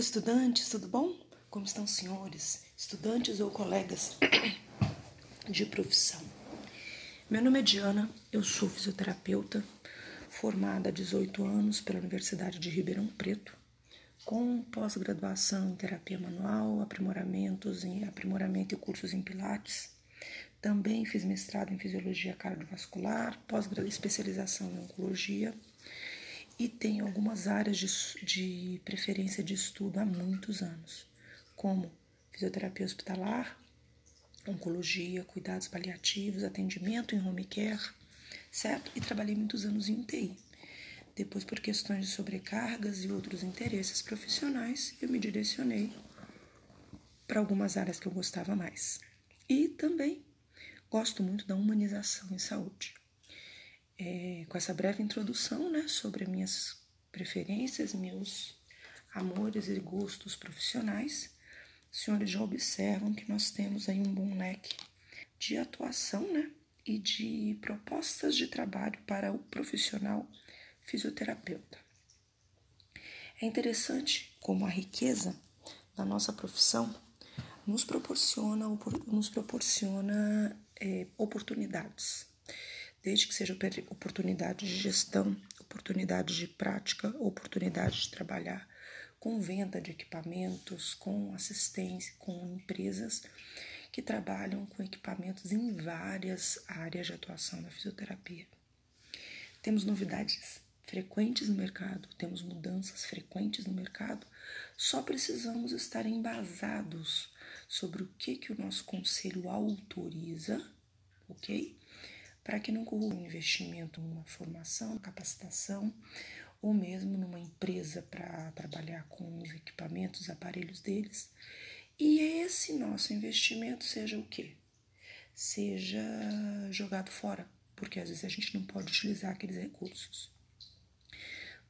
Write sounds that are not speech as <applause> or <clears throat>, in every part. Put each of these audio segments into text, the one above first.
estudantes, tudo bom? Como estão, senhores, estudantes ou colegas <clears throat> de profissão? Meu nome é Diana, eu sou fisioterapeuta, formada há 18 anos pela Universidade de Ribeirão Preto, com pós-graduação em terapia manual, aprimoramentos em aprimoramento e cursos em pilates. Também fiz mestrado em fisiologia cardiovascular, pós-especialização em oncologia e tenho algumas áreas de, de preferência de estudo há muitos anos, como fisioterapia hospitalar, oncologia, cuidados paliativos, atendimento em home care, certo? E trabalhei muitos anos em UTI. Depois, por questões de sobrecargas e outros interesses profissionais, eu me direcionei para algumas áreas que eu gostava mais. E também gosto muito da humanização em saúde é, com essa breve introdução né, sobre minhas preferências, meus amores e gostos profissionais, os senhores já observam que nós temos aí um bom leque de atuação né, e de propostas de trabalho para o profissional fisioterapeuta. É interessante como a riqueza da nossa profissão nos proporciona, nos proporciona é, oportunidades desde que seja oportunidade de gestão, oportunidade de prática, oportunidade de trabalhar com venda de equipamentos, com assistência, com empresas que trabalham com equipamentos em várias áreas de atuação da fisioterapia. Temos novidades frequentes no mercado, temos mudanças frequentes no mercado, só precisamos estar embasados sobre o que, que o nosso conselho autoriza, ok? Para que não corra um investimento numa formação, capacitação, ou mesmo numa empresa para trabalhar com os equipamentos, os aparelhos deles. E esse nosso investimento seja o quê? Seja jogado fora, porque às vezes a gente não pode utilizar aqueles recursos.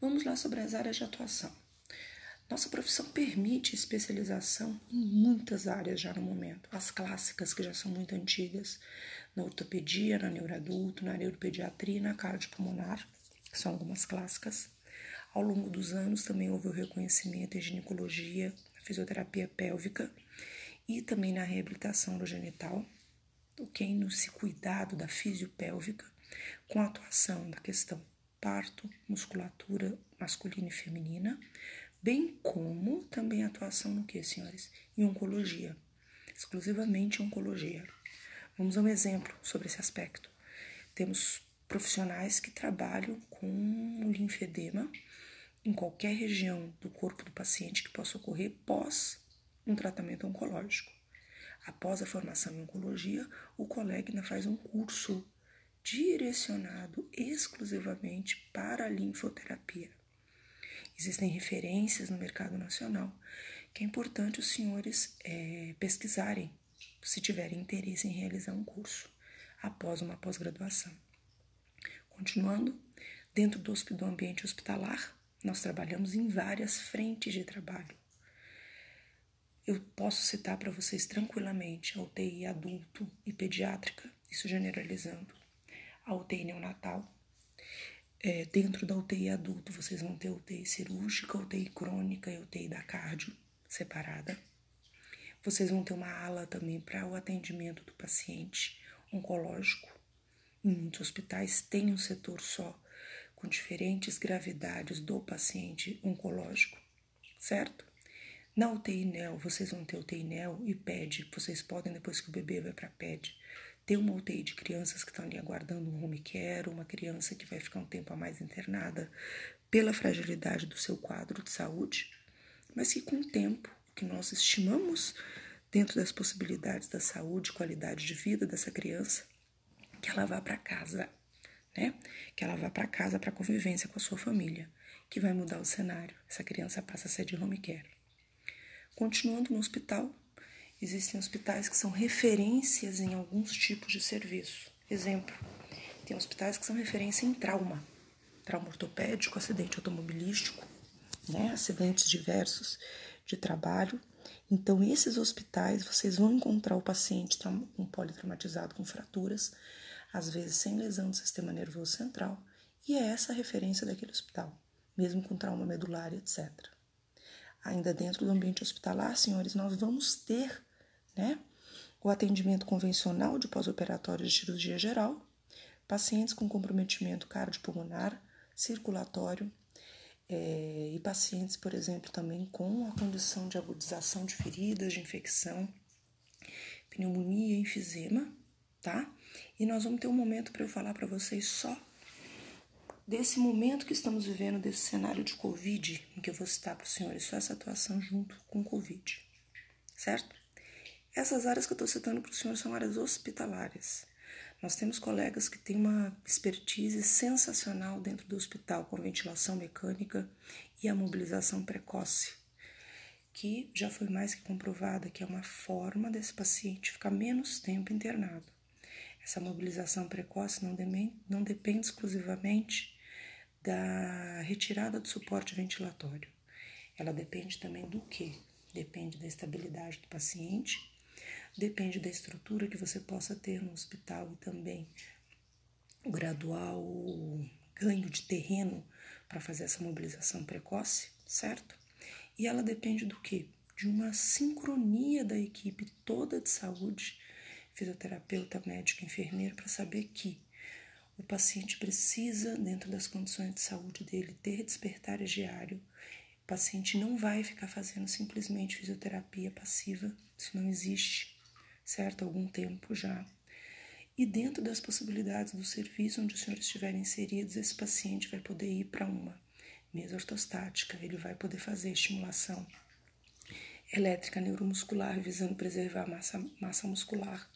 Vamos lá sobre as áreas de atuação. Nossa profissão permite especialização em muitas áreas já no momento. As clássicas, que já são muito antigas, na ortopedia, na neuroadulto, na neuropediatria e na cardiopulmonar, que são algumas clássicas. Ao longo dos anos também houve o reconhecimento em ginecologia, fisioterapia pélvica e também na reabilitação do genital, ok? No se cuidado da fisiopélvica, com a atuação da questão parto, musculatura masculina e feminina, bem como também atuação no que, senhores? Em oncologia, exclusivamente oncologia. Vamos a um exemplo sobre esse aspecto. Temos profissionais que trabalham com linfedema em qualquer região do corpo do paciente que possa ocorrer pós um tratamento oncológico. Após a formação em oncologia, o colega ainda faz um curso direcionado exclusivamente para a linfoterapia. Existem referências no mercado nacional que é importante os senhores é, pesquisarem se tiverem interesse em realizar um curso após uma pós-graduação. Continuando, dentro do, do ambiente hospitalar, nós trabalhamos em várias frentes de trabalho. Eu posso citar para vocês tranquilamente a UTI adulto e pediátrica, isso generalizando, a UTI neonatal. É, dentro da UTI adulto, vocês vão ter UTI cirúrgica, UTI crônica e UTI da cardio separada vocês vão ter uma ala também para o atendimento do paciente oncológico. Em muitos hospitais tem um setor só, com diferentes gravidades do paciente oncológico, certo? Na UTI NEL, vocês vão ter UTI NEL e PED. Vocês podem, depois que o bebê vai para PED, ter uma UTI de crianças que estão ali aguardando um home care, uma criança que vai ficar um tempo a mais internada pela fragilidade do seu quadro de saúde, mas que com o tempo que nós estimamos dentro das possibilidades da saúde, qualidade de vida dessa criança, que ela vá para casa, né? Que ela vá para casa para convivência com a sua família, que vai mudar o cenário. Essa criança passa a ser de home care. Continuando no hospital, existem hospitais que são referências em alguns tipos de serviço. Exemplo, tem hospitais que são referência em trauma, trauma ortopédico, acidente automobilístico, né? acidentes diversos de trabalho. Então, esses hospitais, vocês vão encontrar o paciente um politraumatizado com fraturas, às vezes sem lesão do sistema nervoso central, e é essa a referência daquele hospital, mesmo com trauma medular, etc. ainda dentro do ambiente hospitalar, senhores, nós vamos ter, né, o atendimento convencional de pós-operatório de cirurgia geral, pacientes com comprometimento cardiopulmonar, circulatório é, e pacientes, por exemplo, também com a condição de agudização de feridas, de infecção, pneumonia enfisema, tá? E nós vamos ter um momento para eu falar para vocês só desse momento que estamos vivendo, desse cenário de Covid, em que eu vou citar para os senhores só essa atuação junto com Covid, certo? Essas áreas que eu estou citando para os senhores são áreas hospitalares. Nós temos colegas que têm uma expertise sensacional dentro do hospital com ventilação mecânica e a mobilização precoce, que já foi mais que comprovada que é uma forma desse paciente ficar menos tempo internado. Essa mobilização precoce não, não depende exclusivamente da retirada do suporte ventilatório. Ela depende também do que? Depende da estabilidade do paciente Depende da estrutura que você possa ter no hospital e também o gradual ganho de terreno para fazer essa mobilização precoce, certo? E ela depende do quê? De uma sincronia da equipe toda de saúde, fisioterapeuta, médico, enfermeiro, para saber que o paciente precisa, dentro das condições de saúde dele, ter despertar diário. O paciente não vai ficar fazendo simplesmente fisioterapia passiva, isso não existe certo? Algum tempo já. E dentro das possibilidades do serviço onde os senhores estiverem inseridos, esse paciente vai poder ir para uma mesa ortostática, ele vai poder fazer estimulação elétrica neuromuscular, visando preservar a massa, massa muscular,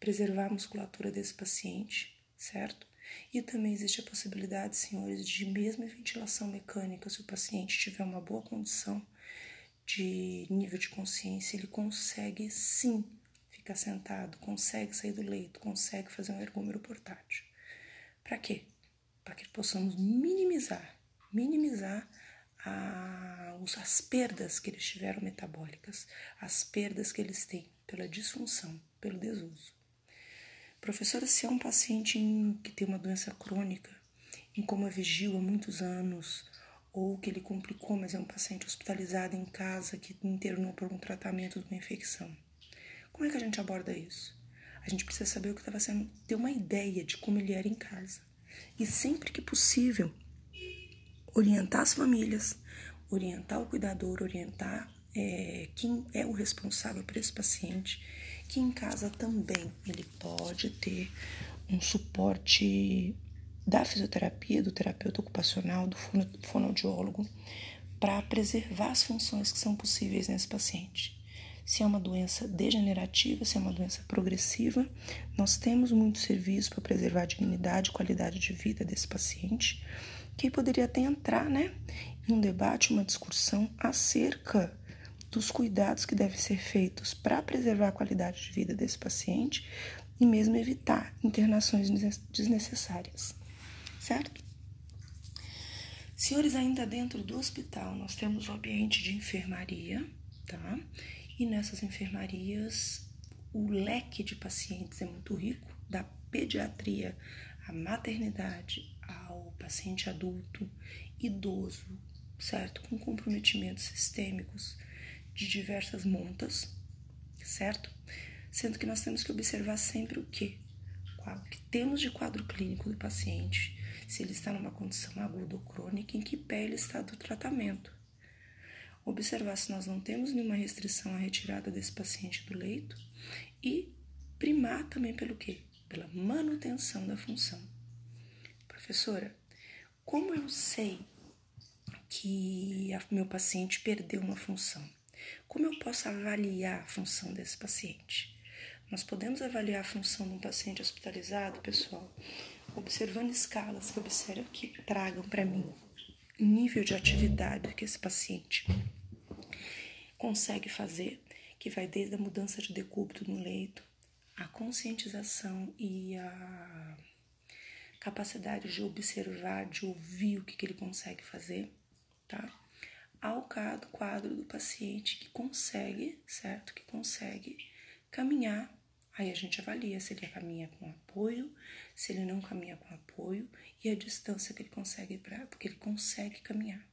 preservar a musculatura desse paciente, certo? E também existe a possibilidade, senhores, de mesmo ventilação mecânica, se o paciente tiver uma boa condição de nível de consciência, ele consegue sim fica sentado, consegue sair do leito, consegue fazer um ergômero portátil. Para quê? Para que possamos minimizar, minimizar a, as perdas que eles tiveram metabólicas, as perdas que eles têm pela disfunção, pelo desuso. Professora, se é um paciente que tem uma doença crônica, em coma vigil há muitos anos, ou que ele complicou, mas é um paciente hospitalizado em casa que internou por um tratamento de uma infecção. Como é que a gente aborda isso? A gente precisa saber o que estava sendo, ter uma ideia de como ele era em casa. E sempre que possível, orientar as famílias, orientar o cuidador, orientar é, quem é o responsável por esse paciente, que em casa também ele pode ter um suporte da fisioterapia, do terapeuta ocupacional, do fonoaudiólogo, para preservar as funções que são possíveis nesse paciente se é uma doença degenerativa, se é uma doença progressiva. Nós temos muito serviço para preservar a dignidade e qualidade de vida desse paciente, que poderia até entrar né, em um debate, uma discussão acerca dos cuidados que devem ser feitos para preservar a qualidade de vida desse paciente e mesmo evitar internações desnecessárias, certo? Senhores, ainda dentro do hospital, nós temos o ambiente de enfermaria, tá? E nessas enfermarias, o leque de pacientes é muito rico, da pediatria à maternidade, ao paciente adulto, idoso, certo? Com comprometimentos sistêmicos de diversas montas, certo? Sendo que nós temos que observar sempre o que? O que temos de quadro clínico do paciente, se ele está numa condição aguda ou crônica, em que pé ele está do tratamento observar se nós não temos nenhuma restrição à retirada desse paciente do leito e primar também pelo quê? Pela manutenção da função. Professora, como eu sei que meu paciente perdeu uma função? Como eu posso avaliar a função desse paciente? Nós podemos avaliar a função de um paciente hospitalizado, pessoal, observando escalas que observam que tragam para mim nível de atividade que esse paciente consegue fazer, que vai desde a mudança de decúbito no leito, a conscientização e a capacidade de observar, de ouvir o que, que ele consegue fazer, tá? Ao quadro do paciente que consegue, certo? Que consegue caminhar. Aí a gente avalia se ele caminha com apoio, se ele não caminha com apoio e a distância que ele consegue para, porque ele consegue caminhar.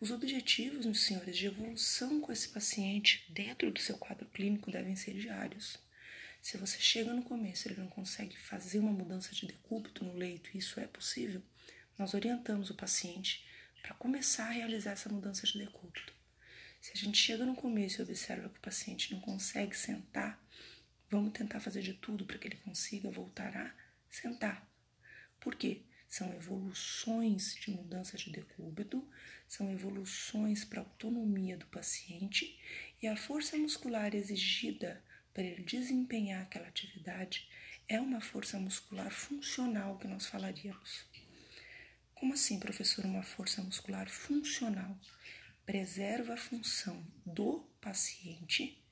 Os objetivos, meus senhores, de evolução com esse paciente dentro do seu quadro clínico devem ser diários. Se você chega no começo e ele não consegue fazer uma mudança de decúbito no leito, e isso é possível, nós orientamos o paciente para começar a realizar essa mudança de decúbito. Se a gente chega no começo e observa que o paciente não consegue sentar, vamos tentar fazer de tudo para que ele consiga voltar a sentar. Por quê? São evoluções de mudança de decúbito, são evoluções para a autonomia do paciente e a força muscular exigida para ele desempenhar aquela atividade é uma força muscular funcional que nós falaríamos. Como assim, professor, uma força muscular funcional? Preserva a função do paciente,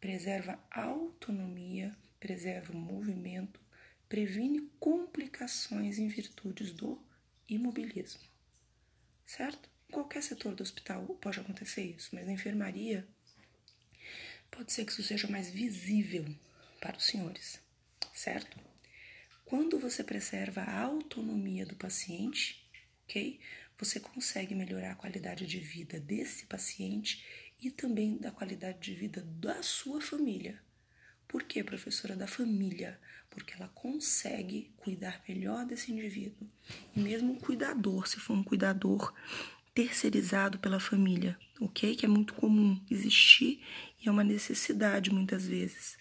preserva a autonomia, preserva o movimento, previne complicações em virtudes do imobilismo. Certo? Em qualquer setor do hospital pode acontecer isso, mas na enfermaria pode ser que isso seja mais visível para os senhores, certo? Quando você preserva a autonomia do paciente, ok? Você consegue melhorar a qualidade de vida desse paciente e também da qualidade de vida da sua família. Por que, professora, da família? Porque ela consegue cuidar melhor desse indivíduo. E mesmo o cuidador, se for um cuidador terceirizado pela família, ok? Que é muito comum existir e é uma necessidade muitas vezes.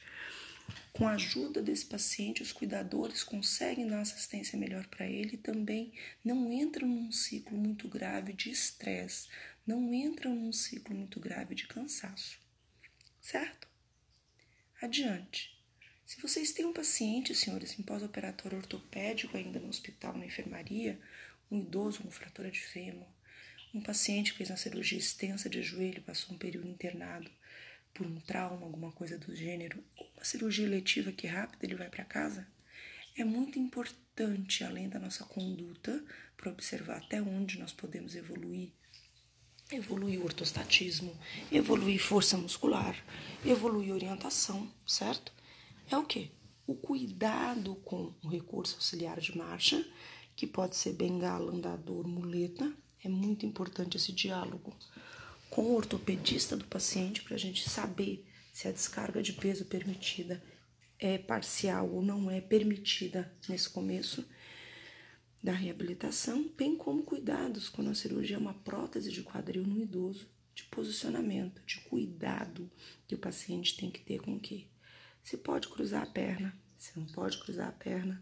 Com a ajuda desse paciente, os cuidadores conseguem dar assistência melhor para ele e também não entram num ciclo muito grave de estresse, não entram num ciclo muito grave de cansaço. Certo? Adiante. Se vocês têm um paciente, senhores, em pós-operatório ortopédico ainda no hospital, na enfermaria, um idoso com fratura de fêmur, um paciente fez uma cirurgia extensa de joelho, passou um período internado por um trauma, alguma coisa do gênero, uma cirurgia eletiva que rápido ele vai para casa, é muito importante, além da nossa conduta, para observar até onde nós podemos evoluir evoluir o ortostatismo, evoluir força muscular, evoluir orientação, certo? É o que? O cuidado com o recurso auxiliar de marcha, que pode ser bengala, andador, muleta. É muito importante esse diálogo com o ortopedista do paciente para a gente saber se a descarga de peso permitida é parcial ou não é permitida nesse começo da reabilitação, bem como cuidados quando a cirurgia é uma prótese de quadril no idoso, de posicionamento, de cuidado que o paciente tem que ter com o quê? Se pode cruzar a perna, se não pode cruzar a perna,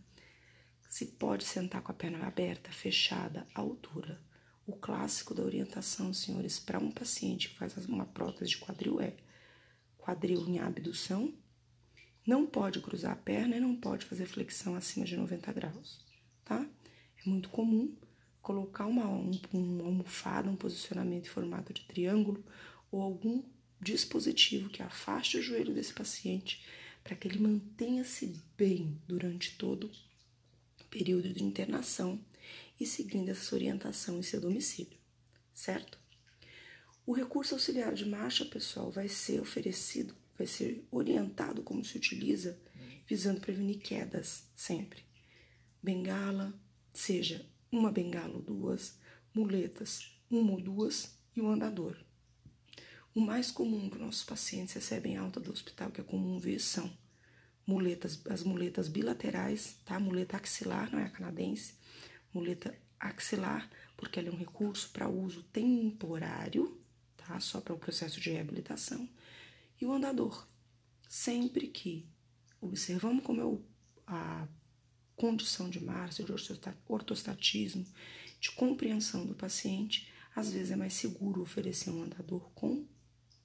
se pode sentar com a perna aberta, fechada, altura. O clássico da orientação, senhores, para um paciente que faz uma prótese de quadril é quadril em abdução, não pode cruzar a perna e não pode fazer flexão acima de 90 graus, tá? É muito comum colocar uma, um, uma almofada, um posicionamento em formato de triângulo ou algum dispositivo que afaste o joelho desse paciente para que ele mantenha-se bem durante todo o período de internação e seguindo essa orientação em seu domicílio, certo? O recurso auxiliar de marcha, pessoal, vai ser oferecido, vai ser orientado como se utiliza, visando prevenir quedas sempre. Bengala, seja uma bengala ou duas, muletas, uma ou duas e o um andador. O mais comum que nossos pacientes recebem alta do hospital, que é comum ver, são muletas, as muletas bilaterais, tá? Muleta axilar, não é a canadense, muleta axilar, porque ela é um recurso para uso temporário, tá? Só para o processo de reabilitação. E o andador, sempre que observamos como é a condição de Márcia, de ortostatismo, de compreensão do paciente, às vezes é mais seguro oferecer um andador com,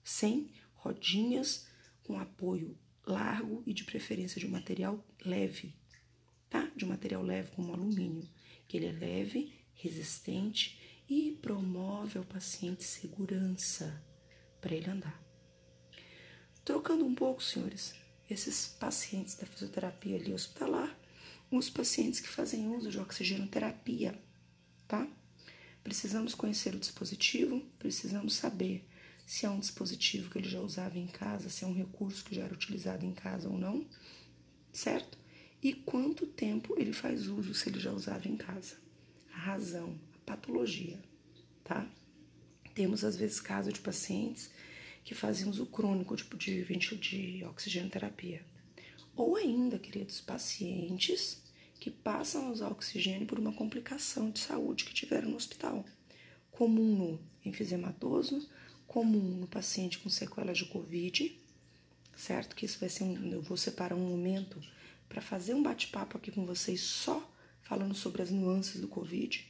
sem rodinhas, com apoio largo e de preferência de um material leve, tá? De um material leve como alumínio, que ele é leve, resistente e promove ao paciente segurança para ele andar. Trocando um pouco, senhores, esses pacientes da fisioterapia ali hospitalar os pacientes que fazem uso de oxigenoterapia, tá? Precisamos conhecer o dispositivo, precisamos saber se é um dispositivo que ele já usava em casa, se é um recurso que já era utilizado em casa ou não, certo? E quanto tempo ele faz uso se ele já usava em casa. A razão, a patologia, tá? Temos, às vezes, casos de pacientes que fazem uso crônico tipo, de, de, de oxigenoterapia. Ou ainda, queridos, pacientes que passam a usar oxigênio por uma complicação de saúde que tiveram no hospital. Comum no enfisematoso, comum no paciente com sequelas de Covid, certo? Que isso vai ser um. Eu vou separar um momento para fazer um bate-papo aqui com vocês só falando sobre as nuances do Covid.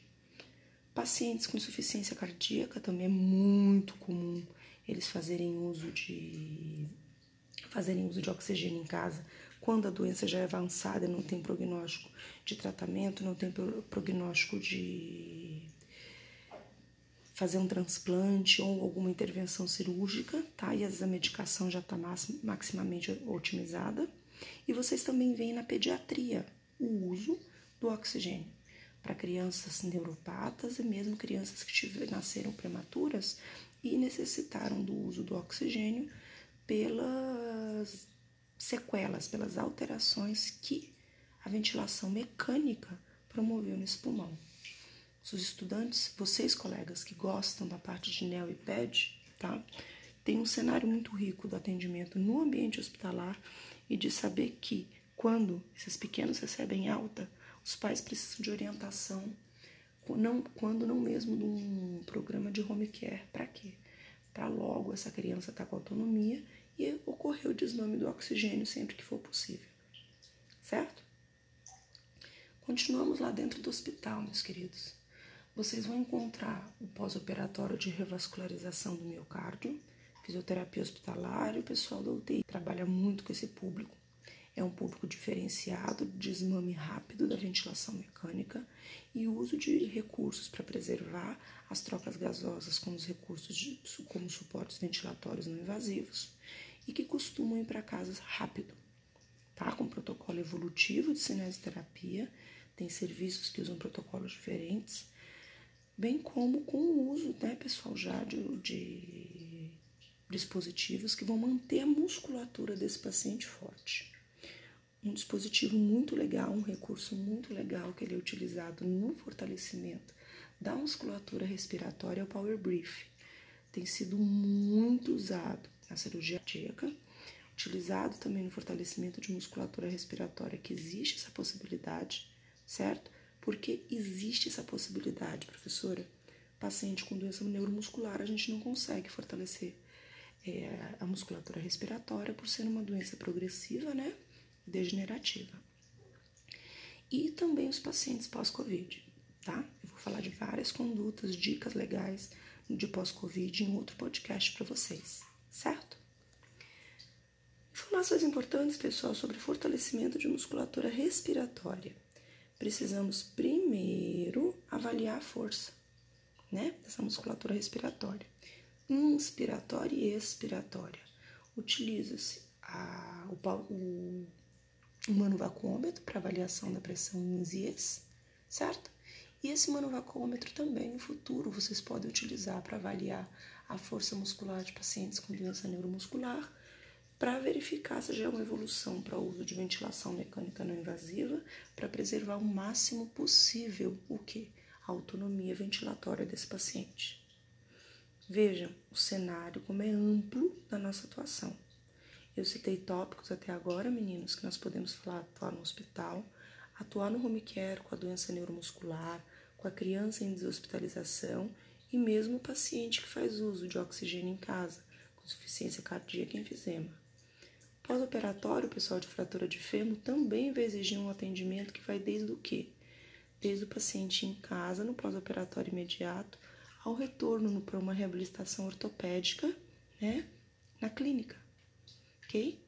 Pacientes com insuficiência cardíaca também é muito comum eles fazerem uso de fazerem uso de oxigênio em casa quando a doença já é avançada, não tem prognóstico de tratamento, não tem prognóstico de fazer um transplante ou alguma intervenção cirúrgica, tá? E a medicação já está maximamente otimizada. E vocês também veem na pediatria o uso do oxigênio para crianças neuropatas e mesmo crianças que tiver, nasceram prematuras e necessitaram do uso do oxigênio pelas sequelas, pelas alterações que a ventilação mecânica promoveu nesse pulmão. Os estudantes, vocês colegas que gostam da parte de NEO e PED, tá? Tem um cenário muito rico do atendimento no ambiente hospitalar e de saber que quando esses pequenos recebem alta, os pais precisam de orientação, não, quando não mesmo de um programa de home care. Para quê? Para logo essa criança estar tá com autonomia e ocorrer o desmame do oxigênio sempre que for possível. Certo? Continuamos lá dentro do hospital, meus queridos. Vocês vão encontrar o pós-operatório de revascularização do miocárdio, fisioterapia hospitalar e o pessoal da UTI trabalha muito com esse público. É um público diferenciado, desmame rápido da ventilação mecânica e uso de recursos para preservar as trocas gasosas com os recursos de, como suportes ventilatórios não invasivos e que costumam ir para casa rápido, tá? Com protocolo evolutivo de cinesioterapia, tem serviços que usam protocolos diferentes, bem como com o uso, né, pessoal, já de, de dispositivos que vão manter a musculatura desse paciente forte. Um dispositivo muito legal, um recurso muito legal que ele é utilizado no fortalecimento da musculatura respiratória é o Power Brief. Tem sido muito usado na cirurgia cardíaca, utilizado também no fortalecimento de musculatura respiratória, que existe essa possibilidade, certo? Porque existe essa possibilidade, professora. Paciente com doença neuromuscular, a gente não consegue fortalecer é, a musculatura respiratória por ser uma doença progressiva, né? Degenerativa. E também os pacientes pós-Covid, tá? Eu vou falar de várias condutas, dicas legais de pós-Covid em outro podcast para vocês certo? Informações importantes, pessoal, sobre fortalecimento de musculatura respiratória. Precisamos primeiro avaliar a força, né, dessa musculatura respiratória, inspiratória e expiratória. Utiliza-se o, o para avaliação da pressão em zias, certo? E esse manovacômetro também no futuro vocês podem utilizar para avaliar a força muscular de pacientes com doença neuromuscular para verificar se já é uma evolução para o uso de ventilação mecânica não invasiva para preservar o máximo possível o que? A autonomia ventilatória desse paciente. Vejam o cenário como é amplo da nossa atuação. Eu citei tópicos até agora, meninos, que nós podemos falar atuar no hospital, atuar no home care com a doença neuromuscular, com a criança em deshospitalização e mesmo o paciente que faz uso de oxigênio em casa, com insuficiência cardíaca e enfisema. Pós-operatório, o pessoal de fratura de fêmur também vai exigir um atendimento que vai desde o quê? Desde o paciente em casa, no pós-operatório imediato, ao retorno para uma reabilitação ortopédica, né, na clínica, ok?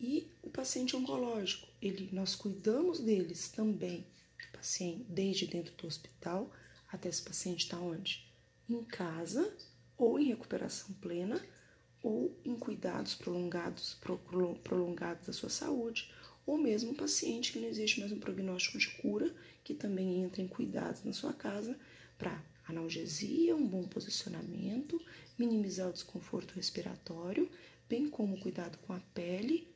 E o paciente oncológico, ele, nós cuidamos deles também, do paciente, desde dentro do hospital até esse paciente estar tá onde? em casa ou em recuperação plena ou em cuidados prolongados, prolongados da sua saúde, ou mesmo um paciente que não existe mais um prognóstico de cura, que também entra em cuidados na sua casa para analgesia, um bom posicionamento, minimizar o desconforto respiratório, bem como cuidado com a pele,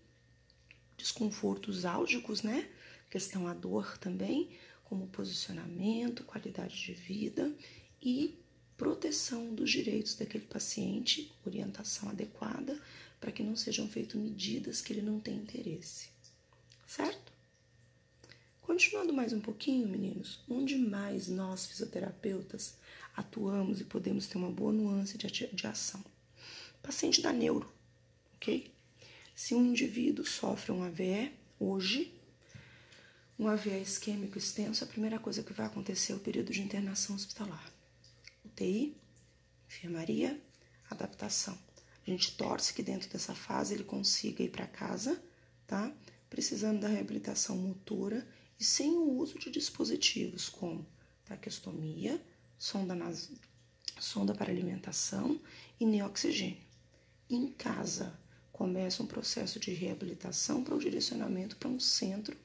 desconfortos álgicos, né? Questão a dor também, como posicionamento, qualidade de vida e proteção dos direitos daquele paciente, orientação adequada, para que não sejam feitas medidas que ele não tem interesse. Certo? Continuando mais um pouquinho, meninos, onde mais nós, fisioterapeutas, atuamos e podemos ter uma boa nuance de, ação? Paciente da neuro, ok? Se um indivíduo sofre um AVE hoje, um AVE isquêmico extenso, a primeira coisa que vai acontecer é o período de internação hospitalar. UTI, enfermaria, adaptação. A gente torce que dentro dessa fase ele consiga ir para casa, tá? Precisando da reabilitação motora e sem o uso de dispositivos como traqueostomia, sonda, nas... sonda para alimentação e neoxigênio. Em casa, começa um processo de reabilitação para o direcionamento para um centro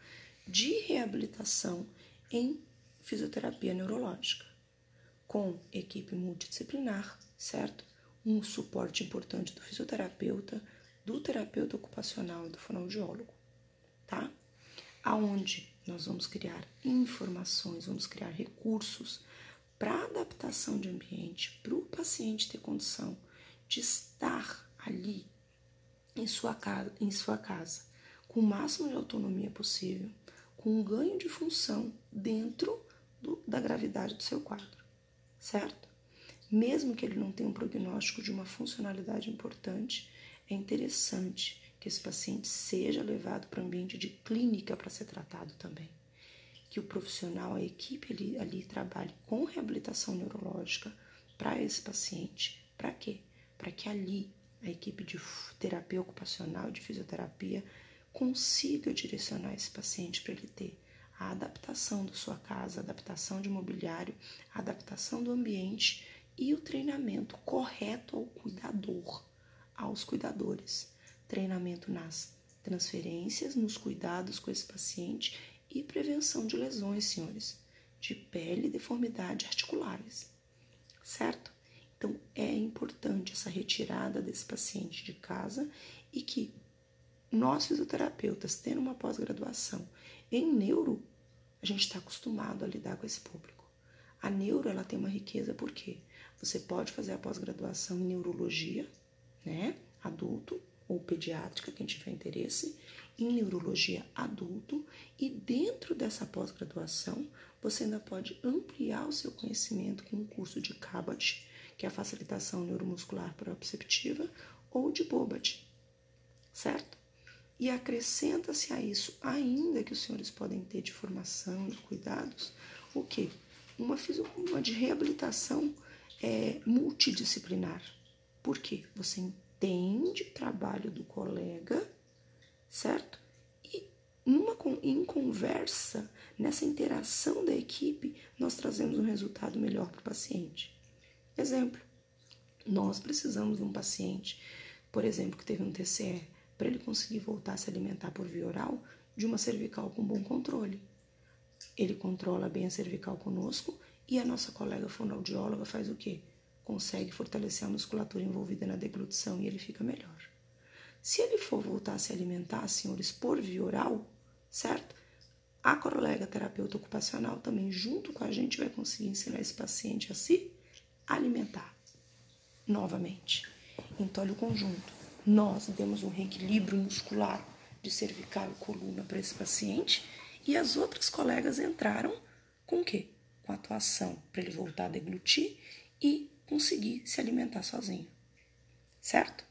de reabilitação em fisioterapia neurológica, com equipe multidisciplinar, certo? Um suporte importante do fisioterapeuta, do terapeuta ocupacional e do fonoaudiólogo, tá? Aonde nós vamos criar informações, vamos criar recursos para adaptação de ambiente, para o paciente ter condição de estar ali em sua casa, em sua casa com o máximo de autonomia possível, com um ganho de função dentro do, da gravidade do seu quadro, certo? Mesmo que ele não tenha um prognóstico de uma funcionalidade importante, é interessante que esse paciente seja levado para o ambiente de clínica para ser tratado também. Que o profissional, a equipe ali, ali trabalhe com reabilitação neurológica para esse paciente. Para quê? Para que ali a equipe de terapia ocupacional, de fisioterapia, consiga direcionar esse paciente para ele ter a adaptação da sua casa, a adaptação de mobiliário, a adaptação do ambiente e o treinamento correto ao cuidador, aos cuidadores. Treinamento nas transferências, nos cuidados com esse paciente e prevenção de lesões, senhores, de pele e deformidades articulares. Certo? Então, é importante essa retirada desse paciente de casa e que nós, fisioterapeutas, tendo uma pós-graduação em neuro, a gente está acostumado a lidar com esse público. A neuro ela tem uma riqueza porque você pode fazer a pós-graduação em neurologia, né, adulto ou pediátrica, quem tiver interesse, em neurologia adulto, e dentro dessa pós-graduação você ainda pode ampliar o seu conhecimento com o curso de CABAT, que é a facilitação neuromuscular proprioceptiva, ou de BOBAT, certo? E acrescenta-se a isso, ainda que os senhores podem ter de formação, de cuidados, o que? Uma, uma de reabilitação é, multidisciplinar. Por quê? Você entende o trabalho do colega, certo? E numa, em conversa, nessa interação da equipe, nós trazemos um resultado melhor para o paciente. Exemplo, nós precisamos de um paciente, por exemplo, que teve um TCE, para ele conseguir voltar a se alimentar por via oral, de uma cervical com bom controle. Ele controla bem a cervical conosco e a nossa colega fonoaudióloga faz o quê? Consegue fortalecer a musculatura envolvida na deglutição e ele fica melhor. Se ele for voltar a se alimentar, senhores, por via oral, certo? A colega terapeuta ocupacional também, junto com a gente, vai conseguir ensinar esse paciente a se alimentar. Novamente, então, olha o conjunto. Nós demos um reequilíbrio muscular de cervical e coluna para esse paciente e as outras colegas entraram com o quê? Com atuação para ele voltar a deglutir e conseguir se alimentar sozinho. Certo?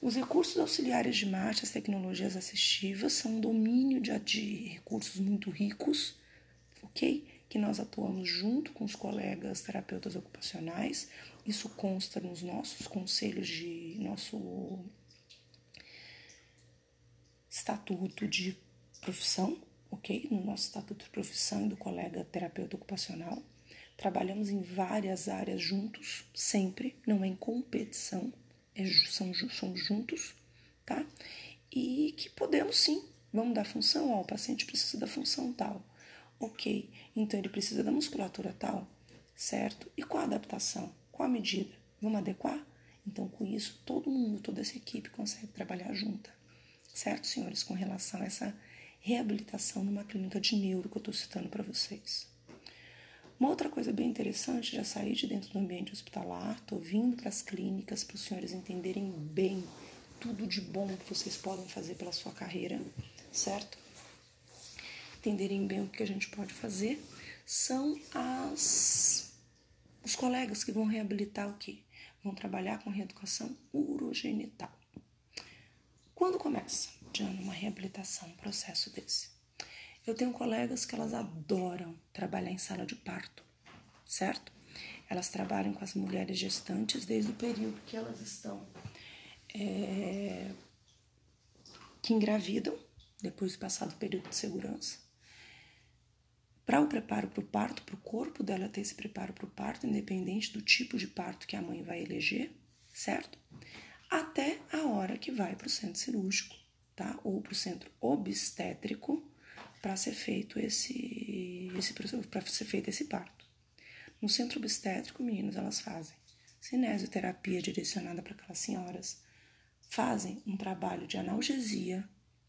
Os recursos auxiliares de marcha, as tecnologias assistivas, são um domínio de, de recursos muito ricos, ok? que nós atuamos junto com os colegas terapeutas ocupacionais. Isso consta nos nossos conselhos de nosso estatuto de profissão, ok? No nosso estatuto de profissão e do colega terapeuta ocupacional. Trabalhamos em várias áreas juntos, sempre, não é em competição, é, são, somos juntos, tá? E que podemos sim, vamos dar função, ó, o paciente precisa da função tal Ok, então ele precisa da musculatura tal, certo? E qual a adaptação? Qual a medida? Vamos adequar? Então, com isso, todo mundo, toda essa equipe consegue trabalhar junta, certo, senhores, com relação a essa reabilitação numa clínica de neuro que eu estou citando para vocês. Uma outra coisa bem interessante, já saí de dentro do ambiente hospitalar, estou vindo para as clínicas para os senhores entenderem bem tudo de bom que vocês podem fazer pela sua carreira, certo? Entenderem bem o que a gente pode fazer, são as os colegas que vão reabilitar o quê? Vão trabalhar com reeducação urogenital. Quando começa, Diana, uma reabilitação, um processo desse? Eu tenho colegas que elas adoram trabalhar em sala de parto, certo? Elas trabalham com as mulheres gestantes desde o período que elas estão é, que engravidam, depois de passado período de segurança, para o preparo para o parto, para o corpo dela ter esse preparo para o parto, independente do tipo de parto que a mãe vai eleger, certo? Até a hora que vai para o centro cirúrgico, tá? Ou para o centro obstétrico para ser feito esse, esse para ser feito esse parto. No centro obstétrico, meninos, elas fazem cinesioterapia direcionada para aquelas senhoras, fazem um trabalho de analgesia,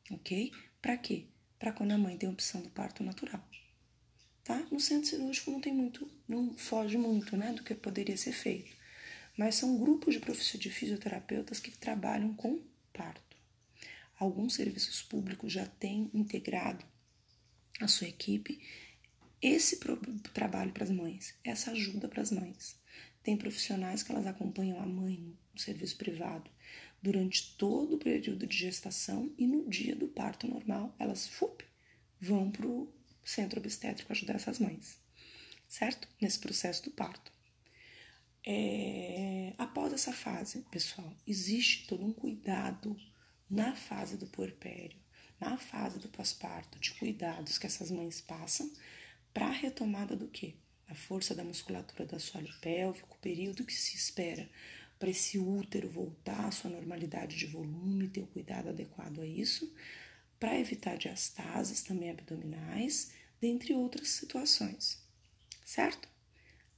ok? Para quê? Para quando a mãe tem opção do parto natural. Tá? No centro cirúrgico não tem muito, não foge muito, né, do que poderia ser feito. Mas são grupos de professores de fisioterapeutas que trabalham com parto. Alguns serviços públicos já têm integrado a sua equipe esse trabalho para as mães, essa ajuda para as mães. Tem profissionais que elas acompanham a mãe no serviço privado durante todo o período de gestação e no dia do parto normal, elas fup, vão para o centro obstétrico ajudar essas mães, certo? Nesse processo do parto. É, após essa fase, pessoal, existe todo um cuidado na fase do puerpério, na fase do pós-parto, de cuidados que essas mães passam para a retomada do quê? A força da musculatura do assoalho pélvico, o período que se espera para esse útero voltar à sua normalidade de volume, ter o cuidado adequado a isso, para evitar diastases também abdominais, dentre outras situações, certo?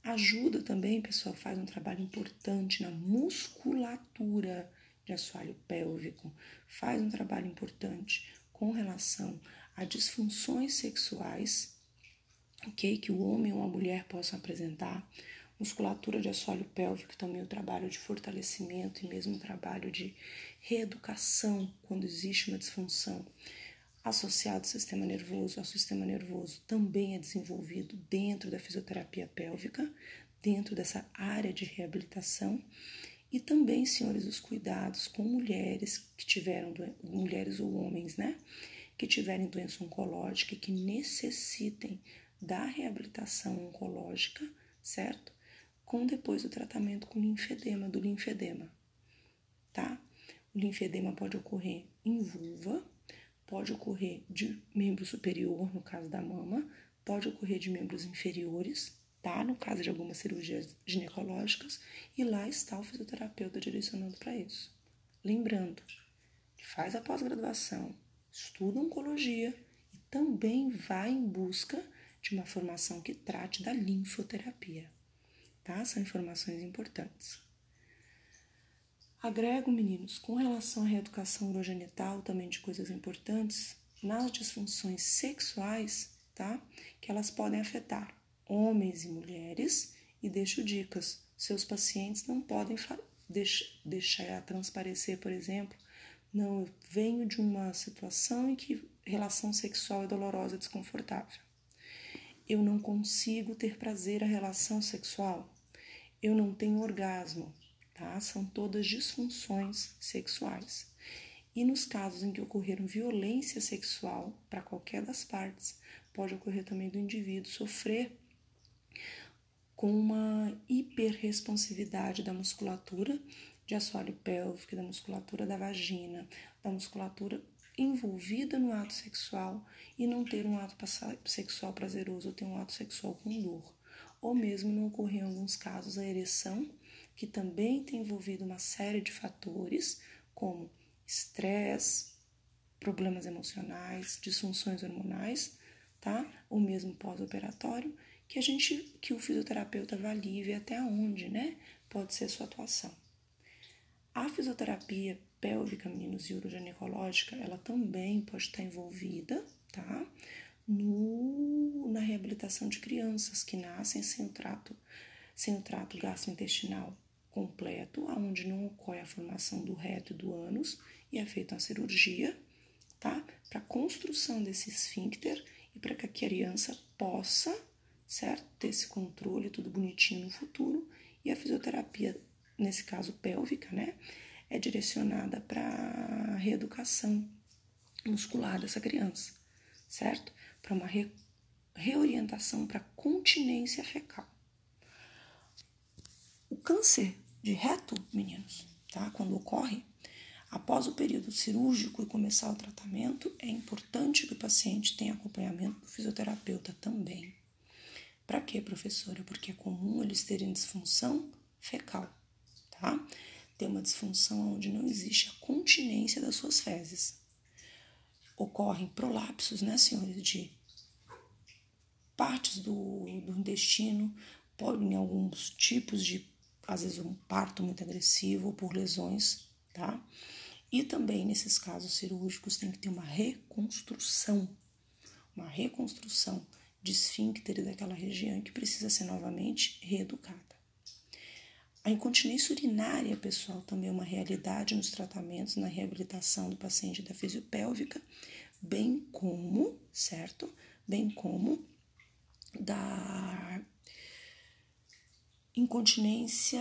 Ajuda também, pessoal, faz um trabalho importante na musculatura de assoalho pélvico, faz um trabalho importante com relação a disfunções sexuais, ok? Que o homem ou a mulher possam apresentar, musculatura de assoalho pélvico, também o trabalho de fortalecimento e mesmo o trabalho de reeducação quando existe uma disfunção associado ao sistema nervoso, ao sistema nervoso também é desenvolvido dentro da fisioterapia pélvica, dentro dessa área de reabilitação. E também, senhores, os cuidados com mulheres que tiveram, mulheres ou homens, né, que tiverem doença oncológica e que necessitem da reabilitação oncológica, certo? Com depois do tratamento com linfedema, do linfedema, tá? O linfedema pode ocorrer em vulva, pode ocorrer de membro superior, no caso da mama, pode ocorrer de membros inferiores, tá? No caso de algumas cirurgias ginecológicas, e lá está o fisioterapeuta direcionando para isso. Lembrando que faz a pós-graduação, estuda oncologia e também vai em busca de uma formação que trate da linfoterapia, tá? São informações importantes. Agrego, meninos, com relação à reeducação urogenital, também de coisas importantes, nas disfunções sexuais, tá? Que elas podem afetar homens e mulheres, e deixo dicas. Seus pacientes não podem deixar transparecer, por exemplo, não, eu venho de uma situação em que relação sexual é dolorosa e desconfortável. Eu não consigo ter prazer à relação sexual. Eu não tenho orgasmo tá? São todas disfunções sexuais. E nos casos em que ocorreram violência sexual para qualquer das partes, pode ocorrer também do indivíduo sofrer com uma hiperresponsividade da musculatura de assoalho pélvico, da musculatura da vagina, da musculatura envolvida no ato sexual e não ter um ato sexual prazeroso ou ter um ato sexual com dor. Ou mesmo não ocorrer em alguns casos a ereção que também tem envolvido uma série de fatores, como estresse, problemas emocionais, disfunções hormonais, tá? Ou mesmo pós-operatório, que a gente, que o fisioterapeuta avalie até onde, né? Pode ser a sua atuação. A fisioterapia pélvica, meninos, e uroginecológica, ela também pode estar envolvida, tá? no, na reabilitação de crianças que nascem sem o trato, sem o trato gastrointestinal completo, onde não ocorre a formação do reto e do ânus e é feita uma cirurgia, tá? Para construção desse esfíncter e para que a criança possa, certo? Ter esse controle tudo bonitinho no futuro e a fisioterapia, nesse caso pélvica, né? É direcionada para reeducação muscular dessa criança, certo? Para uma re, reorientação para continência fecal. O câncer de reto, meninos, tá? Quando ocorre, após o período cirúrgico e começar o tratamento, é importante que o paciente tenha acompanhamento do fisioterapeuta também. Para quê, professora? Porque é comum eles terem disfunção fecal, tá? Ter uma disfunção onde não existe a continência das suas fezes. Ocorrem prolapsos, né, senhores, de partes do, do intestino, podem alguns tipos de às vezes um parto muito agressivo por lesões, tá? E também nesses casos cirúrgicos tem que ter uma reconstrução, uma reconstrução de esfíncter daquela região que precisa ser novamente reeducada. A incontinência urinária, pessoal, também é uma realidade nos tratamentos, na reabilitação do paciente da fisiopélvica, bem como, certo? Bem como da incontinência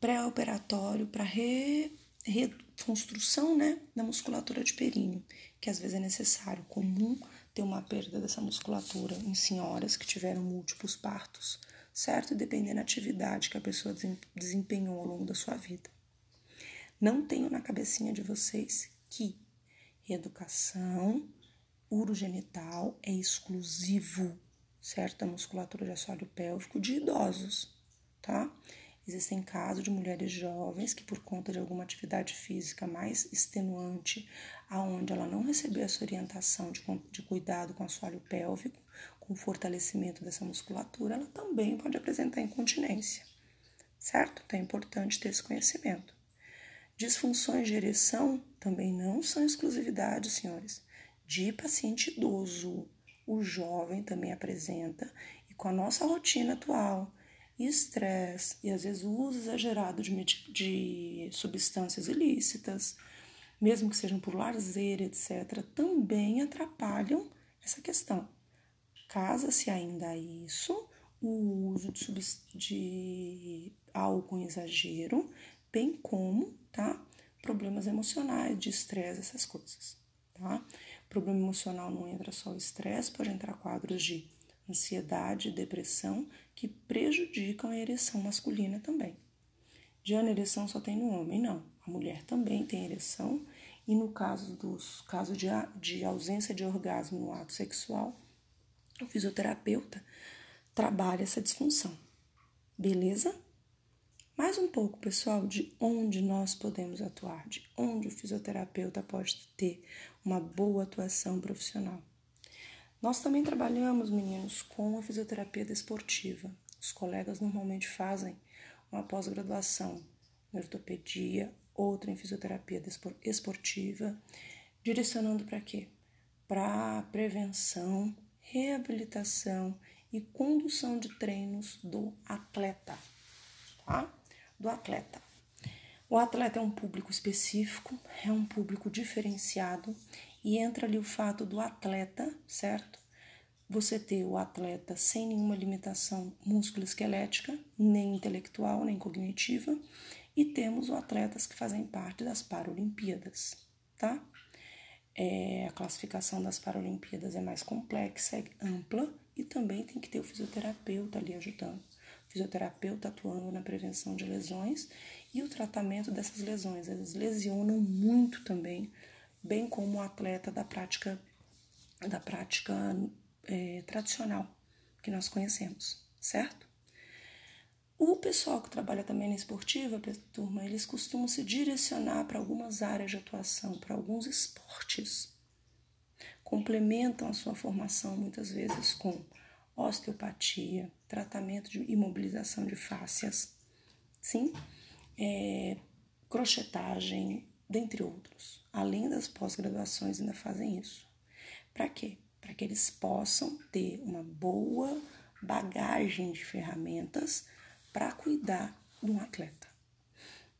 pré-operatório para re, reconstrução né, da musculatura de períneo, que às vezes é necessário, comum ter uma perda dessa musculatura em senhoras que tiveram múltiplos partos, certo? Dependendo da atividade que a pessoa desempenhou ao longo da sua vida. Não tenho na cabecinha de vocês que reeducação urogenital é exclusivo, certo? Da musculatura de assoalho pélvico de idosos tá? Existem casos de mulheres jovens que, por conta de alguma atividade física mais extenuante, aonde ela não recebeu essa orientação de, de cuidado com o assoalho pélvico, com o fortalecimento dessa musculatura, ela também pode apresentar incontinência, certo? Então é importante ter esse conhecimento. Disfunções de ereção também não são exclusividade, senhores, de paciente idoso. O jovem também apresenta, e com a nossa rotina atual, estresse e às vezes o uso exagerado de, de substâncias ilícitas, mesmo que sejam por lazer, etc., também atrapalham essa questão. Casa-se ainda isso o uso de, de álcool em exagero, bem como tá, problemas emocionais, de estresse, essas coisas. Tá? Problema emocional não entra só o estresse, pode entrar quadros de ansiedade e depressão que prejudicam a ereção masculina também. Diana, ereção só tem no homem? Não. A mulher também tem ereção e no caso dos casos de, de ausência de orgasmo no ato sexual, o fisioterapeuta trabalha essa disfunção. Beleza? Mais um pouco, pessoal, de onde nós podemos atuar, de onde o fisioterapeuta pode ter uma boa atuação profissional. Nós também trabalhamos, meninos, com a fisioterapia desportiva. Os colegas normalmente fazem uma pós-graduação em ortopedia, outra em fisioterapia esportiva, direcionando para quê? Para prevenção, reabilitação e condução de treinos do atleta, tá? Do atleta. O atleta é um público específico, é um público diferenciado e entra ali o fato do atleta, certo? Você ter o atleta sem nenhuma limitação musculoesquelética, nem intelectual, nem cognitiva, e temos os atletas que fazem parte das Paralimpíadas, tá? É, a classificação das Paralimpíadas é mais complexa, é ampla e também tem que ter o fisioterapeuta ali ajudando. O fisioterapeuta atuando na prevenção de lesões e o tratamento dessas lesões. Elas lesionam muito também bem como o atleta da prática da prática é, tradicional que nós conhecemos, certo? O pessoal que trabalha também na esportiva, turma, eles costumam se direcionar para algumas áreas de atuação, para alguns esportes. Complementam a sua formação muitas vezes com osteopatia, tratamento de imobilização de fáscias, sim, é, crochetagem, dentre outros. Além das pós-graduações, ainda fazem isso. Para quê? para que eles possam ter uma boa bagagem de ferramentas para cuidar de um atleta.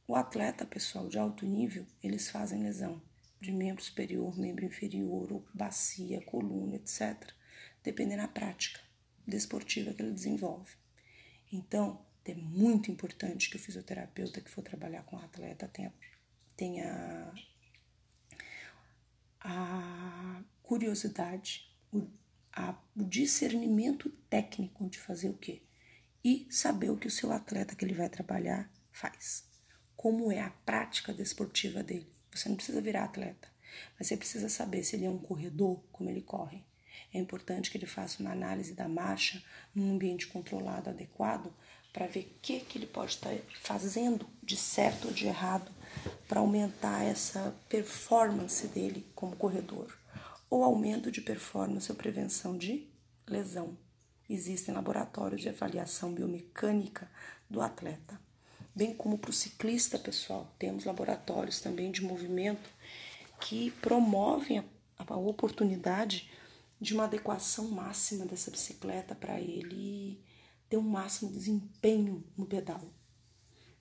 O atleta, pessoal, de alto nível, eles fazem lesão de membro superior, membro inferior, bacia, coluna, etc., dependendo da prática desportiva que ele desenvolve. Então, é muito importante que o fisioterapeuta que for trabalhar com o atleta tenha, tenha a curiosidade, o, a, o discernimento técnico de fazer o quê? E saber o que o seu atleta que ele vai trabalhar faz. Como é a prática desportiva dele. Você não precisa virar atleta, mas você precisa saber se ele é um corredor, como ele corre. É importante que ele faça uma análise da marcha num ambiente controlado, adequado, para ver o que, que ele pode estar fazendo de certo ou de errado para aumentar essa performance dele como corredor, ou aumento de performance ou prevenção de lesão. Existem laboratórios de avaliação biomecânica do atleta, bem como para o ciclista, pessoal. Temos laboratórios também de movimento que promovem a, a oportunidade de uma adequação máxima dessa bicicleta para ele ter um máximo desempenho no pedal.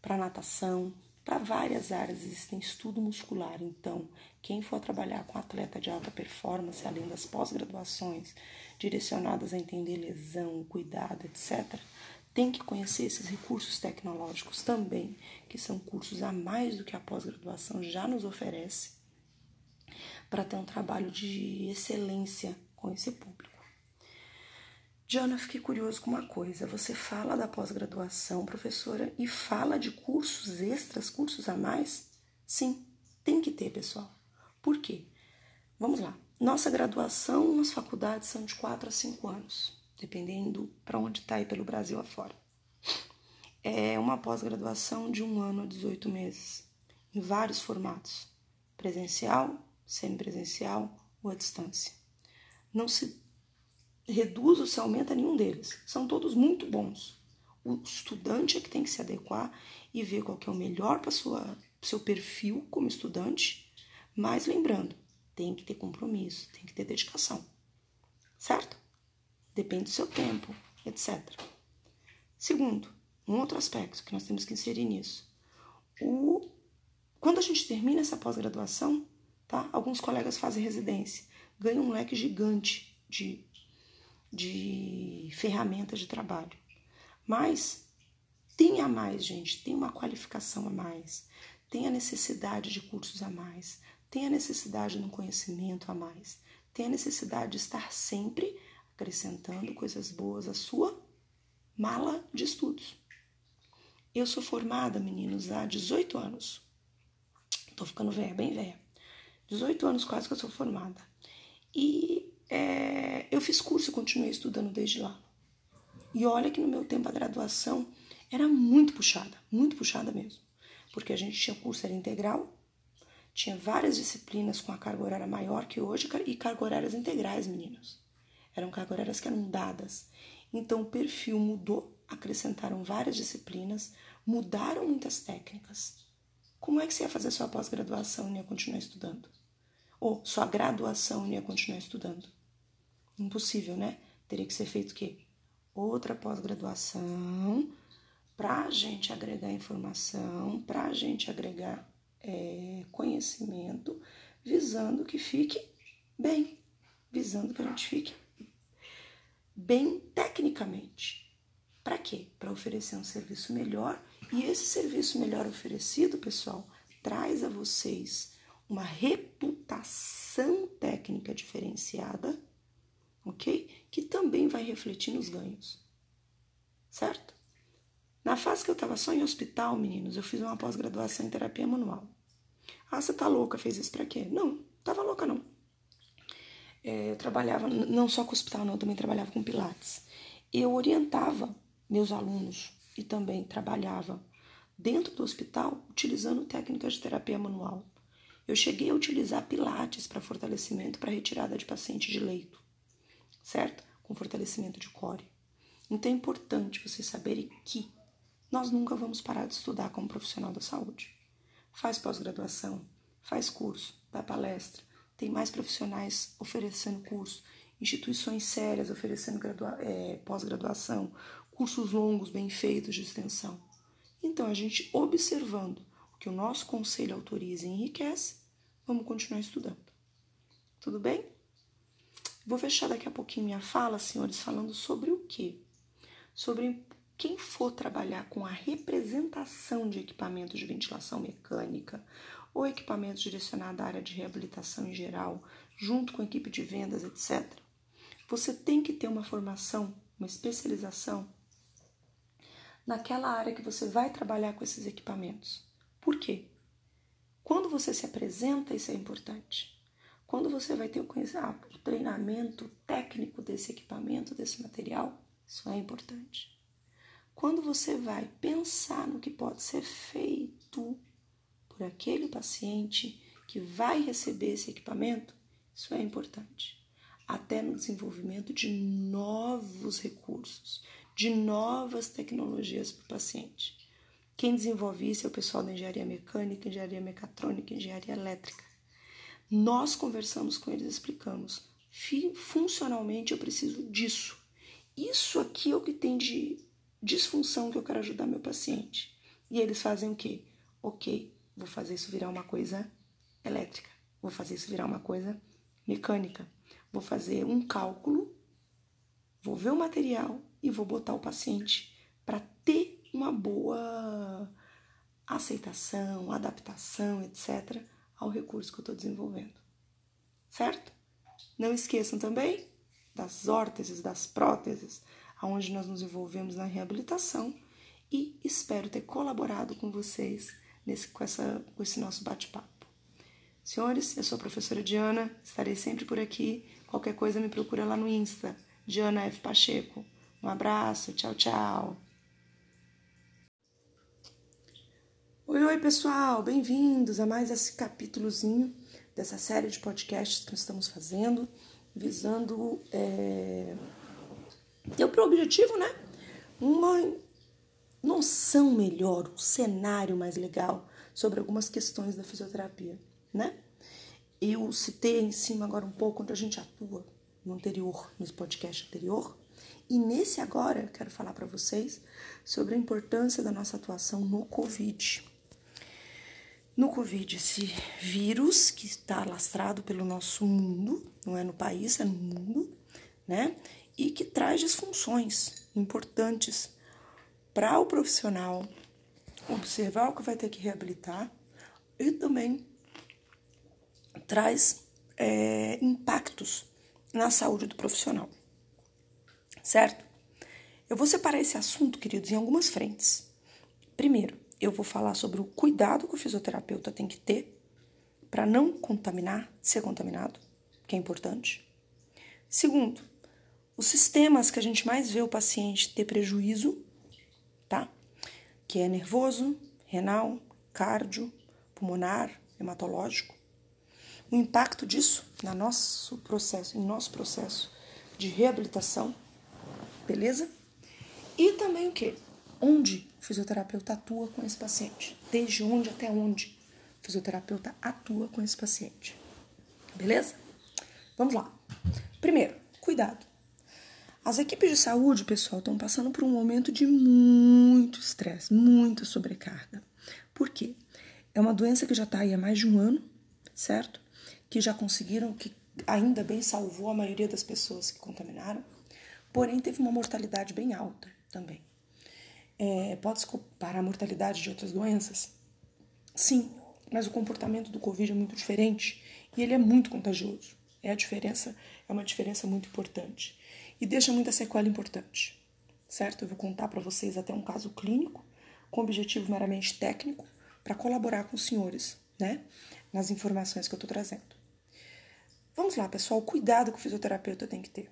Para natação, para várias áreas existem estudo muscular. Então, quem for trabalhar com atleta de alta performance, além das pós-graduações direcionadas a entender lesão, cuidado, etc., tem que conhecer esses recursos tecnológicos também, que são cursos a mais do que a pós-graduação já nos oferece, para ter um trabalho de excelência com esse público. Diana, fiquei curioso com uma coisa. Você fala da pós-graduação, professora, e fala de cursos extras, cursos a mais? Sim, tem que ter, pessoal. Por quê? Vamos lá. Nossa graduação nas faculdades são de 4 a 5 anos, dependendo para onde está aí pelo Brasil afora. É uma pós-graduação de um ano a 18 meses, em vários formatos: presencial, semipresencial ou à distância. Não se reduz ou se aumenta nenhum deles. São todos muito bons. O estudante é que tem que se adequar e ver qual que é o melhor para sua seu perfil como estudante, mas lembrando, tem que ter compromisso, tem que ter dedicação. Certo? Depende do seu tempo, etc. Segundo, um outro aspecto que nós temos que inserir nisso. O quando a gente termina essa pós-graduação, tá? Alguns colegas fazem residência, ganham um leque gigante de de ferramentas de trabalho. Mas tem a mais, gente, tem uma qualificação a mais, tem a necessidade de cursos a mais, tem a necessidade de um conhecimento a mais, tem a necessidade de estar sempre acrescentando coisas boas à sua mala de estudos. Eu sou formada, meninos, há 18 anos. Tô ficando velha, bem velha. 18 anos quase que eu sou formada. E é, eu fiz curso e continuei estudando desde lá. E olha que no meu tempo a graduação era muito puxada, muito puxada mesmo. Porque a gente tinha curso era integral, tinha várias disciplinas com a carga horária maior que hoje e carga horárias integrais, meninos. Eram carga horárias que eram dadas. Então o perfil mudou, acrescentaram várias disciplinas, mudaram muitas técnicas. Como é que você ia fazer sua pós-graduação e ia continuar estudando? Ou sua graduação e ia continuar estudando? Impossível, né? Teria que ser feito o quê? Outra pós-graduação para a gente agregar informação, para a gente agregar é, conhecimento, visando que fique bem, visando que a gente fique bem tecnicamente. Para quê? Para oferecer um serviço melhor e esse serviço melhor oferecido, pessoal, traz a vocês uma reputação técnica diferenciada ok? Que também vai refletir nos ganhos, certo? Na fase que eu estava só em hospital, meninos, eu fiz uma pós-graduação em terapia manual. Ah, você tá louca, fez isso para quê? Não, tava louca não. É, eu trabalhava não só com hospital, não, eu também trabalhava com pilates. Eu orientava meus alunos e também trabalhava dentro do hospital utilizando técnicas de terapia manual. Eu cheguei a utilizar pilates para fortalecimento para retirada de paciente de leito certo? Com fortalecimento de core. Então é importante vocês saberem que nós nunca vamos parar de estudar como profissional da saúde. Faz pós-graduação, faz curso, dá palestra, tem mais profissionais oferecendo curso instituições sérias oferecendo é, pós-graduação, cursos longos bem feitos de extensão. Então, a gente observando que o nosso conselho autoriza e enriquece, vamos continuar estudando. Tudo bem? Vou fechar daqui a pouquinho minha fala, senhores, falando sobre o quê? Sobre quem for trabalhar com a representação de equipamentos de ventilação mecânica ou equipamentos direcionados à área de reabilitação em geral, junto com a equipe de vendas, etc., você tem que ter uma formação, uma especialização naquela área que você vai trabalhar com esses equipamentos. Por quê? Quando você se apresenta, isso é importante. Quando você vai ter o, ah, o treinamento técnico desse equipamento, desse material, isso é importante. Quando você vai pensar no que pode ser feito por aquele paciente que vai receber esse equipamento, isso é importante. Até no desenvolvimento de novos recursos, de novas tecnologias para o paciente. Quem desenvolve isso é o pessoal da engenharia mecânica, engenharia mecatrônica, engenharia elétrica. Nós conversamos com eles, explicamos. Funcionalmente eu preciso disso. Isso aqui é o que tem de disfunção que eu quero ajudar meu paciente. E eles fazem o quê? Ok, vou fazer isso virar uma coisa elétrica, vou fazer isso virar uma coisa mecânica, vou fazer um cálculo, vou ver o material e vou botar o paciente para ter uma boa aceitação, adaptação, etc ao recurso que eu estou desenvolvendo. Certo? Não esqueçam também das órteses, das próteses, aonde nós nos envolvemos na reabilitação e espero ter colaborado com vocês nesse, com, essa, com esse nosso bate-papo. Senhores, eu sou a professora Diana, estarei sempre por aqui. Qualquer coisa me procura lá no Insta, Diana F. Pacheco. Um abraço, tchau, tchau. Oi, oi, pessoal, bem-vindos a mais esse capítulozinho dessa série de podcasts que nós estamos fazendo, visando é, ter o objetivo, né? Uma noção melhor, um cenário mais legal sobre algumas questões da fisioterapia, né? Eu citei em cima agora um pouco onde a gente atua no anterior, no podcast anterior, e nesse agora quero falar para vocês sobre a importância da nossa atuação no Covid no Covid, esse vírus que está alastrado pelo nosso mundo, não é no país, é no mundo, né? E que traz disfunções importantes para o profissional observar o que vai ter que reabilitar e também traz é, impactos na saúde do profissional, certo? Eu vou separar esse assunto, queridos, em algumas frentes. Primeiro, eu vou falar sobre o cuidado que o fisioterapeuta tem que ter para não contaminar, ser contaminado, que é importante. Segundo, os sistemas que a gente mais vê o paciente ter prejuízo, tá? Que é nervoso, renal, cardio, pulmonar, hematológico. O impacto disso na nosso processo, em nosso processo de reabilitação, beleza? E também o que? Onde o fisioterapeuta atua com esse paciente, desde onde até onde o fisioterapeuta atua com esse paciente. Beleza? Vamos lá. Primeiro, cuidado. As equipes de saúde, pessoal, estão passando por um momento de muito estresse, muita sobrecarga. Por quê? É uma doença que já está aí há mais de um ano, certo? Que já conseguiram, que ainda bem salvou a maioria das pessoas que contaminaram, porém teve uma mortalidade bem alta também. É, Pode-se comparar a mortalidade de outras doenças? Sim, mas o comportamento do Covid é muito diferente e ele é muito contagioso. É a diferença, é uma diferença muito importante e deixa muita sequela importante, certo? Eu vou contar para vocês até um caso clínico com objetivo meramente técnico para colaborar com os senhores, né, nas informações que eu estou trazendo. Vamos lá, pessoal, cuidado que o fisioterapeuta tem que ter.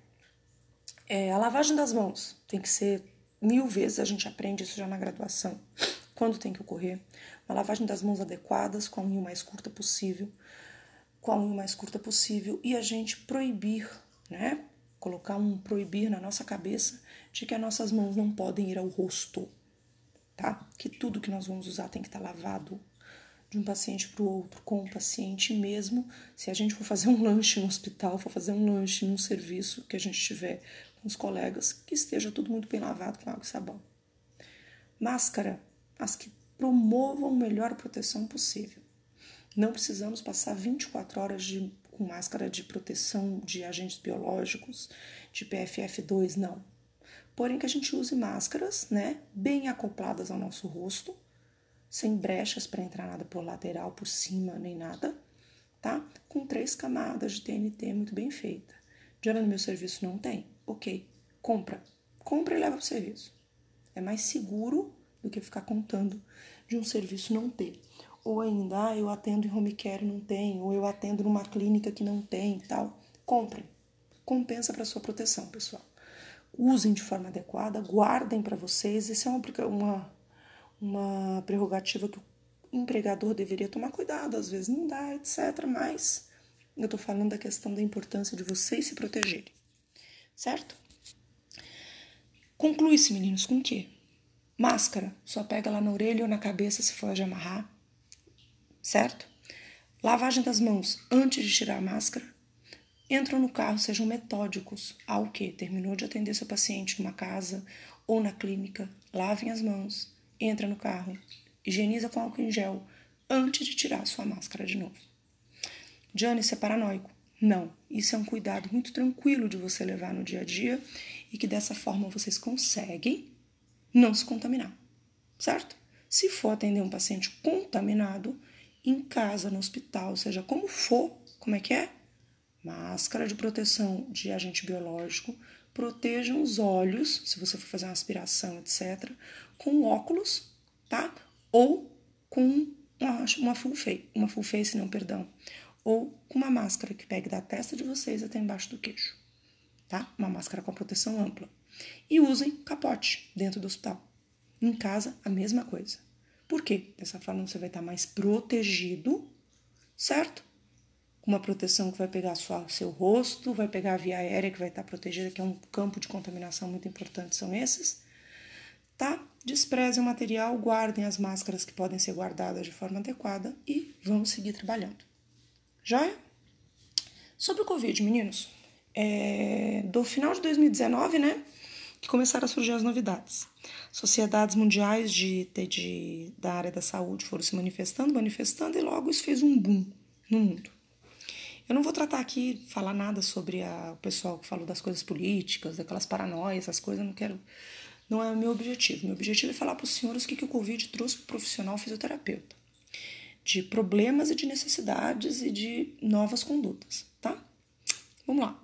É, a lavagem das mãos tem que ser Mil vezes a gente aprende isso já na graduação. Quando tem que ocorrer? Uma lavagem das mãos adequadas, com a unha mais curta possível, com a unha mais curta possível, e a gente proibir, né? Colocar um proibir na nossa cabeça de que as nossas mãos não podem ir ao rosto, tá? Que tudo que nós vamos usar tem que estar lavado de um paciente para o outro com o paciente mesmo. Se a gente for fazer um lanche no hospital, for fazer um lanche num serviço que a gente tiver os colegas, que esteja tudo muito bem lavado com água e sabão. Máscara, as que promovam a melhor proteção possível. Não precisamos passar 24 horas de, com máscara de proteção de agentes biológicos, de PFF2, não. Porém que a gente use máscaras, né, bem acopladas ao nosso rosto, sem brechas para entrar nada por lateral, por cima, nem nada, tá? Com três camadas de TNT muito bem feita. Diana, no meu serviço não tem? Ok, compra. Compra e leva o serviço. É mais seguro do que ficar contando de um serviço não ter. Ou ainda, ah, eu atendo em home care e não tem, ou eu atendo numa clínica que não tem e tal. Comprem. Compensa para sua proteção, pessoal. Usem de forma adequada, guardem para vocês. Isso é uma uma prerrogativa que o empregador deveria tomar cuidado, às vezes não dá, etc. Mas eu estou falando da questão da importância de vocês se protegerem, certo? Conclui-se, meninos, com o quê? Máscara, só pega lá na orelha ou na cabeça se for de amarrar, certo? Lavagem das mãos antes de tirar a máscara. Entram no carro, sejam metódicos ao que terminou de atender seu paciente numa casa ou na clínica, lavem as mãos, entra no carro, higieniza com álcool em gel antes de tirar sua máscara de novo. Jane, isso é paranoico. Não, isso é um cuidado muito tranquilo de você levar no dia a dia e que dessa forma vocês conseguem não se contaminar, certo? Se for atender um paciente contaminado, em casa, no hospital, seja como for, como é que é? Máscara de proteção de agente biológico, protejam os olhos, se você for fazer uma aspiração, etc., com óculos, tá? Ou com uma, uma full face, uma full face, não, perdão. Ou com uma máscara que pegue da testa de vocês até embaixo do queixo, tá? Uma máscara com proteção ampla. E usem capote dentro do hospital. Em casa, a mesma coisa. Por quê? Dessa forma você vai estar mais protegido, certo? Com uma proteção que vai pegar sua, seu rosto, vai pegar a via aérea que vai estar protegida, que é um campo de contaminação muito importante, são esses, tá? Desprezem o material, guardem as máscaras que podem ser guardadas de forma adequada e vamos seguir trabalhando. Joia? Sobre o Covid, meninos, é, do final de 2019, né, que começaram a surgir as novidades. Sociedades mundiais de, de, da área da saúde foram se manifestando, manifestando, e logo isso fez um boom no mundo. Eu não vou tratar aqui, falar nada sobre a, o pessoal que falou das coisas políticas, daquelas paranoias, essas coisas, não quero não é o meu objetivo. Meu objetivo é falar para os senhores o que, que o Covid trouxe para o profissional fisioterapeuta. De problemas e de necessidades e de novas condutas, tá? Vamos lá.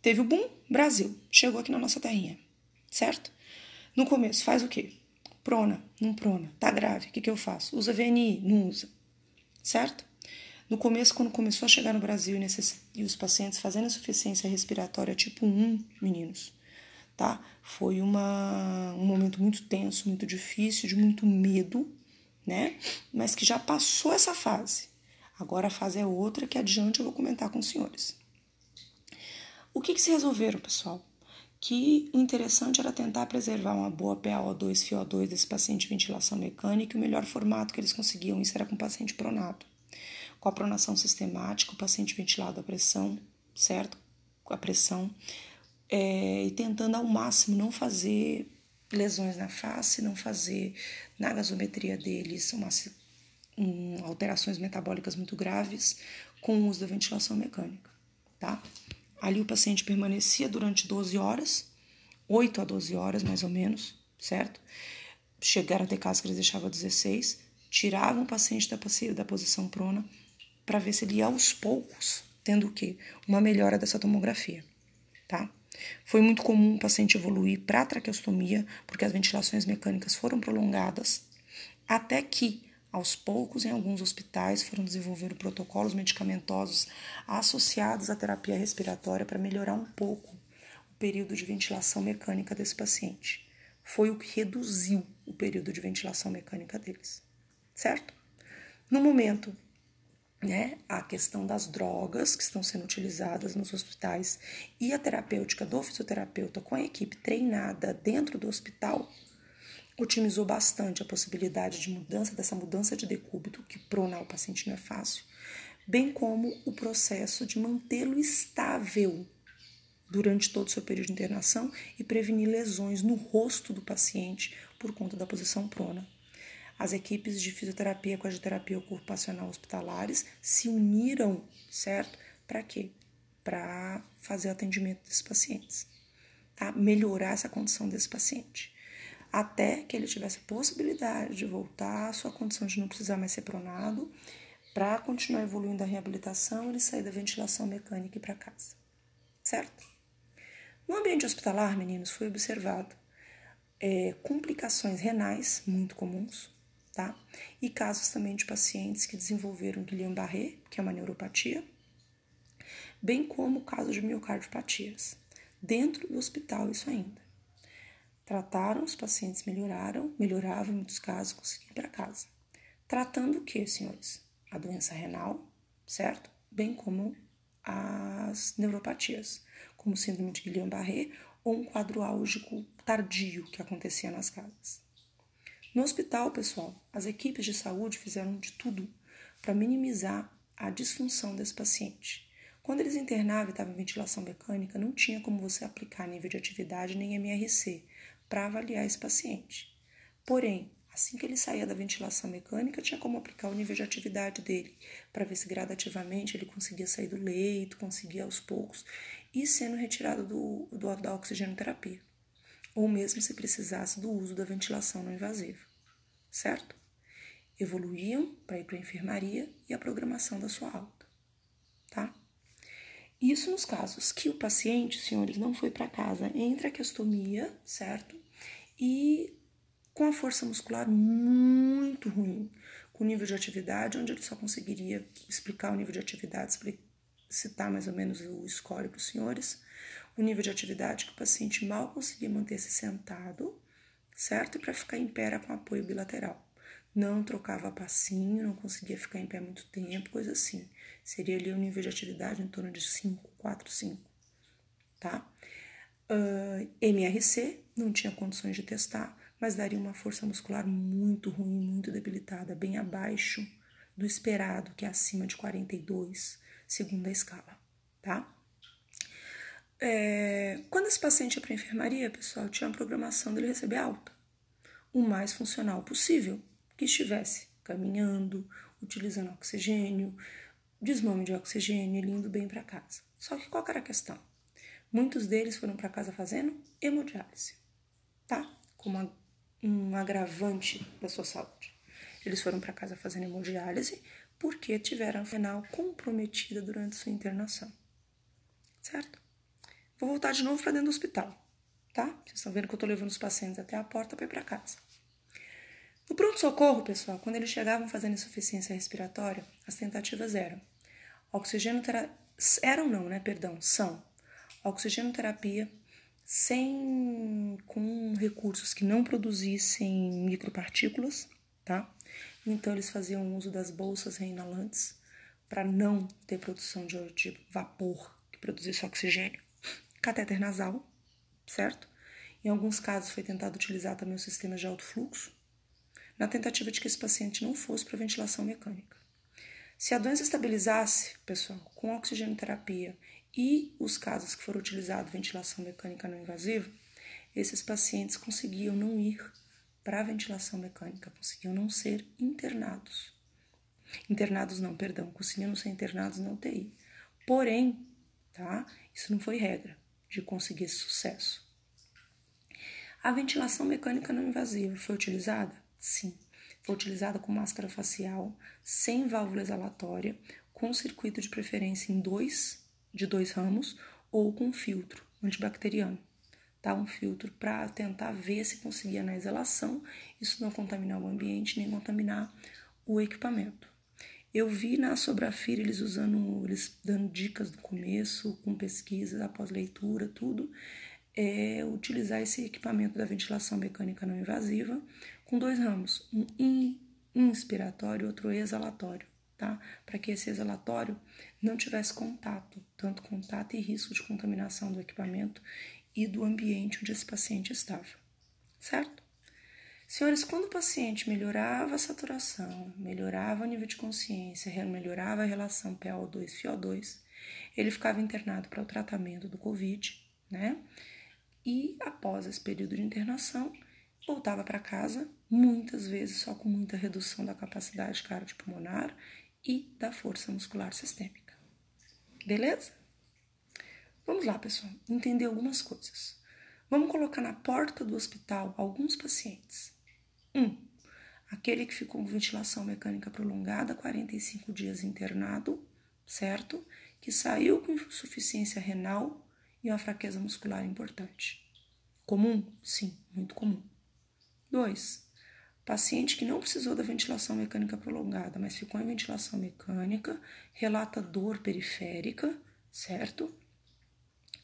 Teve o boom, Brasil. Chegou aqui na nossa terrinha, certo? No começo, faz o quê? Prona, não prona, tá grave, o que, que eu faço? Usa VNI, não usa, certo? No começo, quando começou a chegar no Brasil e, necess... e os pacientes fazendo insuficiência respiratória tipo 1, meninos, tá? Foi uma, um momento muito tenso, muito difícil, de muito medo, né? Mas que já passou essa fase. Agora a fase é outra que adiante eu vou comentar com os senhores. O que, que se resolveram, pessoal? Que o interessante era tentar preservar uma boa PaO2, FiO2 desse paciente de ventilação mecânica e o melhor formato que eles conseguiam, isso era com paciente pronado. Com a pronação sistemática, o paciente ventilado à pressão, certo? Com a pressão, é, e tentando ao máximo não fazer lesões na face, não fazer na gasometria deles uma, um, alterações metabólicas muito graves com o uso da ventilação mecânica, tá? Ali o paciente permanecia durante 12 horas, 8 a 12 horas mais ou menos, certo? Chegaram a ter casos que eles deixavam 16, tiravam o paciente da, da posição prona para ver se ele ia aos poucos tendo o quê? Uma melhora dessa tomografia, tá? Foi muito comum o paciente evoluir para traqueostomia, porque as ventilações mecânicas foram prolongadas, até que, aos poucos, em alguns hospitais, foram desenvolvendo protocolos medicamentosos associados à terapia respiratória para melhorar um pouco o período de ventilação mecânica desse paciente. Foi o que reduziu o período de ventilação mecânica deles, certo? No momento né, a questão das drogas que estão sendo utilizadas nos hospitais e a terapêutica do fisioterapeuta com a equipe treinada dentro do hospital, otimizou bastante a possibilidade de mudança, dessa mudança de decúbito, que pronar o paciente não é fácil, bem como o processo de mantê-lo estável durante todo o seu período de internação e prevenir lesões no rosto do paciente por conta da posição prona. As equipes de fisioterapia com a terapia ocupacional hospitalares se uniram, certo? Para quê? Para fazer o atendimento desses pacientes, tá? Melhorar essa condição desse paciente até que ele tivesse a possibilidade de voltar à sua condição de não precisar mais ser pronado, para continuar evoluindo a reabilitação, ele sair da ventilação mecânica e para casa. Certo? No ambiente hospitalar, meninos, foi observado é, complicações renais muito comuns, tá? E casos também de pacientes que desenvolveram Guillain-Barré, que é uma neuropatia, bem como o caso de miocardiopatias. Dentro do hospital, isso ainda. Trataram, os pacientes melhoraram, melhoravam em muitos casos, conseguiam ir para casa. Tratando o que, senhores? A doença renal, certo? Bem como as neuropatias, como síndrome de Guillain-Barré ou um quadro álgico tardio que acontecia nas casas. No hospital, pessoal, as equipes de saúde fizeram de tudo para minimizar a disfunção desse paciente. Quando eles internavam e estavam em ventilação mecânica, não tinha como você aplicar nível de atividade nem MRC, para avaliar esse paciente. Porém, assim que ele saía da ventilação mecânica, tinha como aplicar o nível de atividade dele, para ver se gradativamente ele conseguia sair do leito, conseguia aos poucos e sendo retirado do, do, da oxigenoterapia, ou mesmo se precisasse do uso da ventilação não invasiva, certo? Evoluíam para ir para a enfermaria e a programação da sua alta, tá? Isso nos casos que o paciente, senhores, não foi para casa entre a questomia, certo? E com a força muscular muito ruim, com nível de atividade, onde ele só conseguiria explicar o nível de atividade, citar mais ou menos o score para os senhores, o nível de atividade que o paciente mal conseguia manter-se sentado, certo? E para ficar em pé era com apoio bilateral. Não trocava passinho, não conseguia ficar em pé muito tempo, coisa assim. Seria ali um nível de atividade em torno de 5, 4, 5, tá? Uh, MRC, não tinha condições de testar, mas daria uma força muscular muito ruim, muito debilitada, bem abaixo do esperado, que é acima de 42, segundo a escala, tá? É, quando esse paciente ia para a enfermaria, pessoal, tinha a programação dele receber alta, o mais funcional possível, que estivesse caminhando, utilizando oxigênio, desmame de oxigênio e indo bem para casa. Só que qual era a questão? Muitos deles foram para casa fazendo hemodiálise, tá? Como um agravante da sua saúde. Eles foram para casa fazendo hemodiálise porque tiveram a renal comprometida durante sua internação, certo? Vou voltar de novo para dentro do hospital, tá? Vocês estão vendo que eu estou levando os pacientes até a porta para ir para casa. No pronto-socorro, pessoal, quando eles chegavam fazendo insuficiência respiratória, as tentativas eram oxigenoterapia. Eram não, né? Perdão, são oxigenoterapia sem com recursos que não produzissem micropartículas, tá? Então eles faziam uso das bolsas reinalantes para não ter produção de, de vapor que produzisse oxigênio. Catéter nasal, certo? Em alguns casos foi tentado utilizar também os sistemas de alto fluxo, na tentativa de que esse paciente não fosse para ventilação mecânica. Se a doença estabilizasse, pessoal, com oxigenoterapia e os casos que foram utilizados ventilação mecânica não invasiva, esses pacientes conseguiam não ir para a ventilação mecânica, conseguiam não ser internados. Internados não, perdão, conseguiam não ser internados na UTI. Porém, tá? Isso não foi regra de conseguir sucesso. A ventilação mecânica não invasiva foi utilizada? Sim, foi utilizada com máscara facial, sem válvula exalatória, com circuito de preferência em dois, de dois ramos, ou com filtro antibacteriano. Tá? Um filtro para tentar ver se conseguia na exalação isso não contaminar o ambiente nem contaminar o equipamento. Eu vi na Sobrafira eles usando, eles dando dicas do começo, com pesquisa, após leitura, tudo, é utilizar esse equipamento da ventilação mecânica não invasiva com dois ramos, um inspiratório e outro exalatório, tá? Para que esse exalatório não tivesse contato, tanto contato e risco de contaminação do equipamento e do ambiente onde esse paciente estava, certo? Senhores, quando o paciente melhorava a saturação, melhorava o nível de consciência, melhorava a relação PaO2-FiO2, ele ficava internado para o tratamento do Covid, né? E após esse período de internação, voltava para casa, muitas vezes só com muita redução da capacidade cardiopulmonar e da força muscular sistêmica. Beleza? Vamos lá, pessoal, entender algumas coisas. Vamos colocar na porta do hospital alguns pacientes. Um, aquele que ficou com ventilação mecânica prolongada, 45 dias internado, certo? Que saiu com insuficiência renal e uma fraqueza muscular importante. Comum? Sim, muito comum. 2. Paciente que não precisou da ventilação mecânica prolongada, mas ficou em ventilação mecânica, relata dor periférica, certo?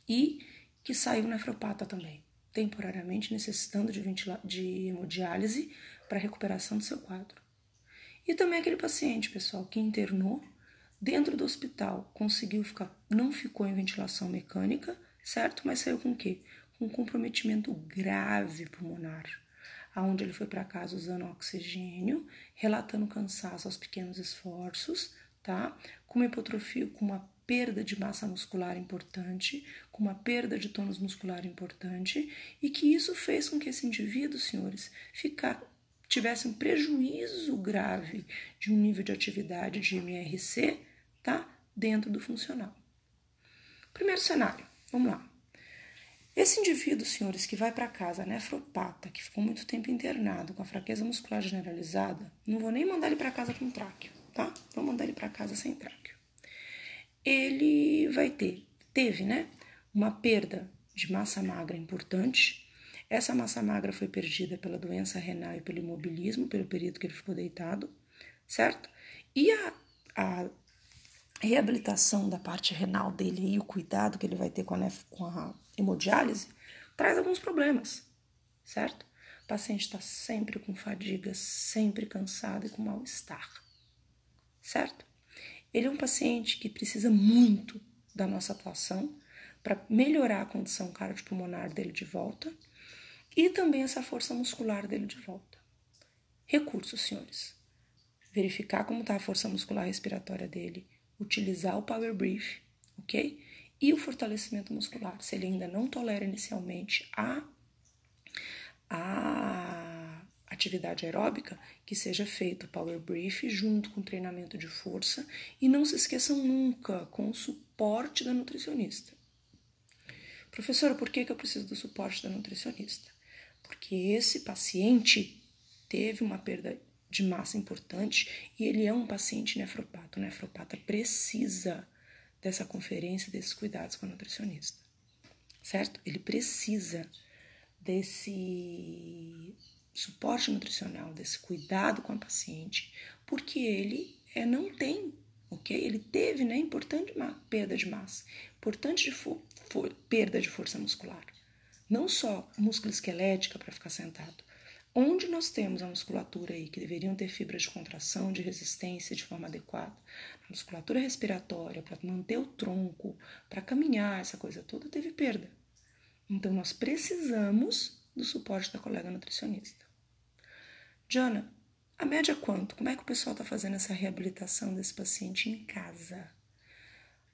E que saiu nefropata também, temporariamente necessitando de, de hemodiálise para recuperação do seu quadro. E também aquele paciente, pessoal, que internou dentro do hospital, conseguiu ficar, não ficou em ventilação mecânica, certo? Mas saiu com o quê? Com um comprometimento grave pulmonar aonde ele foi para casa usando oxigênio, relatando cansaço aos pequenos esforços, tá? Com uma hipotrofia, com uma perda de massa muscular importante, com uma perda de tônus muscular importante, e que isso fez com que esse indivíduo, senhores, ficar, tivesse um prejuízo grave de um nível de atividade de MRC, tá? Dentro do funcional. Primeiro cenário, vamos lá. Esse indivíduo, senhores, que vai para casa nefropata, que ficou muito tempo internado com a fraqueza muscular generalizada, não vou nem mandar ele para casa com tráqueo, tá? Vou mandar ele para casa sem tráqueo. Ele vai ter, teve, né, uma perda de massa magra importante. Essa massa magra foi perdida pela doença renal e pelo imobilismo, pelo período que ele ficou deitado, certo? E a, a reabilitação da parte renal dele e o cuidado que ele vai ter com a, com a hemodiálise traz alguns problemas, certo? O paciente está sempre com fadiga, sempre cansado e com mal-estar, certo? Ele é um paciente que precisa muito da nossa atuação para melhorar a condição cardiopulmonar dele de volta e também essa força muscular dele de volta. Recursos, senhores. Verificar como está a força muscular respiratória dele, utilizar o Power Brief, ok? E o fortalecimento muscular, se ele ainda não tolera inicialmente a, a atividade aeróbica, que seja feito Power Brief junto com treinamento de força e não se esqueçam nunca com o suporte da nutricionista. Professora, por que, que eu preciso do suporte da nutricionista? Porque esse paciente teve uma perda de massa importante e ele é um paciente nefropata. O nefropata precisa dessa conferência, desses cuidados com a nutricionista, certo? Ele precisa desse suporte nutricional, desse cuidado com a paciente, porque ele é, não tem, ok? Ele teve, né, importante perda de massa, importante de perda de força muscular. Não só músculo esquelética para ficar sentado, Onde nós temos a musculatura aí que deveriam ter fibras de contração, de resistência de forma adequada, a musculatura respiratória para manter o tronco, para caminhar, essa coisa toda teve perda. Então nós precisamos do suporte da colega nutricionista. Jana, a média é quanto? Como é que o pessoal está fazendo essa reabilitação desse paciente em casa?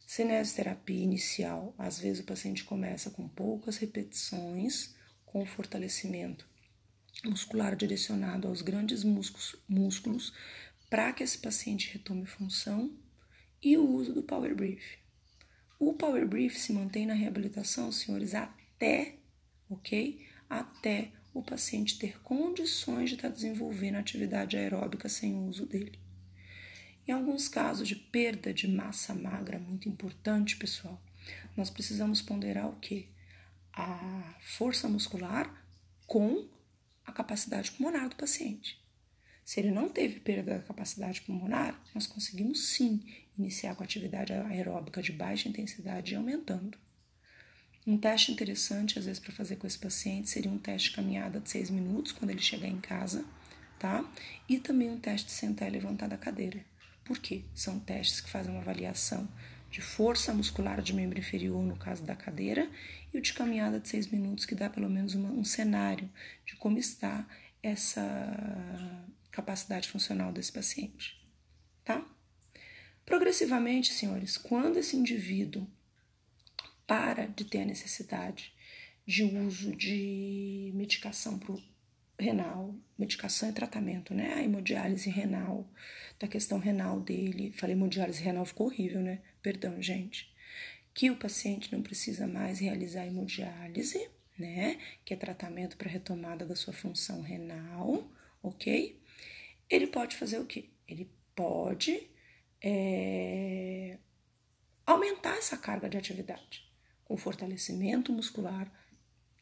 Cinesioterapia inicial, às vezes o paciente começa com poucas repetições, com fortalecimento muscular direcionado aos grandes músculos, músculos para que esse paciente retome função e o uso do Power Brief. O Power Brief se mantém na reabilitação, senhores, até, ok? Até o paciente ter condições de estar tá desenvolvendo atividade aeróbica sem o uso dele. Em alguns casos de perda de massa magra, muito importante, pessoal, nós precisamos ponderar o que? A força muscular com a capacidade pulmonar do paciente. Se ele não teve perda da capacidade pulmonar, nós conseguimos sim iniciar com atividade aeróbica de baixa intensidade e aumentando. Um teste interessante, às vezes, para fazer com esse paciente seria um teste de caminhada de 6 minutos quando ele chegar em casa, tá? E também um teste de sentar e levantar da cadeira. Por quê? São testes que fazem uma avaliação de força muscular de membro inferior, no caso da cadeira, e o de caminhada de seis minutos, que dá pelo menos uma, um cenário de como está essa capacidade funcional desse paciente, tá? Progressivamente, senhores, quando esse indivíduo para de ter a necessidade de uso de medicação para renal, medicação e tratamento, né? A hemodiálise renal, da questão renal dele. Falei hemodiálise renal, ficou horrível, né? Perdão, gente. Que o paciente não precisa mais realizar hemodiálise, né? Que é tratamento para retomada da sua função renal, ok? Ele pode fazer o quê? Ele pode é, aumentar essa carga de atividade com fortalecimento muscular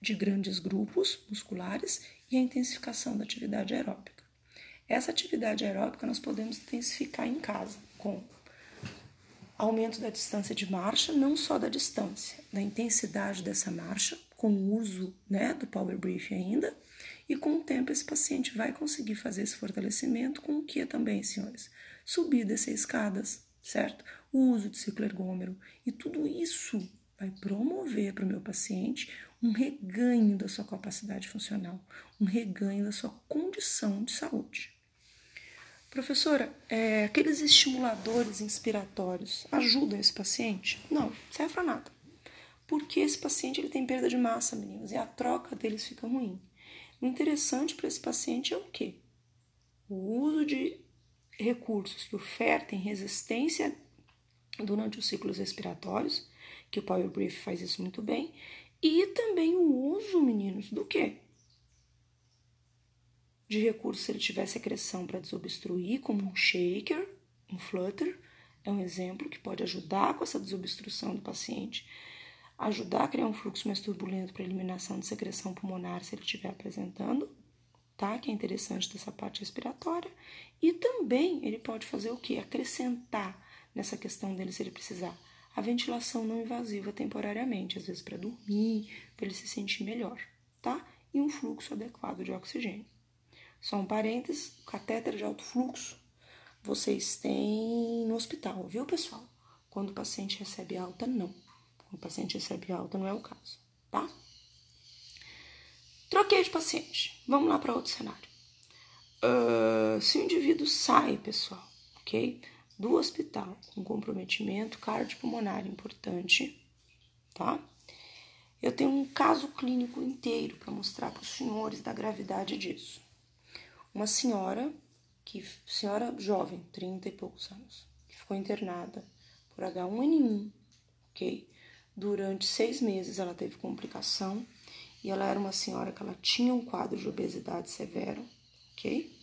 de grandes grupos musculares e a intensificação da atividade aeróbica. Essa atividade aeróbica nós podemos intensificar em casa com aumento da distância de marcha, não só da distância, da intensidade dessa marcha, com o uso né, do power brief ainda, e com o tempo esse paciente vai conseguir fazer esse fortalecimento com o que também, senhores? Subir e descer escadas, certo? O uso de ciclo ergômero. E tudo isso vai promover para o meu paciente um reganho da sua capacidade funcional, um reganho da sua condição de saúde. Professora, é, aqueles estimuladores inspiratórios ajudam esse paciente? Não, serve para nada. Porque esse paciente ele tem perda de massa, meninos, e a troca deles fica ruim. O interessante para esse paciente é o quê? O uso de recursos que ofertem resistência durante os ciclos respiratórios que o Power Brief faz isso muito bem, e também o uso, meninos, do quê? De recursos se ele tiver secreção para desobstruir, como um shaker, um flutter, é um exemplo que pode ajudar com essa desobstrução do paciente, ajudar a criar um fluxo mais turbulento para eliminação de secreção pulmonar se ele estiver apresentando, tá? Que é interessante dessa parte respiratória. E também ele pode fazer o quê? Acrescentar nessa questão dele se ele precisar a ventilação não invasiva temporariamente, às vezes para dormir, para ele se sentir melhor, tá? E um fluxo adequado de oxigênio. Só um parênteses, catéter de alto fluxo vocês têm no hospital, viu, pessoal? Quando o paciente recebe alta, não. Quando o paciente recebe alta, não é o caso, tá? Troquei de paciente. Vamos lá para outro cenário. Uh, se o indivíduo sai, pessoal, ok? Do hospital com comprometimento cardiopulmonar importante, tá? Eu tenho um caso clínico inteiro para mostrar para os senhores da gravidade disso. Uma senhora, que senhora jovem, 30 e poucos anos, que ficou internada por H1N1, ok? Durante seis meses ela teve complicação e ela era uma senhora que ela tinha um quadro de obesidade severo, ok?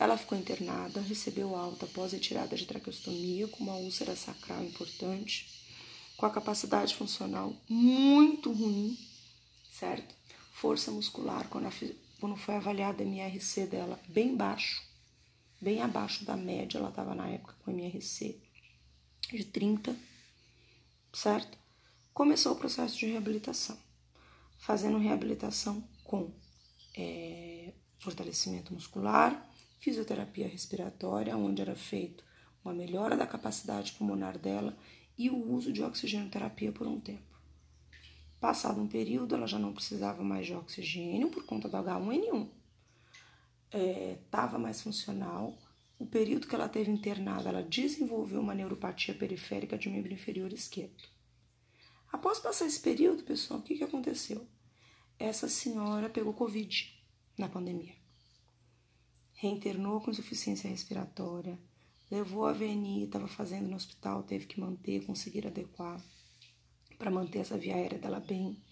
Ela ficou internada, recebeu alta após retirada de traqueostomia com uma úlcera sacral importante, com a capacidade funcional muito ruim, certo? Força muscular, quando, a, quando foi avaliada a MRC dela, bem baixo, bem abaixo da média, ela estava na época com MRC de 30, certo? Começou o processo de reabilitação, fazendo reabilitação com é, fortalecimento muscular, fisioterapia respiratória, onde era feito uma melhora da capacidade pulmonar dela e o uso de oxigenoterapia por um tempo. Passado um período, ela já não precisava mais de oxigênio por conta do H1N1. Estava é, mais funcional. O período que ela teve internada, ela desenvolveu uma neuropatia periférica de membro inferior esquerdo. Após passar esse período, pessoal, o que, que aconteceu? Essa senhora pegou Covid na pandemia reinternou com insuficiência respiratória, levou a VNI, estava fazendo no hospital, teve que manter, conseguir adequar para manter essa via aérea dela bem.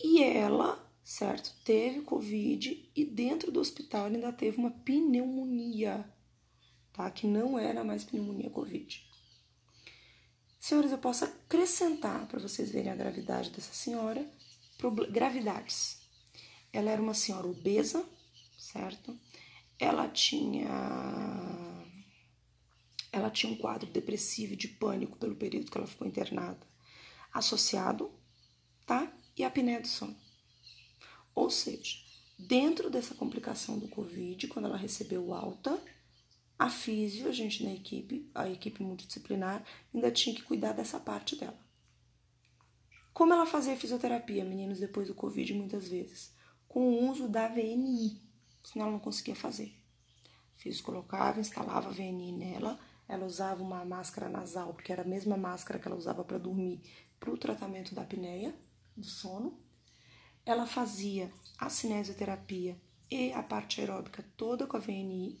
E ela, certo, teve Covid e dentro do hospital ainda teve uma pneumonia, tá? Que não era mais pneumonia Covid. Senhores, eu posso acrescentar para vocês verem a gravidade dessa senhora. Gravidades. Ela era uma senhora obesa, certo? Ela tinha ela tinha um quadro depressivo e de pânico pelo período que ela ficou internada, associado, tá? E a apneia do sono. Ou seja, dentro dessa complicação do Covid, quando ela recebeu alta, a físio, a gente na equipe, a equipe multidisciplinar, ainda tinha que cuidar dessa parte dela. Como ela fazia fisioterapia, meninos, depois do Covid, muitas vezes? Com o uso da VNI, senão ela não conseguia fazer. Físico colocava, instalava VNI nela, ela usava uma máscara nasal, porque era a mesma máscara que ela usava para dormir, para o tratamento da apneia, do sono. Ela fazia a cinesioterapia e a parte aeróbica toda com a VNI.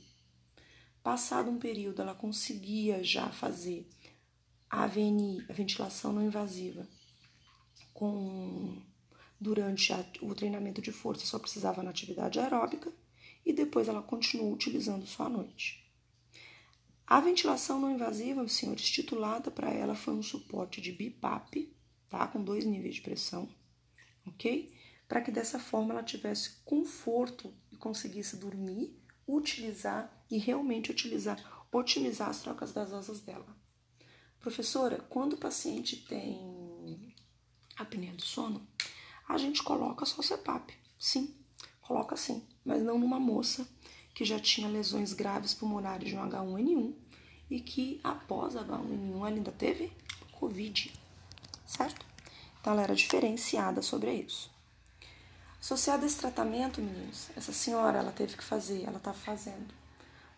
Passado um período, ela conseguia já fazer a VNI, a ventilação não invasiva, com durante a, o treinamento de força só precisava na atividade aeróbica e depois ela continuou utilizando só à noite. A ventilação não invasiva, senhores, titulada para ela foi um suporte de BIPAP, tá? Com dois níveis de pressão, ok? Para que dessa forma ela tivesse conforto e conseguisse dormir, utilizar e realmente utilizar, otimizar as trocas gasosas dela. Professora, quando o paciente tem apneia do sono, a gente coloca só CPAP. Sim, coloca sim, mas não numa moça que já tinha lesões graves pulmonares de um H1N1 e que após H1N1 ela ainda teve Covid, certo? Então ela era diferenciada sobre isso. Associado a esse tratamento, meninos, essa senhora ela teve que fazer, ela está fazendo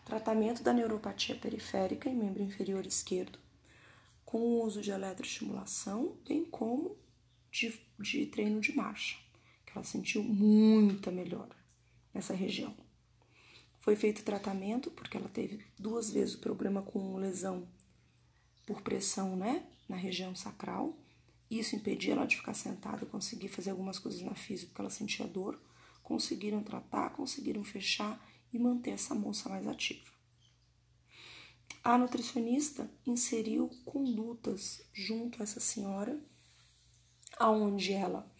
tratamento da neuropatia periférica em membro inferior esquerdo, com o uso de eletroestimulação, bem como de, de treino de marcha, ela sentiu muita melhora nessa região. Foi feito tratamento, porque ela teve duas vezes o problema com lesão por pressão né, na região sacral. Isso impedia ela de ficar sentada, conseguir fazer algumas coisas na física, porque ela sentia dor. Conseguiram tratar, conseguiram fechar e manter essa moça mais ativa. A nutricionista inseriu condutas junto a essa senhora, aonde ela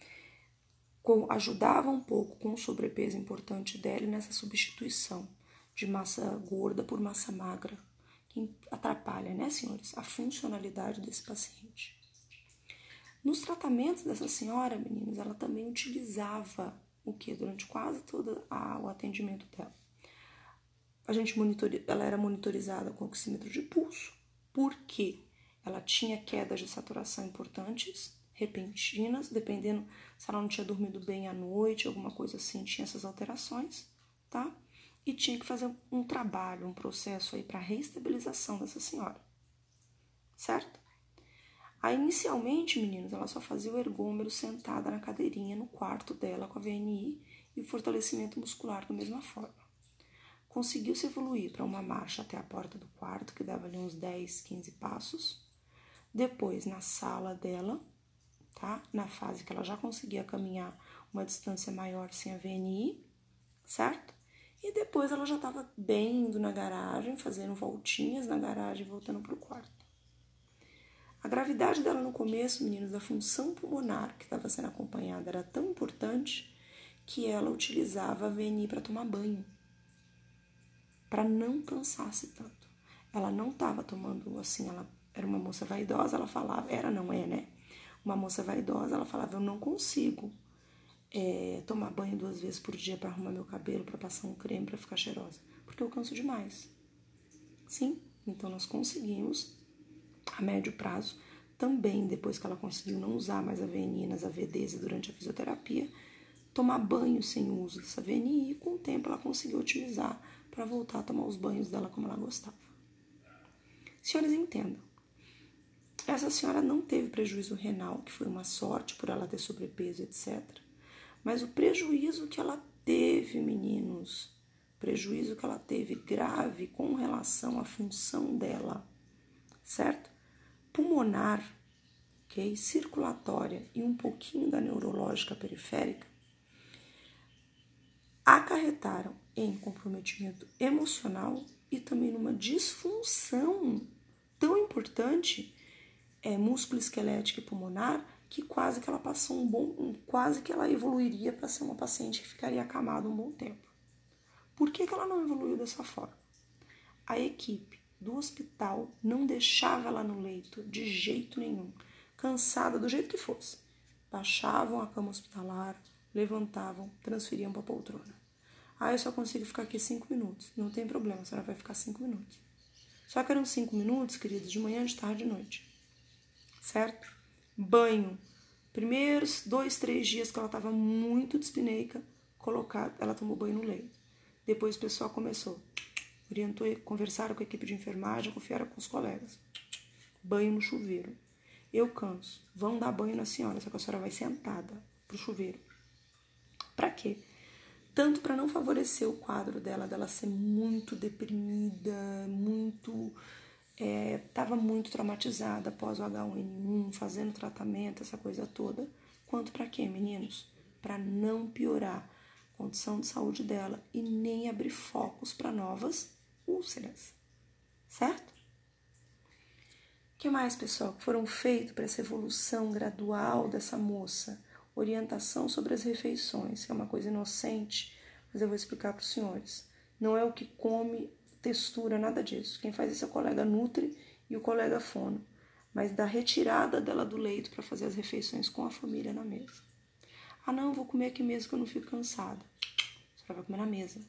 ajudava um pouco com o sobrepeso importante dela nessa substituição de massa gorda por massa magra, que atrapalha, né, senhores, a funcionalidade desse paciente. Nos tratamentos dessa senhora, meninos, ela também utilizava o que durante quase todo a, o atendimento dela a gente ela era monitorizada com oxímetro de pulso, porque ela tinha quedas de saturação importantes, repentinas, dependendo se ela não tinha dormido bem à noite, alguma coisa assim, tinha essas alterações, tá? E tinha que fazer um trabalho, um processo aí para reestabilização dessa senhora, certo? Aí, inicialmente, meninos, ela só fazia o ergômero sentada na cadeirinha no quarto dela com a VNI e o fortalecimento muscular da mesma forma. Conseguiu-se evoluir para uma marcha até a porta do quarto, que dava ali uns 10, 15 passos. Depois, na sala dela, tá? Na fase que ela já conseguia caminhar uma distância maior sem a VNI, certo? E depois ela já estava bem indo na garagem, fazendo voltinhas na garagem, voltando para o quarto. A gravidade dela no começo, meninos, da função pulmonar que estava sendo acompanhada era tão importante que ela utilizava a VNI para tomar banho para não cansar-se tanto. Ela não estava tomando assim, ela era uma moça vaidosa, ela falava, era, não é, né? Uma moça vaidosa, ela falava, eu não consigo é, tomar banho duas vezes por dia para arrumar meu cabelo, para passar um creme, para ficar cheirosa, porque eu canso demais. Sim, então nós conseguimos, a médio prazo, também depois que ela conseguiu não usar mais a VNI nas AVDs durante a fisioterapia, tomar banho sem uso dessa VNI e com o tempo ela conseguiu utilizar para voltar a tomar os banhos dela como ela gostava. Senhores, entendam. Essa senhora não teve prejuízo renal, que foi uma sorte por ela ter sobrepeso, etc. Mas o prejuízo que ela teve, meninos, prejuízo que ela teve grave com relação à função dela, certo? Pulmonar, ok? Circulatória e um pouquinho da neurológica periférica, acarretaram em comprometimento emocional e também numa disfunção tão importante é, músculo esquelético e pulmonar que quase que ela passou um bom, quase que ela evoluiria para ser uma paciente que ficaria acamada um bom tempo. Por que, que ela não evoluiu dessa forma? A equipe do hospital não deixava ela no leito de jeito nenhum, cansada do jeito que fosse. Baixavam a cama hospitalar, levantavam, transferiam para a poltrona. Ah, eu só consigo ficar aqui cinco minutos. Não tem problema, a senhora vai ficar cinco minutos. Só que eram cinco minutos, queridos, de manhã, de tarde, de noite. Certo? Banho. Primeiros dois, três dias que ela estava muito dispineica, colocada, ela tomou banho no leito. Depois o pessoal começou. Orientou, conversaram com a equipe de enfermagem, confiaram com os colegas. Banho no chuveiro. Eu canso. Vão dar banho na senhora, só que a senhora vai sentada pro chuveiro. Para quê? Tanto para não favorecer o quadro dela, dela ser muito deprimida, muito. Estava é, muito traumatizada após o H1N1, fazendo tratamento, essa coisa toda. Quanto para quê, meninos? Para não piorar a condição de saúde dela e nem abrir focos para novas úlceras. Certo? O que mais, pessoal, que foram feitos para essa evolução gradual dessa moça? orientação sobre as refeições, que é uma coisa inocente, mas eu vou explicar para os senhores. Não é o que come, textura, nada disso. Quem faz isso é o colega Nutri e o colega Fono, mas da retirada dela do leito para fazer as refeições com a família na mesa. Ah, não, vou comer aqui mesmo que eu não fico cansada. Você vai comer na mesa.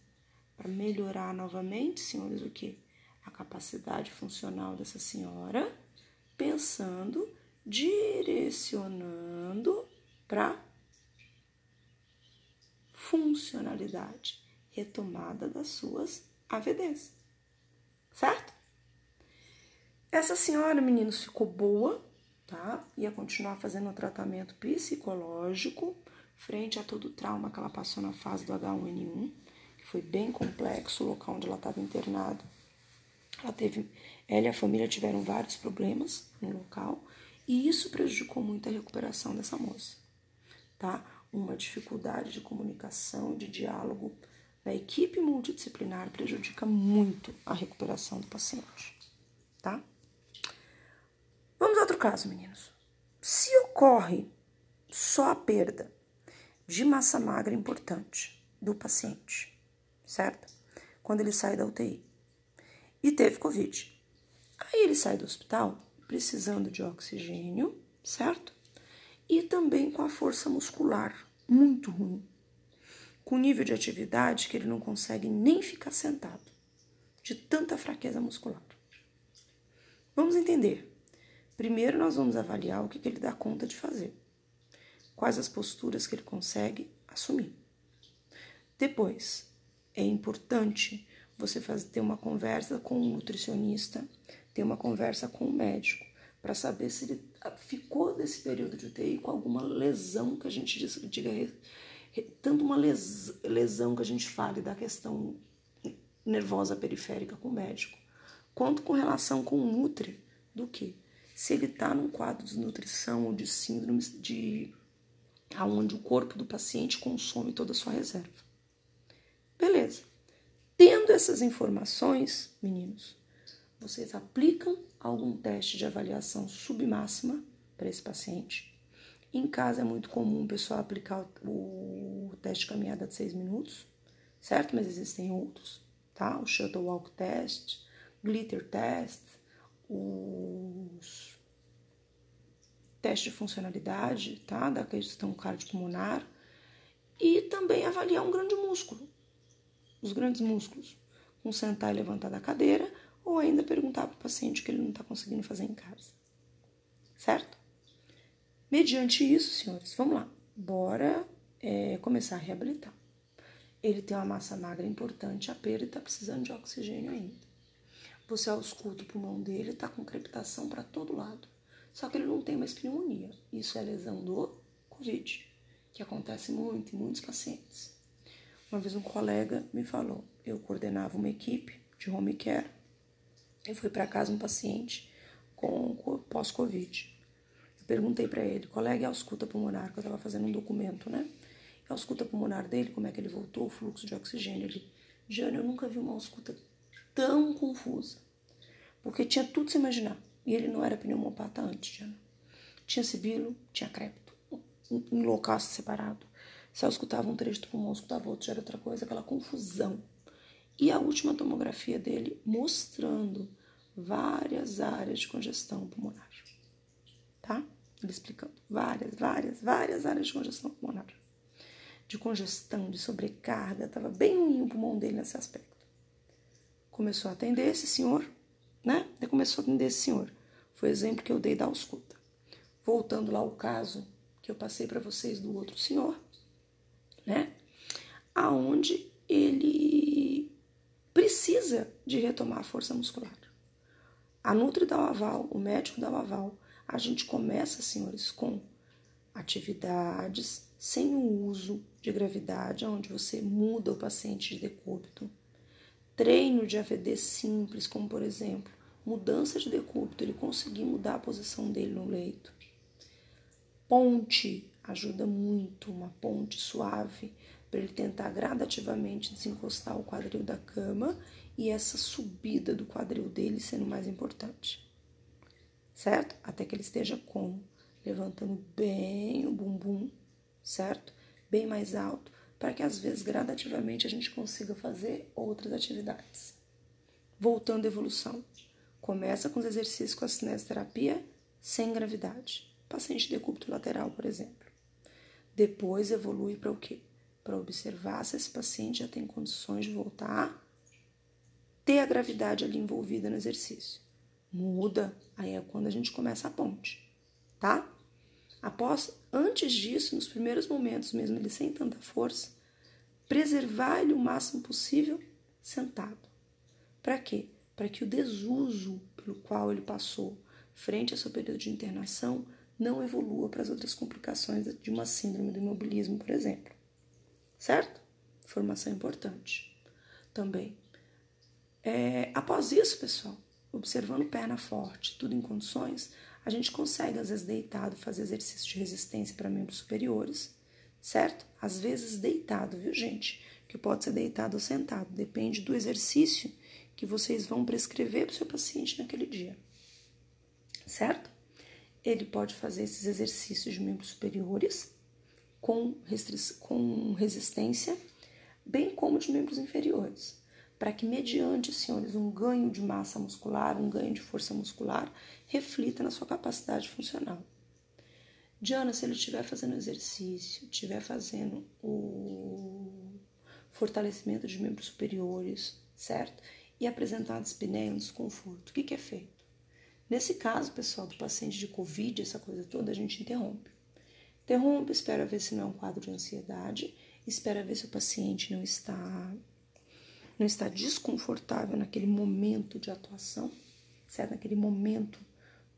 Para melhorar novamente, senhores, o que? A capacidade funcional dessa senhora, pensando, direcionando para funcionalidade, retomada das suas AVDs. Certo? Essa senhora, meninos, ficou boa, tá? Ia continuar fazendo um tratamento psicológico frente a todo o trauma que ela passou na fase do H1N1, que foi bem complexo, o local onde ela estava internada. Ela teve, ela e a família tiveram vários problemas no local, e isso prejudicou muito a recuperação dessa moça tá? Uma dificuldade de comunicação, de diálogo da equipe multidisciplinar prejudica muito a recuperação do paciente, tá? Vamos a outro caso, meninos. Se ocorre só a perda de massa magra importante do paciente, certo? Quando ele sai da UTI e teve Covid. Aí ele sai do hospital precisando de oxigênio, certo? e também com a força muscular muito ruim, com nível de atividade que ele não consegue nem ficar sentado, de tanta fraqueza muscular. Vamos entender. Primeiro, nós vamos avaliar o que, ele dá conta de fazer, quais as posturas que ele consegue assumir. Depois, é importante você fazer, ter uma conversa com o nutricionista, ter uma conversa com o médico, para saber se ele ficou desse período de UTI com alguma lesão que a gente diga tanto uma lesão que a gente fale da questão nervosa periférica com o médico, quanto com relação com o Nutri, do que se ele está num quadro de nutrição ou de síndromes de aonde o corpo do paciente consome toda a sua reserva. Beleza. Tendo essas informações, meninos, vocês aplicam algum teste de avaliação submáxima para esse paciente. Em casa é muito comum o pessoal aplicar o, o teste de caminhada de 6 minutos, certo? Mas existem outros, tá? O Shuttle Walk Test, Glitter Test, os testes de funcionalidade, tá? Da questão cardiopulmonar e também avaliar um grande músculo, os grandes músculos, com sentar e levantar da cadeira ou ainda perguntar para o paciente o que ele não está conseguindo fazer em casa. Certo? Mediante isso, senhores, vamos lá, bora é, começar a reabilitar. Ele tem uma massa magra importante, a perda está precisando de oxigênio ainda. Você ausculta o pulmão dele, está com crepitação para todo lado. Só que ele não tem mais pneumonia. Isso é lesão do Covid, que acontece muito em muitos pacientes. Uma vez um colega me falou, eu coordenava uma equipe de home care eu fui para casa um paciente com pós-Covid. Perguntei para ele qual é a ausculta pulmonar, que eu estava fazendo um documento, né? A ausculta pulmonar dele, como é que ele voltou, o fluxo de oxigênio. Ele, Jane, eu nunca vi uma ausculta tão confusa. Porque tinha tudo se imaginar. E ele não era pneumopata antes, Jana. Tinha sibilo, tinha crépito, em local separado. Se eu escutava um trecho do pulmão, escutava outro, já era outra coisa, aquela confusão. E a última tomografia dele mostrando várias áreas de congestão pulmonar. Tá? Ele explicando. Várias, várias, várias áreas de congestão pulmonar. De congestão, de sobrecarga. Estava bem ruim o pulmão dele nesse aspecto. Começou a atender esse senhor, né? Ele começou a atender esse senhor. Foi o exemplo que eu dei da ausculta. Voltando lá ao caso que eu passei para vocês do outro senhor, né? Aonde ele precisa de retomar a força muscular. A Nutri dá o aval, o médico dá o aval. A gente começa, senhores, com atividades sem o uso de gravidade, onde você muda o paciente de decúbito. Treino de AVD simples, como por exemplo, mudança de decúbito, ele conseguir mudar a posição dele no leito. Ponte ajuda muito, uma ponte suave, para ele tentar gradativamente desencostar o quadril da cama e essa subida do quadril dele sendo mais importante. Certo? Até que ele esteja como? Levantando bem o bumbum, certo? Bem mais alto, para que às vezes gradativamente a gente consiga fazer outras atividades. Voltando à evolução. Começa com os exercícios com a cinesioterapia sem gravidade. Paciente de decúbito lateral, por exemplo. Depois evolui para o quê? para observar se esse paciente já tem condições de voltar ter a gravidade ali envolvida no exercício. Muda, aí é quando a gente começa a ponte, tá? Após, antes disso, nos primeiros momentos, mesmo ele sem tanta força, preservar ele o máximo possível sentado. Para quê? Para que o desuso pelo qual ele passou frente ao seu período de internação não evolua para as outras complicações de uma síndrome do imobilismo, por exemplo certo? Informação importante também. É, após isso, pessoal, observando perna forte, tudo em condições, a gente consegue, às vezes, deitado, fazer exercício de resistência para membros superiores, certo? Às vezes deitado, viu, gente? Que pode ser deitado ou sentado, depende do exercício que vocês vão prescrever para o seu paciente naquele dia, certo? Ele pode fazer esses exercícios de membros superiores, com, com resistência, bem como de membros inferiores, para que, mediante, senhores, um ganho de massa muscular, um ganho de força muscular, reflita na sua capacidade funcional. Diana, se ele estiver fazendo exercício, estiver fazendo o fortalecimento de membros superiores, certo? E apresentar dispneia, um desconforto, o que, que é feito? Nesse caso, pessoal, do paciente de Covid, essa coisa toda, a gente interrompe. Interrompe, espera ver se não é um quadro de ansiedade, espera ver se o paciente não está não está desconfortável naquele momento de atuação, certo? Naquele momento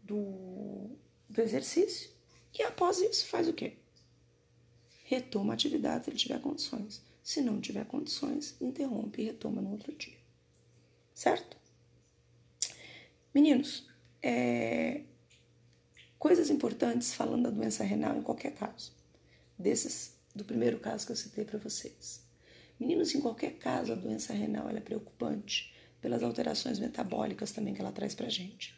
do, do exercício. E após isso, faz o quê? Retoma a atividade se ele tiver condições. Se não tiver condições, interrompe e retoma no outro dia. Certo? Meninos, é, Coisas importantes falando da doença renal em qualquer caso. Desses, do primeiro caso que eu citei para vocês. Meninos, em qualquer caso, a doença renal é preocupante pelas alterações metabólicas também que ela traz para gente.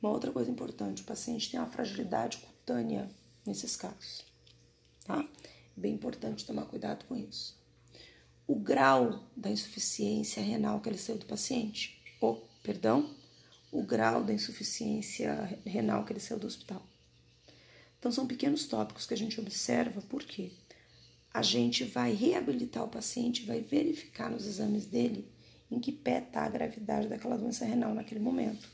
Uma outra coisa importante, o paciente tem uma fragilidade cutânea nesses casos, tá? Bem importante tomar cuidado com isso. O grau da insuficiência renal que ele saiu do paciente, ou, perdão, o grau da insuficiência renal que ele saiu do hospital. Então, são pequenos tópicos que a gente observa, porque a gente vai reabilitar o paciente, vai verificar nos exames dele em que pé está a gravidade daquela doença renal naquele momento.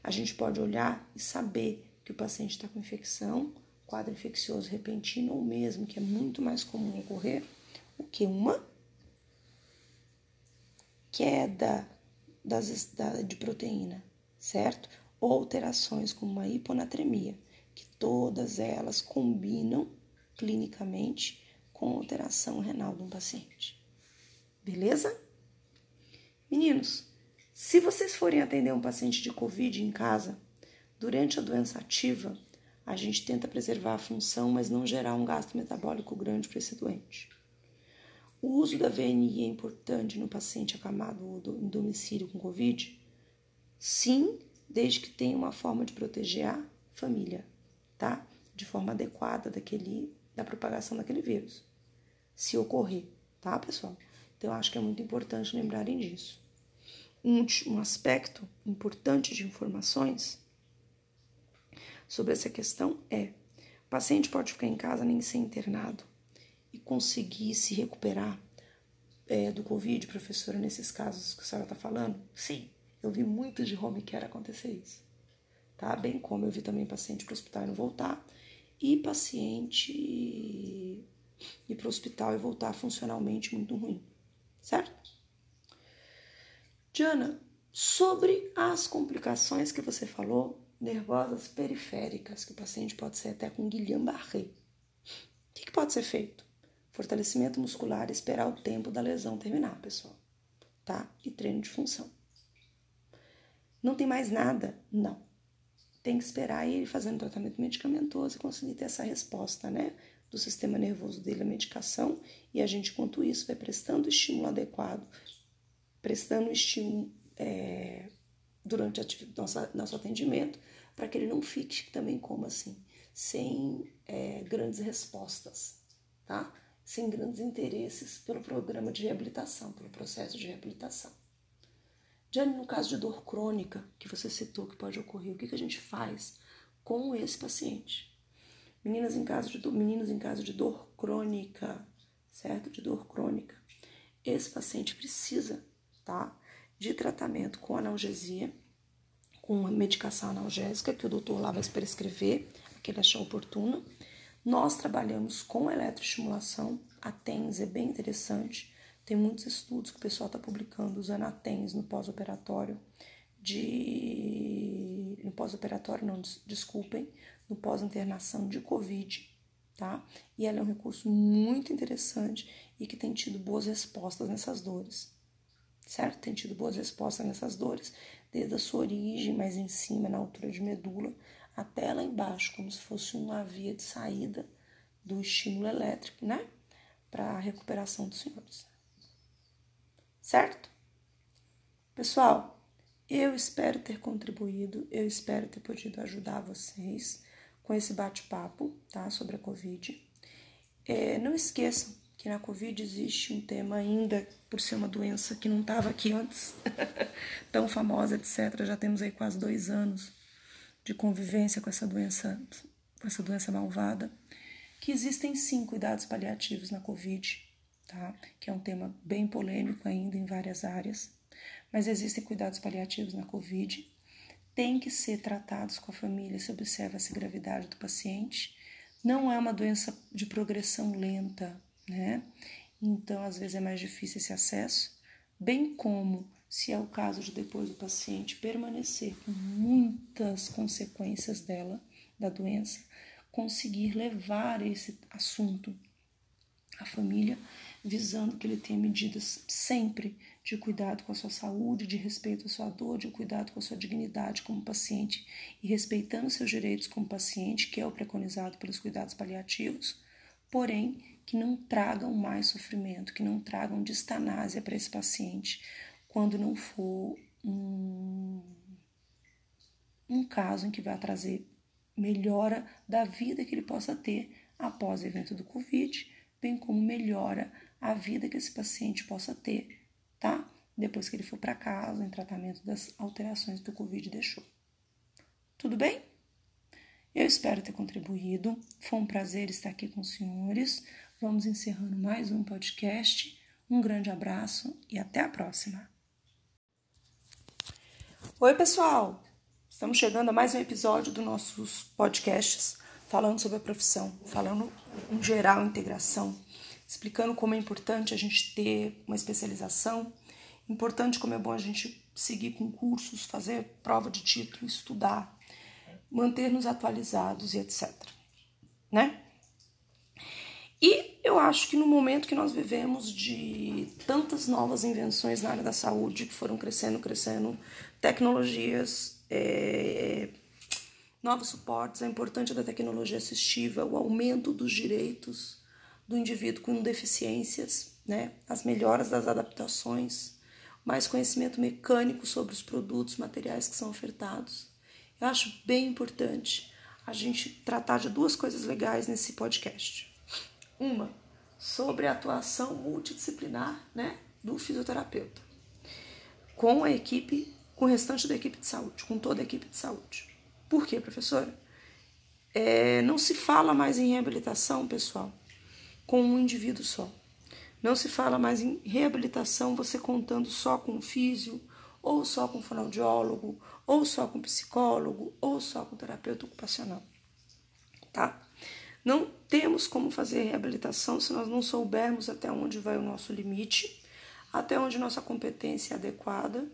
A gente pode olhar e saber que o paciente está com infecção, quadro infeccioso repentino ou mesmo, que é muito mais comum ocorrer, o que? Uma queda das, da, de proteína, certo? Ou alterações como uma hiponatremia, que todas elas combinam clinicamente com alteração renal de um paciente. Beleza? Meninos, se vocês forem atender um paciente de Covid em casa, durante a doença ativa, a gente tenta preservar a função, mas não gerar um gasto metabólico grande para esse doente. O uso da VNI é importante no paciente acamado em domicílio com Covid? Sim, desde que tenha uma forma de proteger a família, tá? De forma adequada daquele, da propagação daquele vírus, se ocorrer, tá, pessoal? Então, eu acho que é muito importante lembrarem disso. Um, um aspecto importante de informações sobre essa questão é: o paciente pode ficar em casa nem ser internado e conseguir se recuperar é, do Covid, professora, nesses casos que a senhora está falando? Sim, eu vi muito de home care acontecer isso. Tá? Bem como eu vi também paciente para o hospital e não voltar, e paciente ir para o hospital e voltar funcionalmente muito ruim, certo? Diana, sobre as complicações que você falou, nervosas periféricas, que o paciente pode ser até com Guillain-Barré. O que, que pode ser feito? Fortalecimento muscular esperar o tempo da lesão terminar, pessoal. Tá? E treino de função. Não tem mais nada? Não. Tem que esperar ele fazendo tratamento medicamentoso e conseguir ter essa resposta, né? Do sistema nervoso dele, a medicação, e a gente, quanto isso, vai prestando estímulo adequado, prestando estímulo é, durante nosso, nosso atendimento, para que ele não fique também como assim, sem é, grandes respostas, tá? Sem grandes interesses pelo programa de reabilitação, pelo processo de reabilitação. Já no caso de dor crônica, que você citou que pode ocorrer, o que, que a gente faz com esse paciente? Meninas em caso de meninos em caso de dor crônica, certo? De dor crônica. Esse paciente precisa, tá? De tratamento com analgesia, com uma medicação analgésica que o doutor lá vai prescrever, que ele achar oportuno. Nós trabalhamos com eletroestimulação, a TENS é bem interessante, tem muitos estudos que o pessoal está publicando usando a TENS no pós-operatório de. no pós-operatório, não, desculpem, no pós-internação de Covid, tá? E ela é um recurso muito interessante e que tem tido boas respostas nessas dores, certo? Tem tido boas respostas nessas dores, desde a sua origem, mais em cima, na altura de medula, até lá embaixo, como se fosse uma via de saída do estímulo elétrico, né? Para a recuperação dos senhores certo? Pessoal, eu espero ter contribuído, eu espero ter podido ajudar vocês com esse bate-papo, tá? Sobre a Covid. É, não esqueçam que na Covid existe um tema ainda, por ser uma doença que não estava aqui antes, <laughs> tão famosa, etc. Já temos aí quase dois anos de convivência com essa doença, com essa doença malvada, que existem sim cuidados paliativos na Covid tá? Que é um tema bem polêmico ainda em várias áreas, mas existem cuidados paliativos na COVID, tem que ser tratados com a família se observa-se a gravidade do paciente. Não é uma doença de progressão lenta, né? Então, às vezes é mais difícil esse acesso, bem como se é o caso de depois do paciente permanecer com muitas consequências dela, da doença, conseguir levar esse assunto à família visando que ele tenha medidas sempre de cuidado com a sua saúde, de respeito à sua dor, de cuidado com a sua dignidade como paciente e respeitando seus direitos como paciente, que é o preconizado pelos cuidados paliativos, porém que não tragam mais sofrimento, que não tragam distanásia para esse paciente quando não for um, um caso em que vai trazer melhora da vida que ele possa ter após o evento do Covid, bem como melhora a vida que esse paciente possa ter, tá? Depois que ele for para casa, em tratamento das alterações que o Covid deixou. Tudo bem? Eu espero ter contribuído. Foi um prazer estar aqui com os senhores. Vamos encerrando mais um podcast. Um grande abraço e até a próxima. Oi, pessoal! Estamos chegando a mais um episódio dos nossos podcasts falando sobre a profissão, falando em geral integração explicando como é importante a gente ter uma especialização, importante como é bom a gente seguir com cursos, fazer prova de título, estudar, manter-nos atualizados e etc. Né? E eu acho que no momento que nós vivemos de tantas novas invenções na área da saúde que foram crescendo, crescendo, tecnologias, é, novos suportes, a importância da tecnologia assistiva, o aumento dos direitos do indivíduo com deficiências, né? as melhoras das adaptações, mais conhecimento mecânico sobre os produtos, materiais que são ofertados. Eu acho bem importante a gente tratar de duas coisas legais nesse podcast. Uma, sobre a atuação multidisciplinar né, do fisioterapeuta, com a equipe, com o restante da equipe de saúde, com toda a equipe de saúde. Por quê, professora? É, não se fala mais em reabilitação, pessoal, com um indivíduo só. Não se fala mais em reabilitação você contando só com o físio, ou só com fonoaudiólogo, ou só com psicólogo, ou só com terapeuta ocupacional. Tá? Não temos como fazer reabilitação se nós não soubermos até onde vai o nosso limite, até onde nossa competência é adequada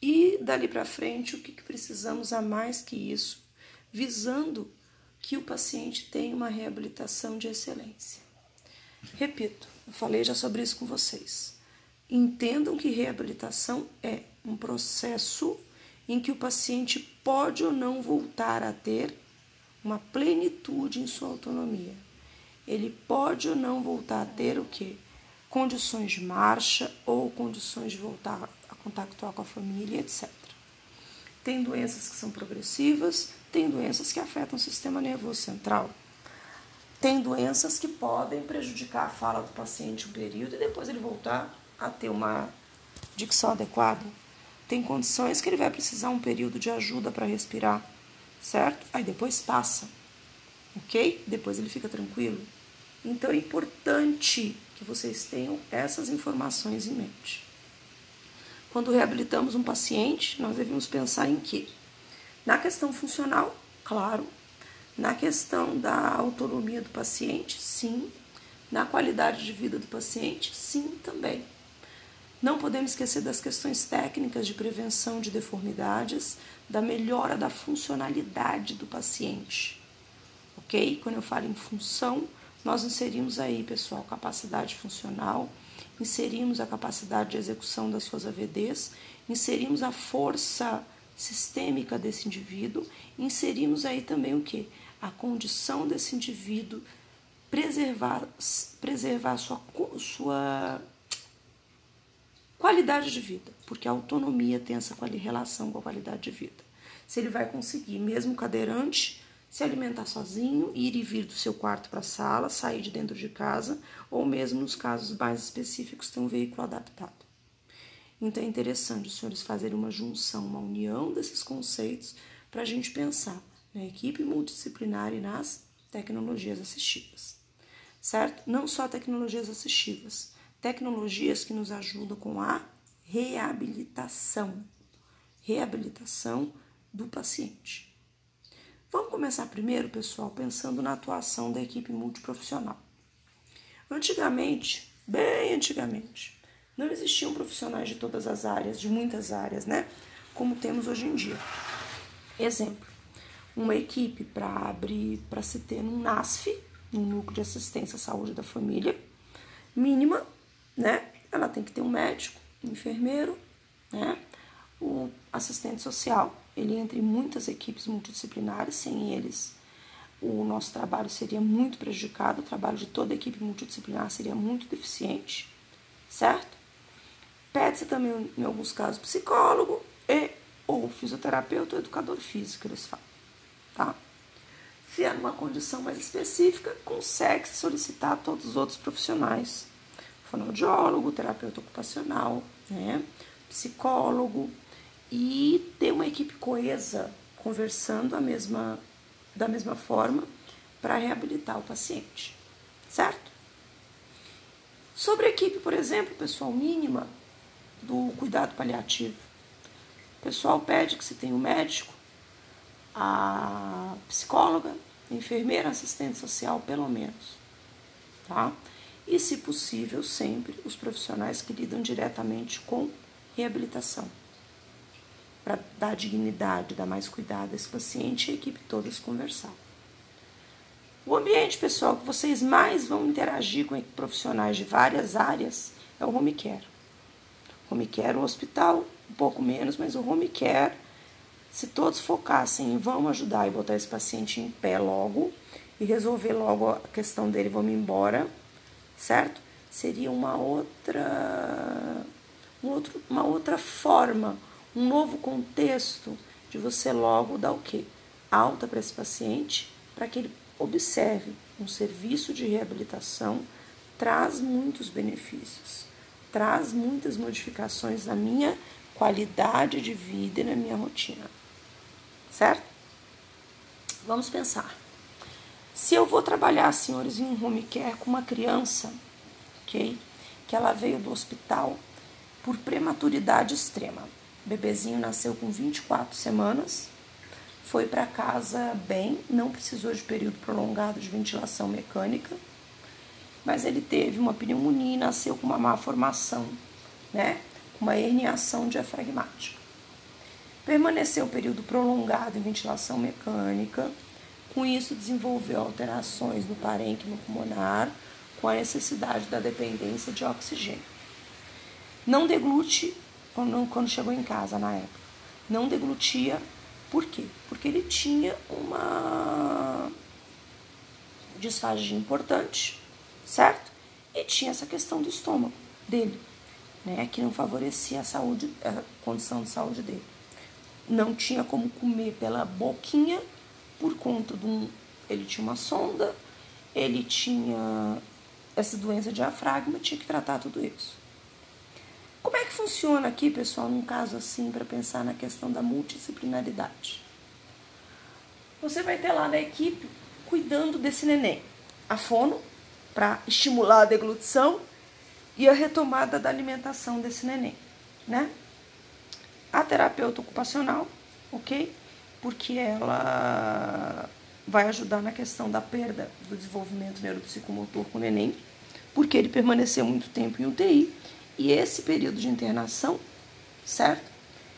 e dali para frente o que, que precisamos a mais que isso, visando que o paciente tenha uma reabilitação de excelência. Repito, eu falei já sobre isso com vocês. Entendam que reabilitação é um processo em que o paciente pode ou não voltar a ter uma plenitude em sua autonomia. Ele pode ou não voltar a ter o que? Condições de marcha ou condições de voltar a contactuar com a família, etc. Tem doenças que são progressivas, tem doenças que afetam o sistema nervoso central. Tem doenças que podem prejudicar a fala do paciente um período e depois ele voltar a ter uma dicção adequada. Tem condições que ele vai precisar um período de ajuda para respirar, certo? Aí depois passa, ok? Depois ele fica tranquilo. Então é importante que vocês tenham essas informações em mente. Quando reabilitamos um paciente, nós devemos pensar em quê? Na questão funcional, claro. Na questão da autonomia do paciente, sim. Na qualidade de vida do paciente, sim também. Não podemos esquecer das questões técnicas de prevenção de deformidades, da melhora da funcionalidade do paciente. Ok? Quando eu falo em função, nós inserimos aí, pessoal, capacidade funcional, inserimos a capacidade de execução das suas AVDs, inserimos a força sistêmica desse indivíduo, inserimos aí também o que? A condição desse indivíduo preservar, preservar sua, sua Qualidade de vida, porque a autonomia tem essa relação com a qualidade de vida. Se ele vai conseguir, mesmo cadeirante, se alimentar sozinho, ir e vir do seu quarto para a sala, sair de dentro de casa, ou mesmo nos casos mais específicos, ter um veículo adaptado. Então é interessante os senhores fazerem uma junção, uma união desses conceitos para a gente pensar na equipe multidisciplinar e nas tecnologias assistivas, certo? Não só tecnologias assistivas, tecnologias que nos ajudam com a reabilitação, reabilitação do paciente. Vamos começar primeiro, pessoal, pensando na atuação da equipe multiprofissional. Antigamente, bem antigamente, não existiam profissionais de todas as áreas, de muitas áreas, né? Como temos hoje em dia. Exemplo, uma equipe para abrir, para se ter um NASF, um núcleo de assistência à saúde da família, mínima né? Ela tem que ter um médico, um enfermeiro, né? O assistente social. Ele entra em muitas equipes multidisciplinares, sem eles o nosso trabalho seria muito prejudicado, o trabalho de toda a equipe multidisciplinar seria muito deficiente, certo? Pede-se também, em alguns casos, psicólogo e ou fisioterapeuta ou educador físico, eles falam, tá? Se é numa condição mais específica, consegue solicitar todos os outros profissionais fonoaudiólogo, terapeuta ocupacional, né, psicólogo e ter uma equipe coesa conversando a mesma, da mesma forma para reabilitar o paciente, certo? Sobre a equipe, por exemplo, pessoal mínima do cuidado paliativo. O pessoal pede que se tenha um médico, a psicóloga, enfermeira, assistente social, pelo menos, tá? e, se possível, sempre os profissionais que lidam diretamente com reabilitação, para dar dignidade, dar mais cuidado a esse paciente e a equipe toda se conversar. O ambiente, pessoal, que vocês mais vão interagir com profissionais de várias áreas é o home care. Home care, o hospital, um pouco menos, mas o home care, se todos focassem em vamos ajudar e botar esse paciente em pé logo e resolver logo a questão dele, vamos embora, certo? Seria uma outra, um outro, uma outra forma, um novo contexto de você logo dar o quê? Alta para esse paciente, para que ele observe um serviço de reabilitação traz muitos benefícios, traz muitas modificações na minha qualidade de vida e na minha rotina. Certo? Vamos pensar. Se eu vou trabalhar, senhores, em um home care com uma criança, ok? Que ela veio do hospital por prematuridade extrema. O bebezinho nasceu com 24 semanas, foi para casa bem, não precisou de período prolongado de ventilação mecânica, mas ele teve uma pneumonia, nasceu com uma má formação, né? Uma herniação diafragmática. Permaneceu período prolongado em ventilação mecânica, com isso desenvolveu alterações no parênquima pulmonar, com a necessidade da dependência de oxigênio. Não deglute quando chegou em casa na época. Não deglutia por quê? Porque ele tinha uma disfagia importante, certo? E tinha essa questão do estômago dele, né? Que não favorecia a saúde, a condição de saúde dele. Não tinha como comer pela boquinha por conta de um. Ele tinha uma sonda, ele tinha essa doença de diafragma, tinha que tratar tudo isso. Como é que funciona aqui, pessoal, num caso assim, para pensar na questão da multidisciplinaridade? Você vai ter lá na equipe cuidando desse neném. A fono, para estimular a deglutição e a retomada da alimentação desse neném, né? A terapeuta ocupacional, ok? Porque ela vai ajudar na questão da perda do desenvolvimento neuropsicomotor com o neném, porque ele permaneceu muito tempo em UTI e esse período de internação, certo?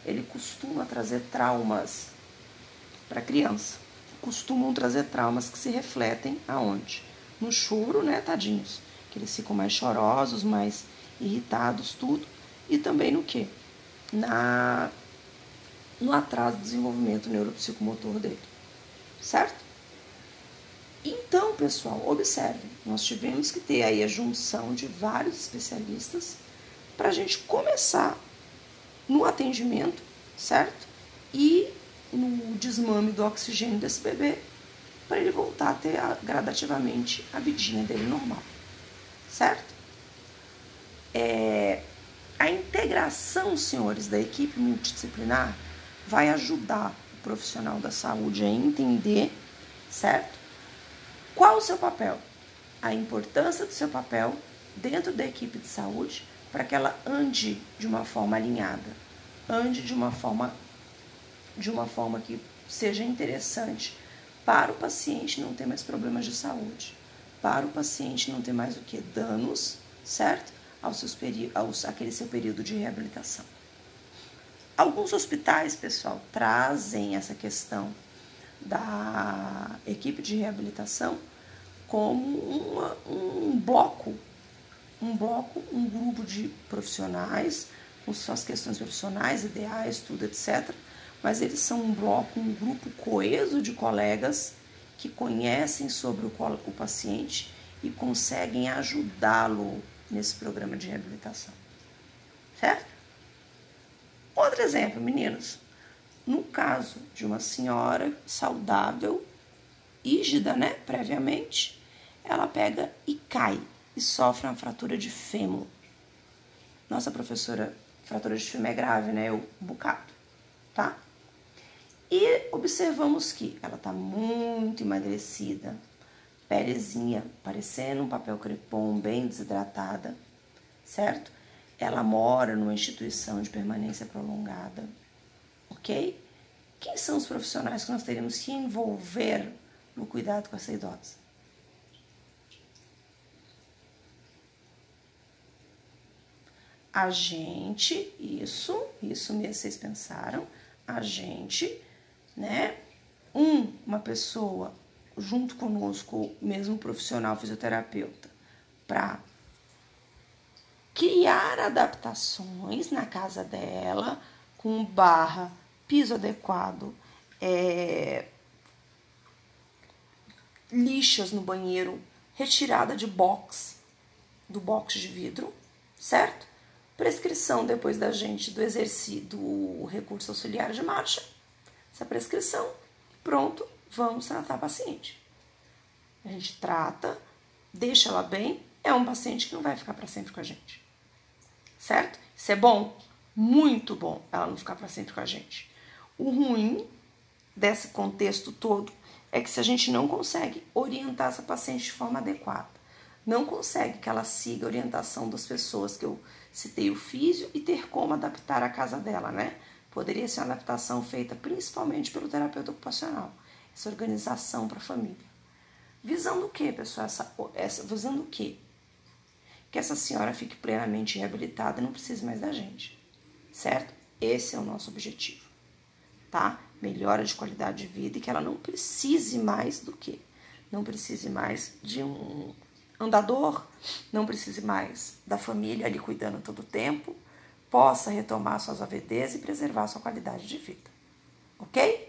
Ele costuma trazer traumas para a criança. Costumam trazer traumas que se refletem aonde? No choro, né, tadinhos? Que eles ficam mais chorosos, mais irritados, tudo. E também no que? Na no atraso do desenvolvimento neuropsicomotor dele. Certo? Então, pessoal, observe, nós tivemos que ter aí a junção de vários especialistas para a gente começar no atendimento, certo? E no desmame do oxigênio desse bebê, para ele voltar a ter gradativamente a vidinha dele normal, certo? É, a integração, senhores, da equipe multidisciplinar vai ajudar o profissional da saúde a entender, certo? Qual o seu papel? A importância do seu papel dentro da equipe de saúde para que ela ande de uma forma alinhada, ande de uma forma de uma forma que seja interessante para o paciente não ter mais problemas de saúde, para o paciente não ter mais o que danos, certo? Ao seus aos, aquele seu período de reabilitação. Alguns hospitais, pessoal, trazem essa questão da equipe de reabilitação como uma, um bloco um bloco, um grupo de profissionais, com suas questões profissionais, ideais, tudo, etc. Mas eles são um bloco, um grupo coeso de colegas que conhecem sobre o, o paciente e conseguem ajudá-lo nesse programa de reabilitação. Certo? Outro exemplo, meninos. No caso de uma senhora saudável, rígida, né, previamente, ela pega e cai e sofre uma fratura de fêmur. Nossa professora, fratura de fêmur é grave, né? O bocado, tá? E observamos que ela tá muito emagrecida, pelezinha, parecendo um papel crepom, bem desidratada, certo? Ela mora numa instituição de permanência prolongada, ok? Quem são os profissionais que nós teríamos que envolver no cuidado com essa idosa? a gente, isso, isso mesmo vocês pensaram, a gente, né? Um, uma pessoa junto conosco, mesmo profissional fisioterapeuta, para criar adaptações na casa dela com barra, piso adequado, é, lixas no banheiro, retirada de box, do box de vidro, certo? prescrição depois da gente do exercício do recurso auxiliar de marcha, essa prescrição, pronto, vamos tratar a paciente. A gente trata, deixa ela bem, é um paciente que não vai ficar para sempre com a gente. Certo? Isso é bom? Muito bom ela não ficar para sempre com a gente. O ruim desse contexto todo é que se a gente não consegue orientar essa paciente de forma adequada, não consegue que ela siga a orientação das pessoas que eu citei o físio e ter como adaptar a casa dela, né? poderia ser uma adaptação feita principalmente pelo terapeuta ocupacional, essa organização para a família. Visando o que, pessoal? Essa, essa, visando o que? Que essa senhora fique plenamente reabilitada e não precise mais da gente, certo? Esse é o nosso objetivo, tá? Melhora de qualidade de vida e que ela não precise mais do que? Não precise mais de um andador, não precise mais da família ali cuidando todo o tempo, possa retomar suas AVDs e preservar sua qualidade de vida. Ok?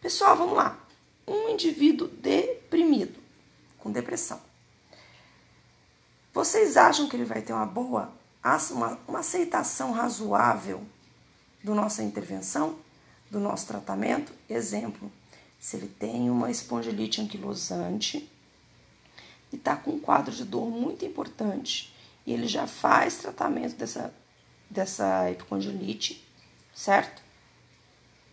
Pessoal, vamos lá. Um indivíduo deprimido, com depressão. Vocês acham que ele vai ter uma boa, uma, uma aceitação razoável do nossa intervenção, do nosso tratamento? Exemplo, se ele tem uma espondilite anquilosante, e está com um quadro de dor muito importante e ele já faz tratamento dessa, dessa epicondilite, certo?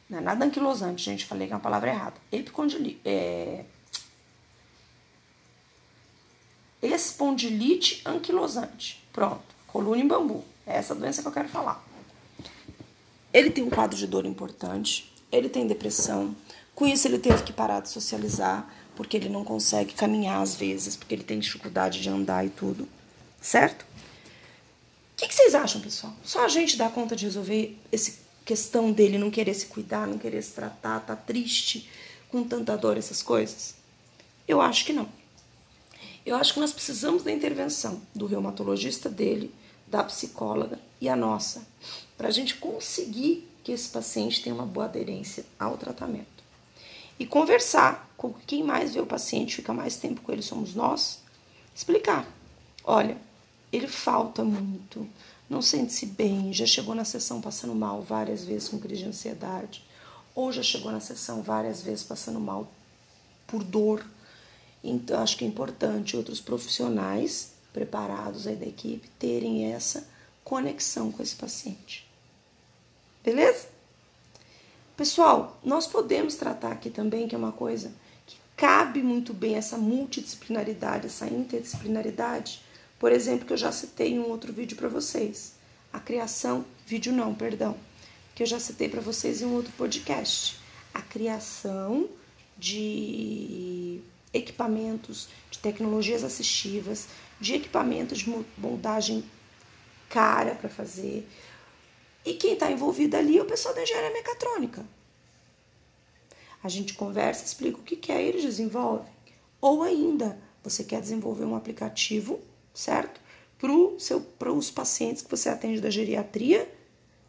Não é nada anquilosante, gente, falei que é uma palavra errada. Epicondilite, é... espondilite anquilosante. Pronto, coluna em bambu. É essa doença que eu quero falar. Ele tem um quadro de dor importante, ele tem depressão, com isso ele teve que parar de socializar, porque ele não consegue caminhar às vezes, porque ele tem dificuldade de andar e tudo, certo? O que, que vocês acham, pessoal? Só a gente dá conta de resolver essa questão dele não querer se cuidar, não querer se tratar, tá triste com tanta dor, essas coisas? Eu acho que não. Eu acho que nós precisamos da intervenção do reumatologista dele, da psicóloga e a nossa, para a gente conseguir que esse paciente tenha uma boa aderência ao tratamento e conversar com quem mais vê o paciente, fica mais tempo com ele, somos nós. Explicar: olha, ele falta muito, não sente-se bem, já chegou na sessão passando mal várias vezes com crise de ansiedade, ou já chegou na sessão várias vezes passando mal por dor. Então, acho que é importante outros profissionais preparados aí da equipe terem essa conexão com esse paciente. Beleza? Pessoal, nós podemos tratar aqui também, que é uma coisa que cabe muito bem essa multidisciplinaridade, essa interdisciplinaridade. Por exemplo, que eu já citei em um outro vídeo para vocês. A criação, vídeo não, perdão, que eu já citei para vocês em um outro podcast. A criação de equipamentos, de tecnologias assistivas, de equipamentos de moldagem cara para fazer, e quem está envolvido ali é o pessoal da engenharia mecatrônica. A gente conversa, explica o que quer, eles desenvolvem. Ou ainda, você quer desenvolver um aplicativo, certo? Para os pacientes que você atende da geriatria,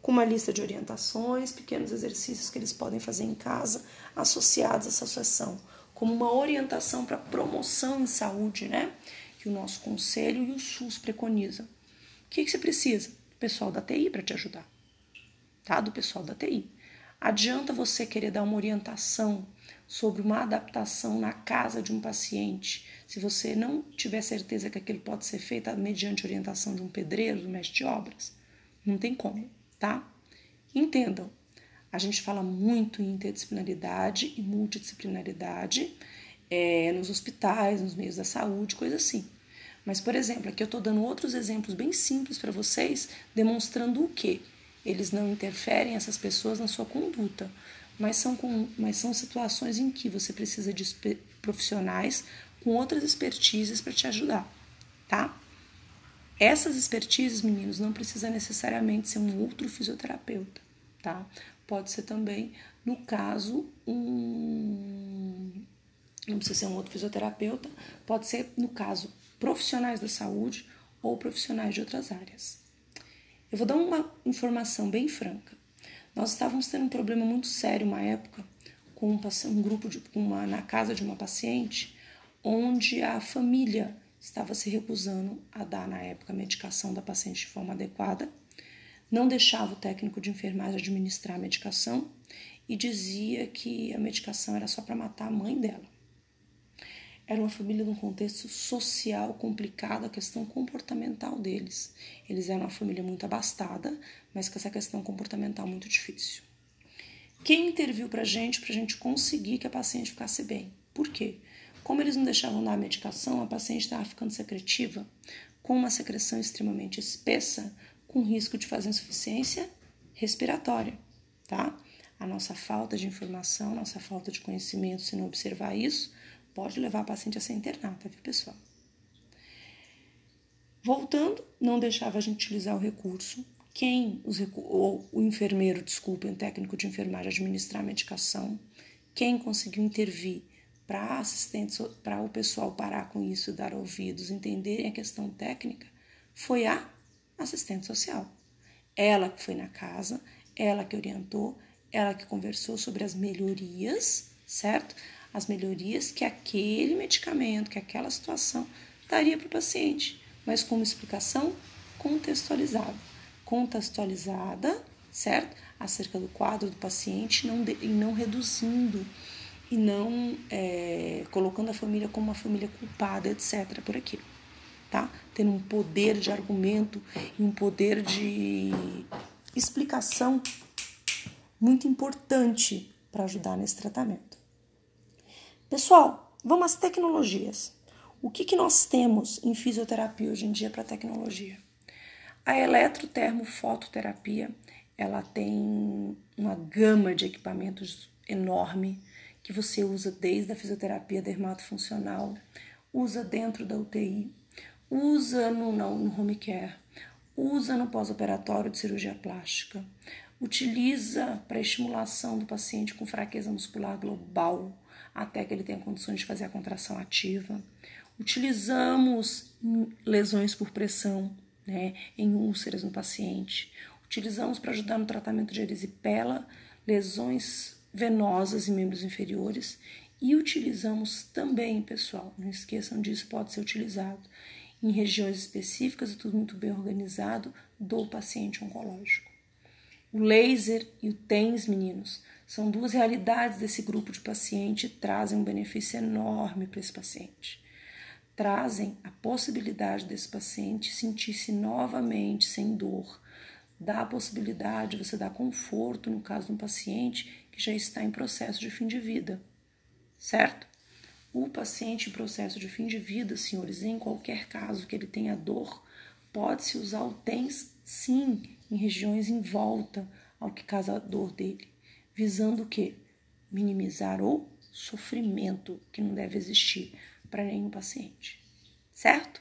com uma lista de orientações, pequenos exercícios que eles podem fazer em casa, associados a essa associação, como uma orientação para promoção em saúde, né? Que o nosso conselho e o SUS preconizam. O que, que você precisa? O pessoal da TI para te ajudar tá? Do pessoal da TI. Adianta você querer dar uma orientação sobre uma adaptação na casa de um paciente, se você não tiver certeza que aquilo pode ser feito mediante orientação de um pedreiro, do mestre de obras, não tem como, tá? Entendam, a gente fala muito em interdisciplinaridade e multidisciplinaridade é, nos hospitais, nos meios da saúde, coisa assim. Mas, por exemplo, aqui eu estou dando outros exemplos bem simples para vocês, demonstrando o quê? eles não interferem, essas pessoas, na sua conduta, mas são, com, mas são situações em que você precisa de profissionais com outras expertises para te ajudar, tá? Essas expertises, meninos, não precisa necessariamente ser um outro fisioterapeuta, tá? Pode ser também, no caso, um. Não precisa ser um outro fisioterapeuta, pode ser, no caso, profissionais da saúde ou profissionais de outras áreas. Eu vou dar uma informação bem franca. Nós estávamos tendo um problema muito sério uma época com um, um grupo de uma na casa de uma paciente, onde a família estava se recusando a dar na época a medicação da paciente de forma adequada, não deixava o técnico de enfermagem administrar a medicação e dizia que a medicação era só para matar a mãe dela. Era uma família num contexto social complicado, a questão comportamental deles. Eles eram uma família muito abastada, mas com essa questão comportamental muito difícil. Quem interviu para a gente, para a gente conseguir que a paciente ficasse bem? Por quê? Como eles não deixavam dar a medicação, a paciente estava ficando secretiva, com uma secreção extremamente espessa, com risco de fazer insuficiência respiratória. tá? A nossa falta de informação, nossa falta de conhecimento, se não observar isso, pode levar a paciente a ser internada, viu, pessoal? Voltando, não deixava a gente utilizar o recurso. Quem, os recu ou o enfermeiro, desculpem, o técnico de enfermagem administrar a medicação, quem conseguiu intervir para assistentes, para o pessoal parar com isso, dar ouvidos, entenderem a questão técnica, foi a assistente social. Ela que foi na casa, ela que orientou, ela que conversou sobre as melhorias, certo? As melhorias que aquele medicamento, que aquela situação daria para o paciente, mas com uma explicação contextualizada. Contextualizada, certo? Acerca do quadro do paciente não de, e não reduzindo e não é, colocando a família como uma família culpada, etc. por aqui, tá? Tendo um poder de argumento e um poder de explicação muito importante para ajudar nesse tratamento. Pessoal, vamos às tecnologias. O que, que nós temos em fisioterapia hoje em dia para tecnologia? A eletrotermofototerapia, ela tem uma gama de equipamentos enorme que você usa desde a fisioterapia dermatofuncional, usa dentro da UTI, usa no, no home care, usa no pós-operatório de cirurgia plástica, utiliza para estimulação do paciente com fraqueza muscular global, até que ele tenha condições de fazer a contração ativa. Utilizamos lesões por pressão né, em úlceras no paciente. Utilizamos para ajudar no tratamento de erisipela, lesões venosas em membros inferiores e utilizamos também, pessoal, não esqueçam disso, pode ser utilizado em regiões específicas e tudo muito bem organizado do paciente oncológico. O laser e o TENS, meninos, são duas realidades desse grupo de paciente e trazem um benefício enorme para esse paciente. Trazem a possibilidade desse paciente sentir-se novamente sem dor, dá a possibilidade de você dar conforto no caso de um paciente que já está em processo de fim de vida, certo? O paciente em processo de fim de vida, senhores, em qualquer caso que ele tenha dor, pode-se usar o TENS, sim, em regiões em volta ao que causa a dor dele, visando o quê? Minimizar o sofrimento que não deve existir para nenhum paciente, certo?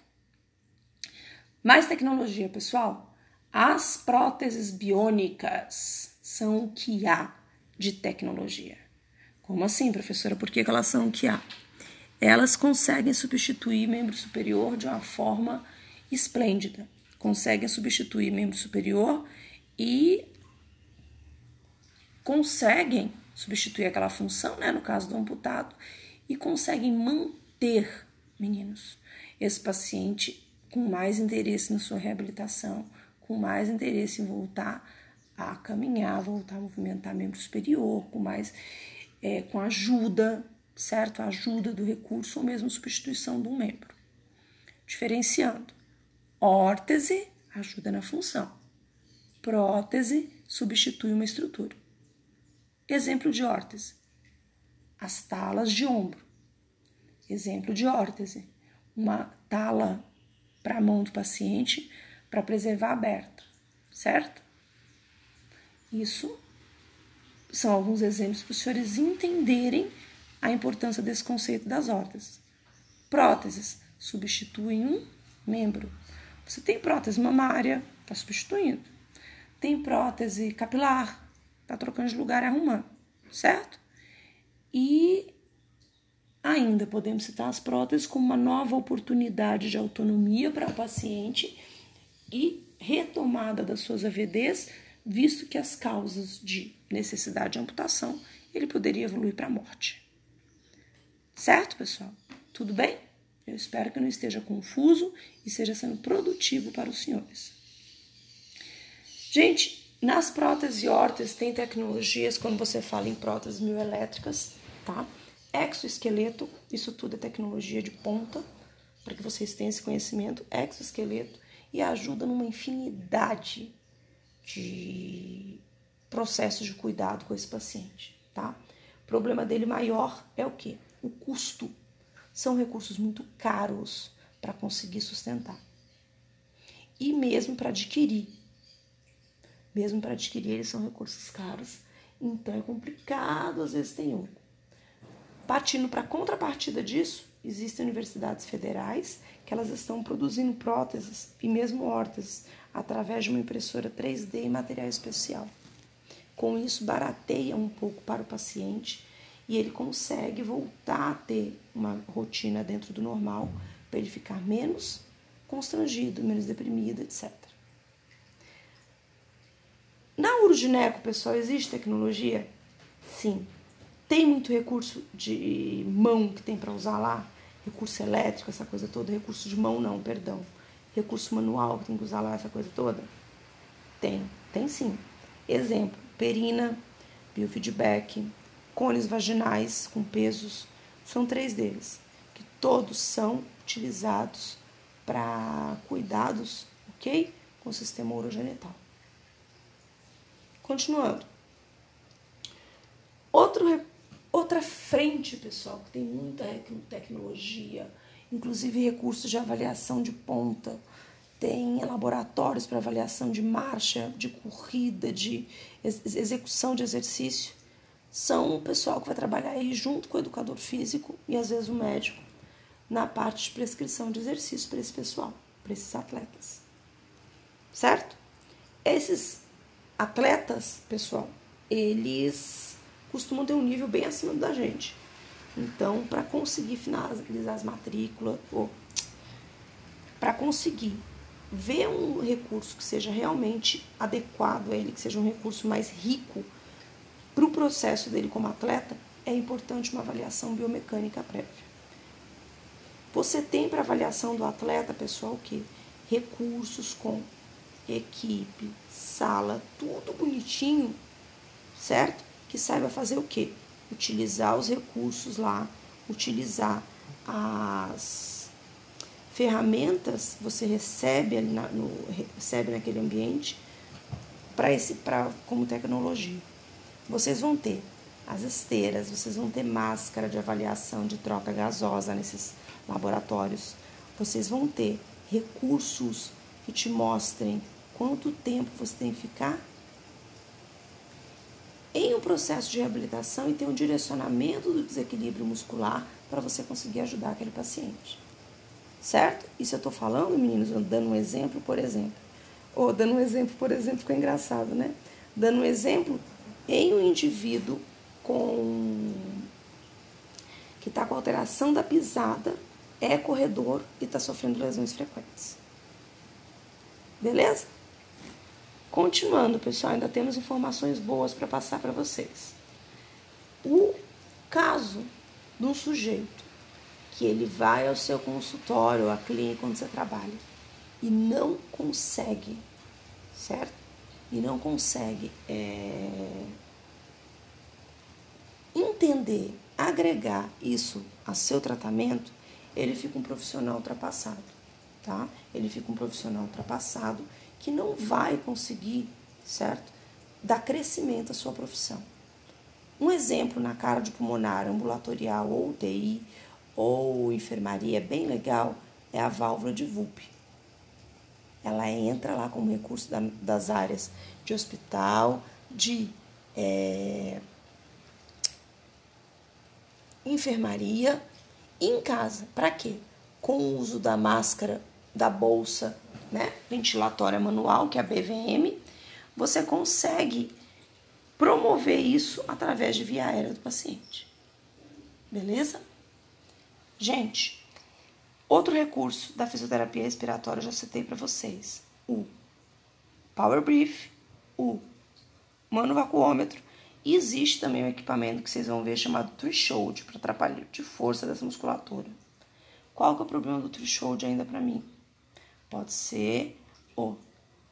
Mais tecnologia, pessoal. As próteses biônicas são o que há de tecnologia. Como assim, professora? Por que elas são o que há? Elas conseguem substituir membro superior de uma forma esplêndida. Conseguem substituir membro superior e conseguem substituir aquela função, né, no caso do amputado, e conseguem manter, meninos, esse paciente com mais interesse na sua reabilitação, com mais interesse em voltar a caminhar, voltar a movimentar membro superior, com mais é, com ajuda, certo? A ajuda do recurso ou mesmo substituição de um membro. Diferenciando. Órtese ajuda na função. Prótese substitui uma estrutura. Exemplo de órtese. As talas de ombro. Exemplo de órtese. Uma tala para a mão do paciente para preservar aberta, certo? Isso são alguns exemplos para os senhores entenderem a importância desse conceito das órteses. Próteses substituem um membro. Você tem prótese mamária, está substituindo. Tem prótese capilar, está trocando de lugar e arrumando, certo? E ainda podemos citar as próteses como uma nova oportunidade de autonomia para o paciente e retomada das suas AVDs visto que as causas de necessidade de amputação ele poderia evoluir para a morte. Certo, pessoal? Tudo bem? Eu espero que não esteja confuso e esteja sendo produtivo para os senhores. Gente, nas próteses e órteses tem tecnologias, quando você fala em próteses mioelétricas, tá? Exoesqueleto, isso tudo é tecnologia de ponta, para que vocês tenham esse conhecimento, exoesqueleto, e ajuda numa infinidade de processos de cuidado com esse paciente, tá? O problema dele maior é o que? O custo. São recursos muito caros para conseguir sustentar. E mesmo para adquirir. Mesmo para adquirir, eles são recursos caros Então é complicado, às vezes tem um. Partindo para a contrapartida disso, existem universidades federais que elas estão produzindo próteses e mesmo órteses através de uma impressora 3D e material especial. Com isso, barateia um pouco para o paciente e ele consegue voltar a ter uma rotina dentro do normal para ele ficar menos constrangido, menos deprimido, etc. Na Urgineco, pessoal, existe tecnologia? Sim. Tem muito recurso de mão que tem para usar lá? Recurso elétrico, essa coisa toda. Recurso de mão, não, perdão. Recurso manual que tem que usar lá, essa coisa toda? Tem, tem sim. Exemplo: perina, biofeedback, cones vaginais com pesos, são três deles, que todos são utilizados para cuidados, ok? Com o sistema urogenital. Continuando. Outro, outra frente, pessoal, que tem muita tecnologia, inclusive recursos de avaliação de ponta, tem laboratórios para avaliação de marcha, de corrida, de execução de exercício. São o pessoal que vai trabalhar aí junto com o educador físico e às vezes o médico na parte de prescrição de exercício para esse pessoal, para esses atletas. Certo? Esses atletas, pessoal, eles costumam ter um nível bem acima da gente. Então, para conseguir finalizar as matrículas, ou para conseguir ver um recurso que seja realmente adequado a ele, que seja um recurso mais rico para o processo dele como atleta, é importante uma avaliação biomecânica prévia. Você tem para avaliação do atleta, pessoal, que? Recursos com equipe, sala, tudo bonitinho, certo? Que saiba fazer o quê? Utilizar os recursos lá, utilizar as ferramentas você recebe ali na, no, recebe naquele ambiente para esse para como tecnologia. Vocês vão ter as esteiras, vocês vão ter máscara de avaliação de troca gasosa nesses laboratórios. Vocês vão ter recursos que te mostrem quanto tempo você tem que ficar em um processo de reabilitação e ter um direcionamento do desequilíbrio muscular para você conseguir ajudar aquele paciente. Certo? Isso eu estou falando, meninos, dando um exemplo, por exemplo. Ou dando um exemplo, por exemplo, ficou engraçado, né? Dando um exemplo em um indivíduo com que está com alteração da pisada, é corredor e está sofrendo lesões frequentes. Beleza? Continuando, pessoal, ainda temos informações boas para passar para vocês. O caso de um sujeito que ele vai ao seu consultório, à clínica onde você trabalha, e não consegue, certo? E não consegue é, entender, agregar isso a seu tratamento, ele fica um profissional ultrapassado, tá? Ele fica um profissional ultrapassado que não vai conseguir, certo? Dar crescimento à sua profissão. Um exemplo na cara de pulmonar ambulatorial ou UTI ou enfermaria bem legal é a válvula de VUP. Ela entra lá como recurso da, das áreas de hospital, de é, enfermaria e em casa. Para quê? Com o uso da máscara, da bolsa né, ventilatória manual, que é a BVM, você consegue promover isso através de via aérea do paciente. Beleza? Gente, outro recurso da fisioterapia respiratória eu já citei para vocês: o Power Brief, o manovacuômetro. E existe também um equipamento que vocês vão ver chamado threshold para atrapalhar de força dessa musculatura. Qual que é o problema do threshold ainda para mim? Pode ser o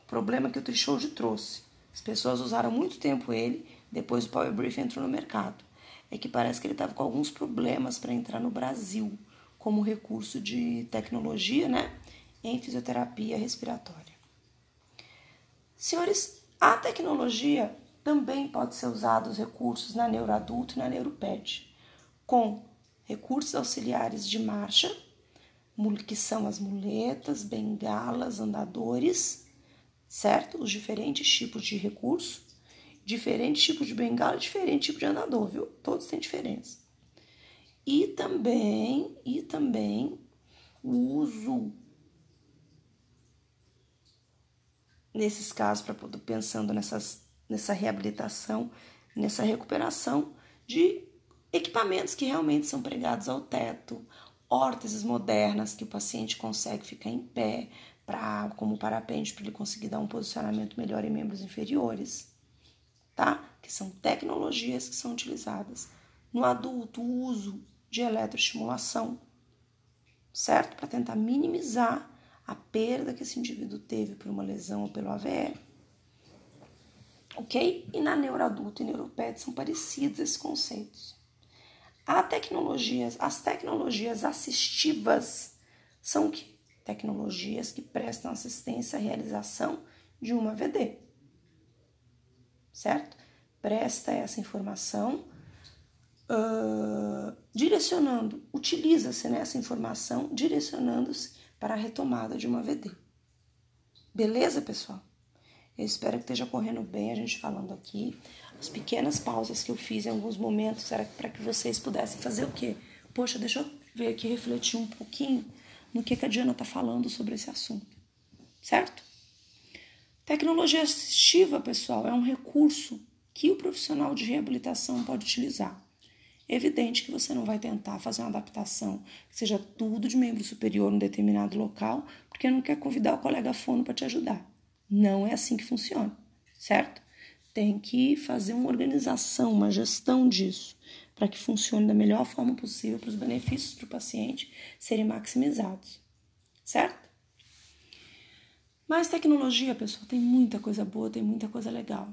problema que o threshold trouxe. As pessoas usaram muito tempo ele, depois o Power Brief entrou no mercado é que parece que ele estava com alguns problemas para entrar no Brasil como recurso de tecnologia, né, em fisioterapia respiratória. Senhores, a tecnologia também pode ser usada os recursos na neuroadulto e na neuroped, com recursos auxiliares de marcha, que são as muletas, bengalas, andadores, certo? Os diferentes tipos de recurso Diferente tipo de bengala, diferente tipo de andador, viu? Todos têm diferença. E também, e também o uso nesses casos para pensando nessas, nessa reabilitação, nessa recuperação de equipamentos que realmente são pregados ao teto, órteses modernas que o paciente consegue ficar em pé, pra, como parapente para ele conseguir dar um posicionamento melhor em membros inferiores, tá? Que são tecnologias que são utilizadas. No adulto, o uso de eletroestimulação, certo? Para tentar minimizar a perda que esse indivíduo teve por uma lesão ou pelo AVE. Ok? E na neuroadulto e neuroped são parecidos esses conceitos. Há tecnologias, as tecnologias assistivas são que? Tecnologias que prestam assistência à realização de uma VD. Certo? Presta essa informação uh, direcionando, utiliza-se nessa informação direcionando-se para a retomada de uma VD. Beleza, pessoal? Eu espero que esteja correndo bem a gente falando aqui. As pequenas pausas que eu fiz em alguns momentos era para que vocês pudessem fazer o quê? Poxa, deixa eu ver aqui, refletir um pouquinho no que, que a Diana está falando sobre esse assunto. Certo? Tecnologia assistiva, pessoal, é um recurso que o profissional de reabilitação pode utilizar. É evidente que você não vai tentar fazer uma adaptação que seja tudo de membro superior em determinado local, porque não quer convidar o colega fono para te ajudar. Não é assim que funciona, certo? Tem que fazer uma organização, uma gestão disso, para que funcione da melhor forma possível para os benefícios para o paciente serem maximizados, certo? Mas tecnologia, pessoal, tem muita coisa boa, tem muita coisa legal.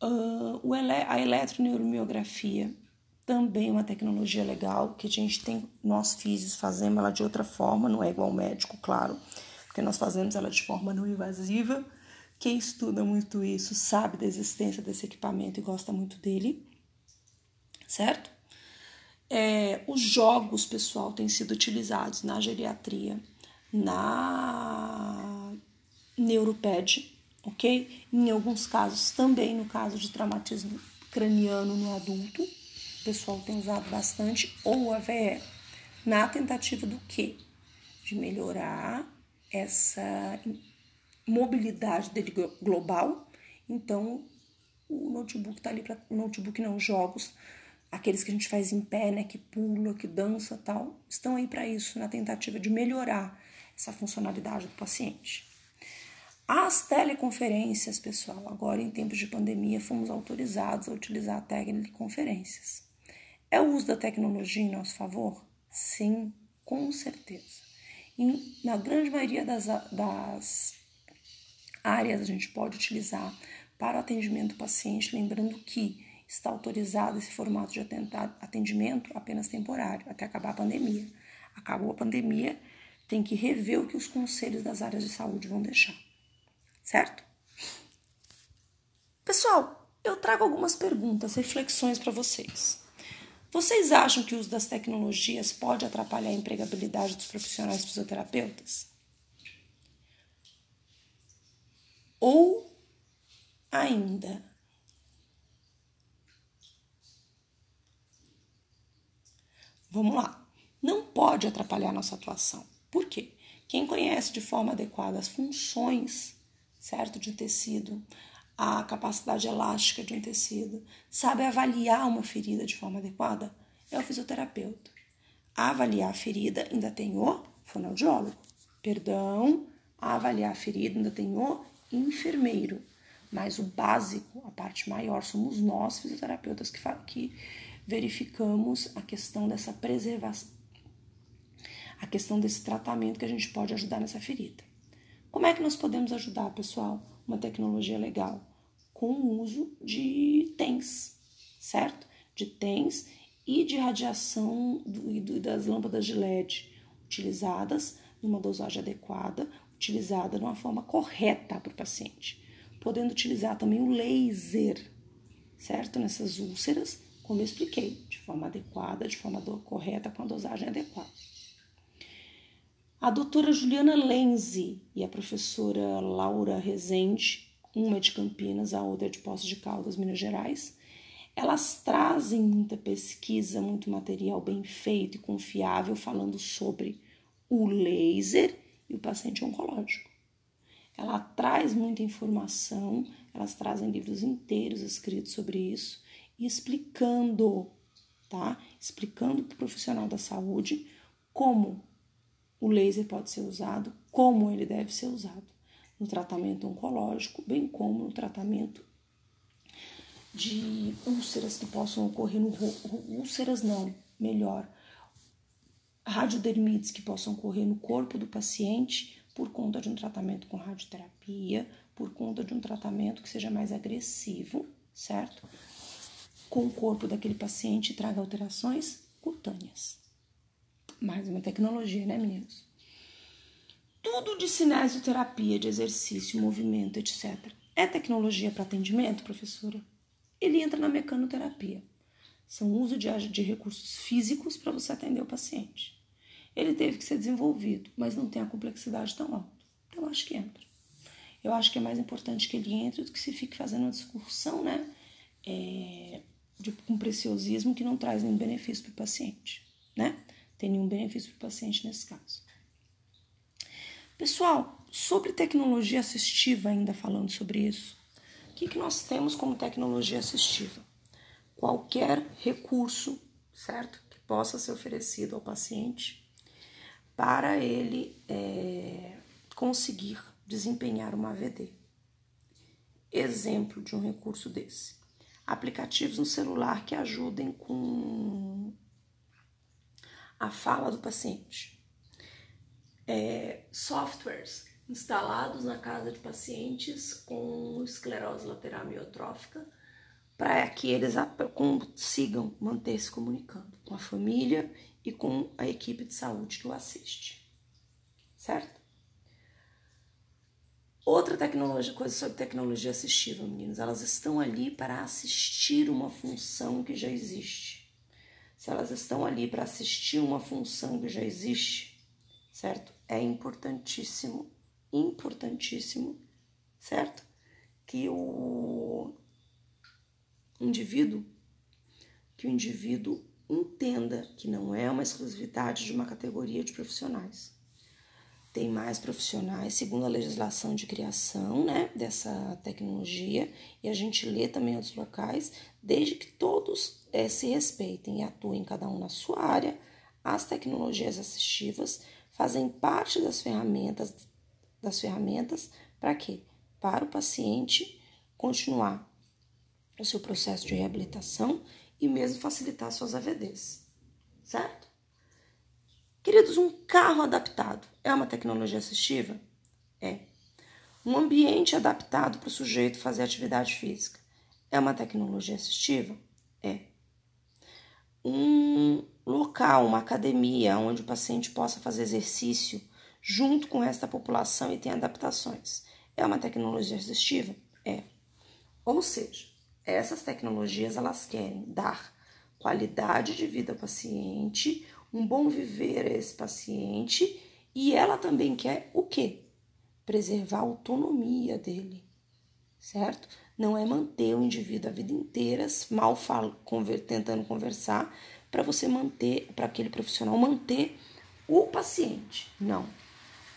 Uh, a eletroneuromiografia também é uma tecnologia legal que a gente tem, nós físicos fazemos ela de outra forma, não é igual ao médico, claro, porque nós fazemos ela de forma não invasiva. Quem estuda muito isso sabe da existência desse equipamento e gosta muito dele, certo? É, os jogos, pessoal, têm sido utilizados na geriatria, na neuroped, ok? Em alguns casos também no caso de traumatismo craniano no adulto pessoal tem usado bastante, ou o AVE, na tentativa do quê? De melhorar essa mobilidade dele global. Então, o notebook tá ali para notebook não jogos, aqueles que a gente faz em pé, né, que pula, que dança, tal, estão aí para isso, na tentativa de melhorar essa funcionalidade do paciente. As teleconferências, pessoal, agora em tempos de pandemia, fomos autorizados a utilizar a técnica de conferências. É o uso da tecnologia em nosso favor? Sim, com certeza. E na grande maioria das, das áreas a gente pode utilizar para o atendimento do paciente, lembrando que está autorizado esse formato de atendimento apenas temporário, até acabar a pandemia. Acabou a pandemia, tem que rever o que os conselhos das áreas de saúde vão deixar. Certo? Pessoal, eu trago algumas perguntas, reflexões para vocês. Vocês acham que o uso das tecnologias pode atrapalhar a empregabilidade dos profissionais fisioterapeutas? Ou ainda Vamos lá. Não pode atrapalhar nossa atuação. Por quê? Quem conhece de forma adequada as funções, certo, de tecido, a capacidade elástica de um tecido, sabe avaliar uma ferida de forma adequada, é o fisioterapeuta. Avaliar a ferida ainda tem o fonoaudiólogo. Perdão, avaliar a ferida ainda tem o enfermeiro. Mas o básico, a parte maior, somos nós, fisioterapeutas, que, que verificamos a questão dessa preservação, a questão desse tratamento que a gente pode ajudar nessa ferida. Como é que nós podemos ajudar, pessoal? uma tecnologia legal com o uso de TENS, certo? De TENS e de radiação do, das lâmpadas de LED utilizadas numa dosagem adequada, utilizada de uma forma correta para o paciente. Podendo utilizar também o laser, certo? Nessas úlceras, como eu expliquei, de forma adequada, de forma correta, com a dosagem adequada. A doutora Juliana Lenzi e a professora Laura Rezende, uma é de Campinas, a outra é de Poços de Caldas, Minas Gerais. Elas trazem muita pesquisa, muito material bem feito e confiável falando sobre o laser e o paciente oncológico. Ela traz muita informação, elas trazem livros inteiros escritos sobre isso e explicando, tá? Explicando para o profissional da saúde como o laser pode ser usado, como ele deve ser usado no tratamento oncológico, bem como no tratamento de úlceras que possam ocorrer no úlceras não, melhor, radiodermites que possam ocorrer no corpo do paciente por conta de um tratamento com radioterapia, por conta de um tratamento que seja mais agressivo, certo? Com o corpo daquele paciente traga alterações cutâneas. Mais uma tecnologia, né, meninos? Tudo de cinesioterapia, de exercício, movimento, etc. É tecnologia para atendimento, professora? Ele entra na mecanoterapia. São uso de, de recursos físicos para você atender o paciente. Ele teve que ser desenvolvido, mas não tem a complexidade tão alta. Então, eu acho que entra. Eu acho que é mais importante que ele entre do que se fique fazendo uma discussão, né? É, de, com preciosismo que não traz nenhum benefício para o paciente, né? Tem nenhum benefício para o paciente nesse caso. Pessoal, sobre tecnologia assistiva, ainda falando sobre isso, o que, que nós temos como tecnologia assistiva? Qualquer recurso, certo? Que possa ser oferecido ao paciente para ele é, conseguir desempenhar uma AVD. Exemplo de um recurso desse: aplicativos no celular que ajudem com a fala do paciente, é, softwares instalados na casa de pacientes com esclerose lateral amiotrófica para que eles consigam manter se comunicando com a família e com a equipe de saúde que o assiste. Certo? Outra tecnologia, coisa sobre tecnologia assistiva, meninos, elas estão ali para assistir uma função que já existe. Se elas estão ali para assistir uma função que já existe, certo? É importantíssimo, importantíssimo, certo? Que o indivíduo, que o indivíduo entenda que não é uma exclusividade de uma categoria de profissionais. Tem mais profissionais, segundo a legislação de criação né, dessa tecnologia, e a gente lê também outros locais, desde que todos é, se respeitem e atuem cada um na sua área, as tecnologias assistivas fazem parte das ferramentas das ferramentas para quê? Para o paciente continuar o seu processo de reabilitação e mesmo facilitar suas AVDs, certo? Queridos, um carro adaptado é uma tecnologia assistiva? É. Um ambiente adaptado para o sujeito fazer atividade física é uma tecnologia assistiva? É. Um local, uma academia onde o paciente possa fazer exercício junto com da população e tem adaptações é uma tecnologia assistiva? É. Ou seja, essas tecnologias elas querem dar qualidade de vida ao paciente, um bom viver a esse paciente e ela também quer o quê? Preservar a autonomia dele, certo? Não é manter o indivíduo a vida inteira mal falo, conver, tentando conversar para você manter, para aquele profissional manter o paciente. Não.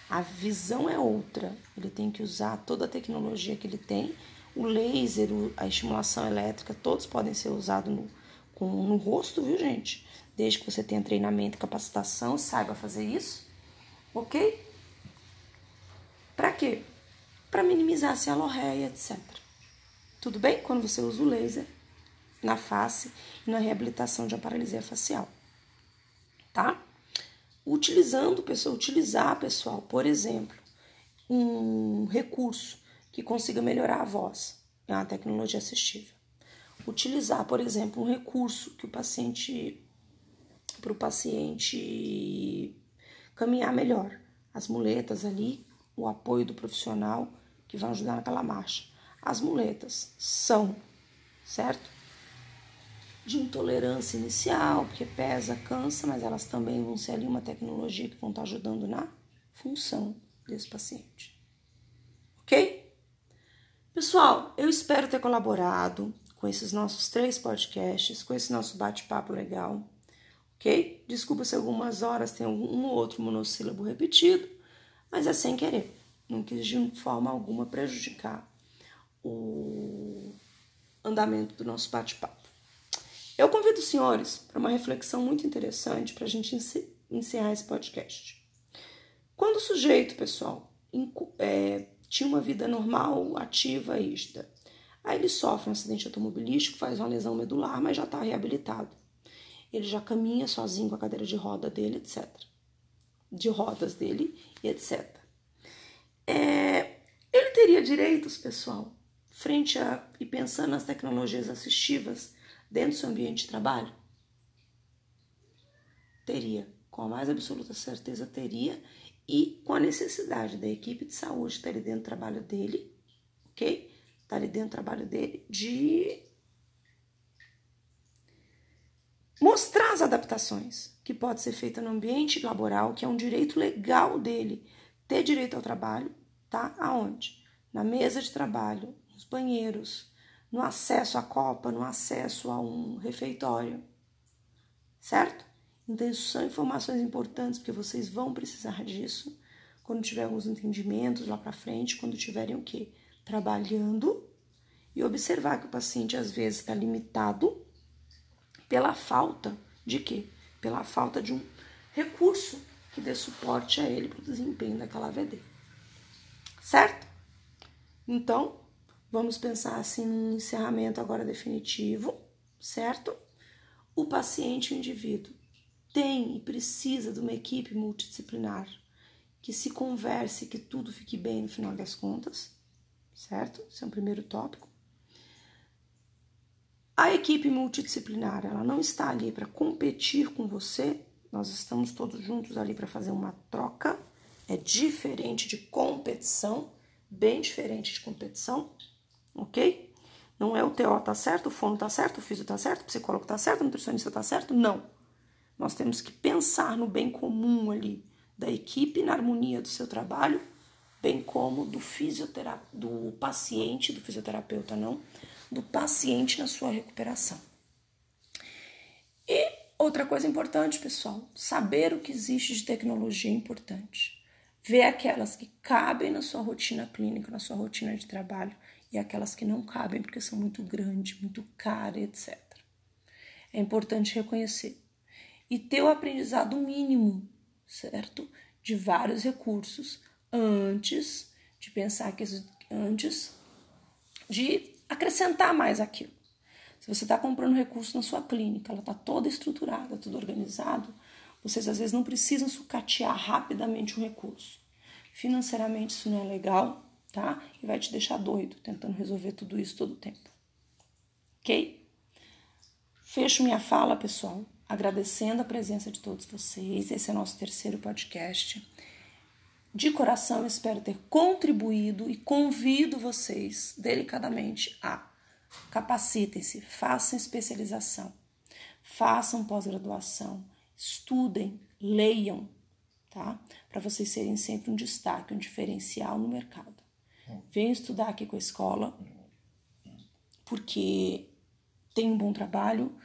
A visão é outra. Ele tem que usar toda a tecnologia que ele tem o laser, a estimulação elétrica, todos podem ser usados no, com, no rosto, viu, gente? Desde que você tenha treinamento capacitação, saiba fazer isso, ok? Para quê? Para minimizar a cialorreia, etc. Tudo bem? Quando você usa o laser na face e na reabilitação de paralisia facial, tá? Utilizando, pessoal, utilizar, pessoal, por exemplo, um recurso que consiga melhorar a voz. É uma tecnologia assistiva. Utilizar, por exemplo, um recurso que o paciente para o paciente caminhar melhor. As muletas ali, o apoio do profissional que vai ajudar naquela marcha. As muletas são, certo? De intolerância inicial, porque pesa, cansa, mas elas também vão ser ali uma tecnologia que vão estar ajudando na função desse paciente. Ok? Pessoal, eu espero ter colaborado com esses nossos três podcasts, com esse nosso bate-papo legal, ok? Desculpa se algumas horas tem um ou outro monossílabo repetido, mas é sem querer. Não quis de forma alguma prejudicar o andamento do nosso bate-papo. Eu convido os senhores para uma reflexão muito interessante para a gente encerrar esse podcast. Quando o sujeito, pessoal, é, tinha uma vida normal, ativa, rígida, aí ele sofre um acidente automobilístico, faz uma lesão medular, mas já está reabilitado. Ele já caminha sozinho com a cadeira de roda dele, etc. De rodas dele etc. É, ele teria direitos, pessoal, frente a e pensando nas tecnologias assistivas dentro do seu ambiente de trabalho? Teria, com a mais absoluta certeza teria, e com a necessidade da equipe de saúde estar ali dentro do trabalho dele, ok? Estar ali dentro do trabalho dele, de mostrar as adaptações que pode ser feita no ambiente laboral, que é um direito legal dele, ter direito ao trabalho, tá? Aonde? Na mesa de trabalho, nos banheiros, no acesso à copa, no acesso a um refeitório, certo? Então, isso são informações importantes porque vocês vão precisar disso quando tiver alguns entendimentos lá para frente, quando tiverem o quê? Trabalhando e observar que o paciente às vezes está limitado pela falta de quê? Pela falta de um recurso que dê suporte a ele para o desempenho daquela AVD. Certo? Então, Vamos pensar assim num encerramento agora definitivo, certo? O paciente, o indivíduo, tem e precisa de uma equipe multidisciplinar que se converse, que tudo fique bem no final das contas, certo? Esse é o primeiro tópico. A equipe multidisciplinar, ela não está ali para competir com você, nós estamos todos juntos ali para fazer uma troca, é diferente de competição, bem diferente de competição, ok? Não é o TO tá certo, o fono tá certo, o físico tá certo, o psicólogo tá certo, o nutricionista tá certo, não. Nós temos que pensar no bem comum ali da equipe, na harmonia do seu trabalho, bem como do fisioterapeuta, do paciente, do fisioterapeuta não, do paciente na sua recuperação. E outra coisa importante, pessoal, saber o que existe de tecnologia é importante. Ver aquelas que cabem na sua rotina clínica, na sua rotina de trabalho e aquelas que não cabem porque são muito grandes, muito caras, etc. É importante reconhecer e ter o aprendizado mínimo, certo? De vários recursos antes de pensar que antes de acrescentar mais aquilo. Se você está comprando recurso na sua clínica, ela está toda estruturada, tudo organizado, vocês às vezes não precisam sucatear rapidamente um recurso. Financeiramente isso não é legal, tá? E vai te deixar doido tentando resolver tudo isso todo o tempo. Ok? Fecho minha fala, pessoal, agradecendo a presença de todos vocês. Esse é nosso terceiro podcast. De coração, espero ter contribuído e convido vocês delicadamente a capacitem-se, façam especialização, façam pós-graduação, estudem, leiam, tá? Para vocês serem sempre um destaque, um diferencial no mercado. Venho estudar aqui com a escola, porque tem um bom trabalho,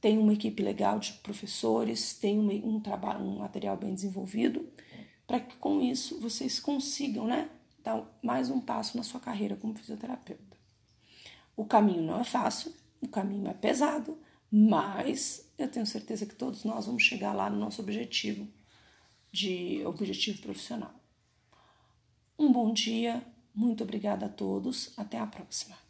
tem uma equipe legal de professores, tem um, trabalho, um material bem desenvolvido, para que com isso vocês consigam, né, dar mais um passo na sua carreira como fisioterapeuta. O caminho não é fácil, o caminho é pesado, mas eu tenho certeza que todos nós vamos chegar lá no nosso objetivo de objetivo profissional. Um bom dia, muito obrigada a todos. Até a próxima.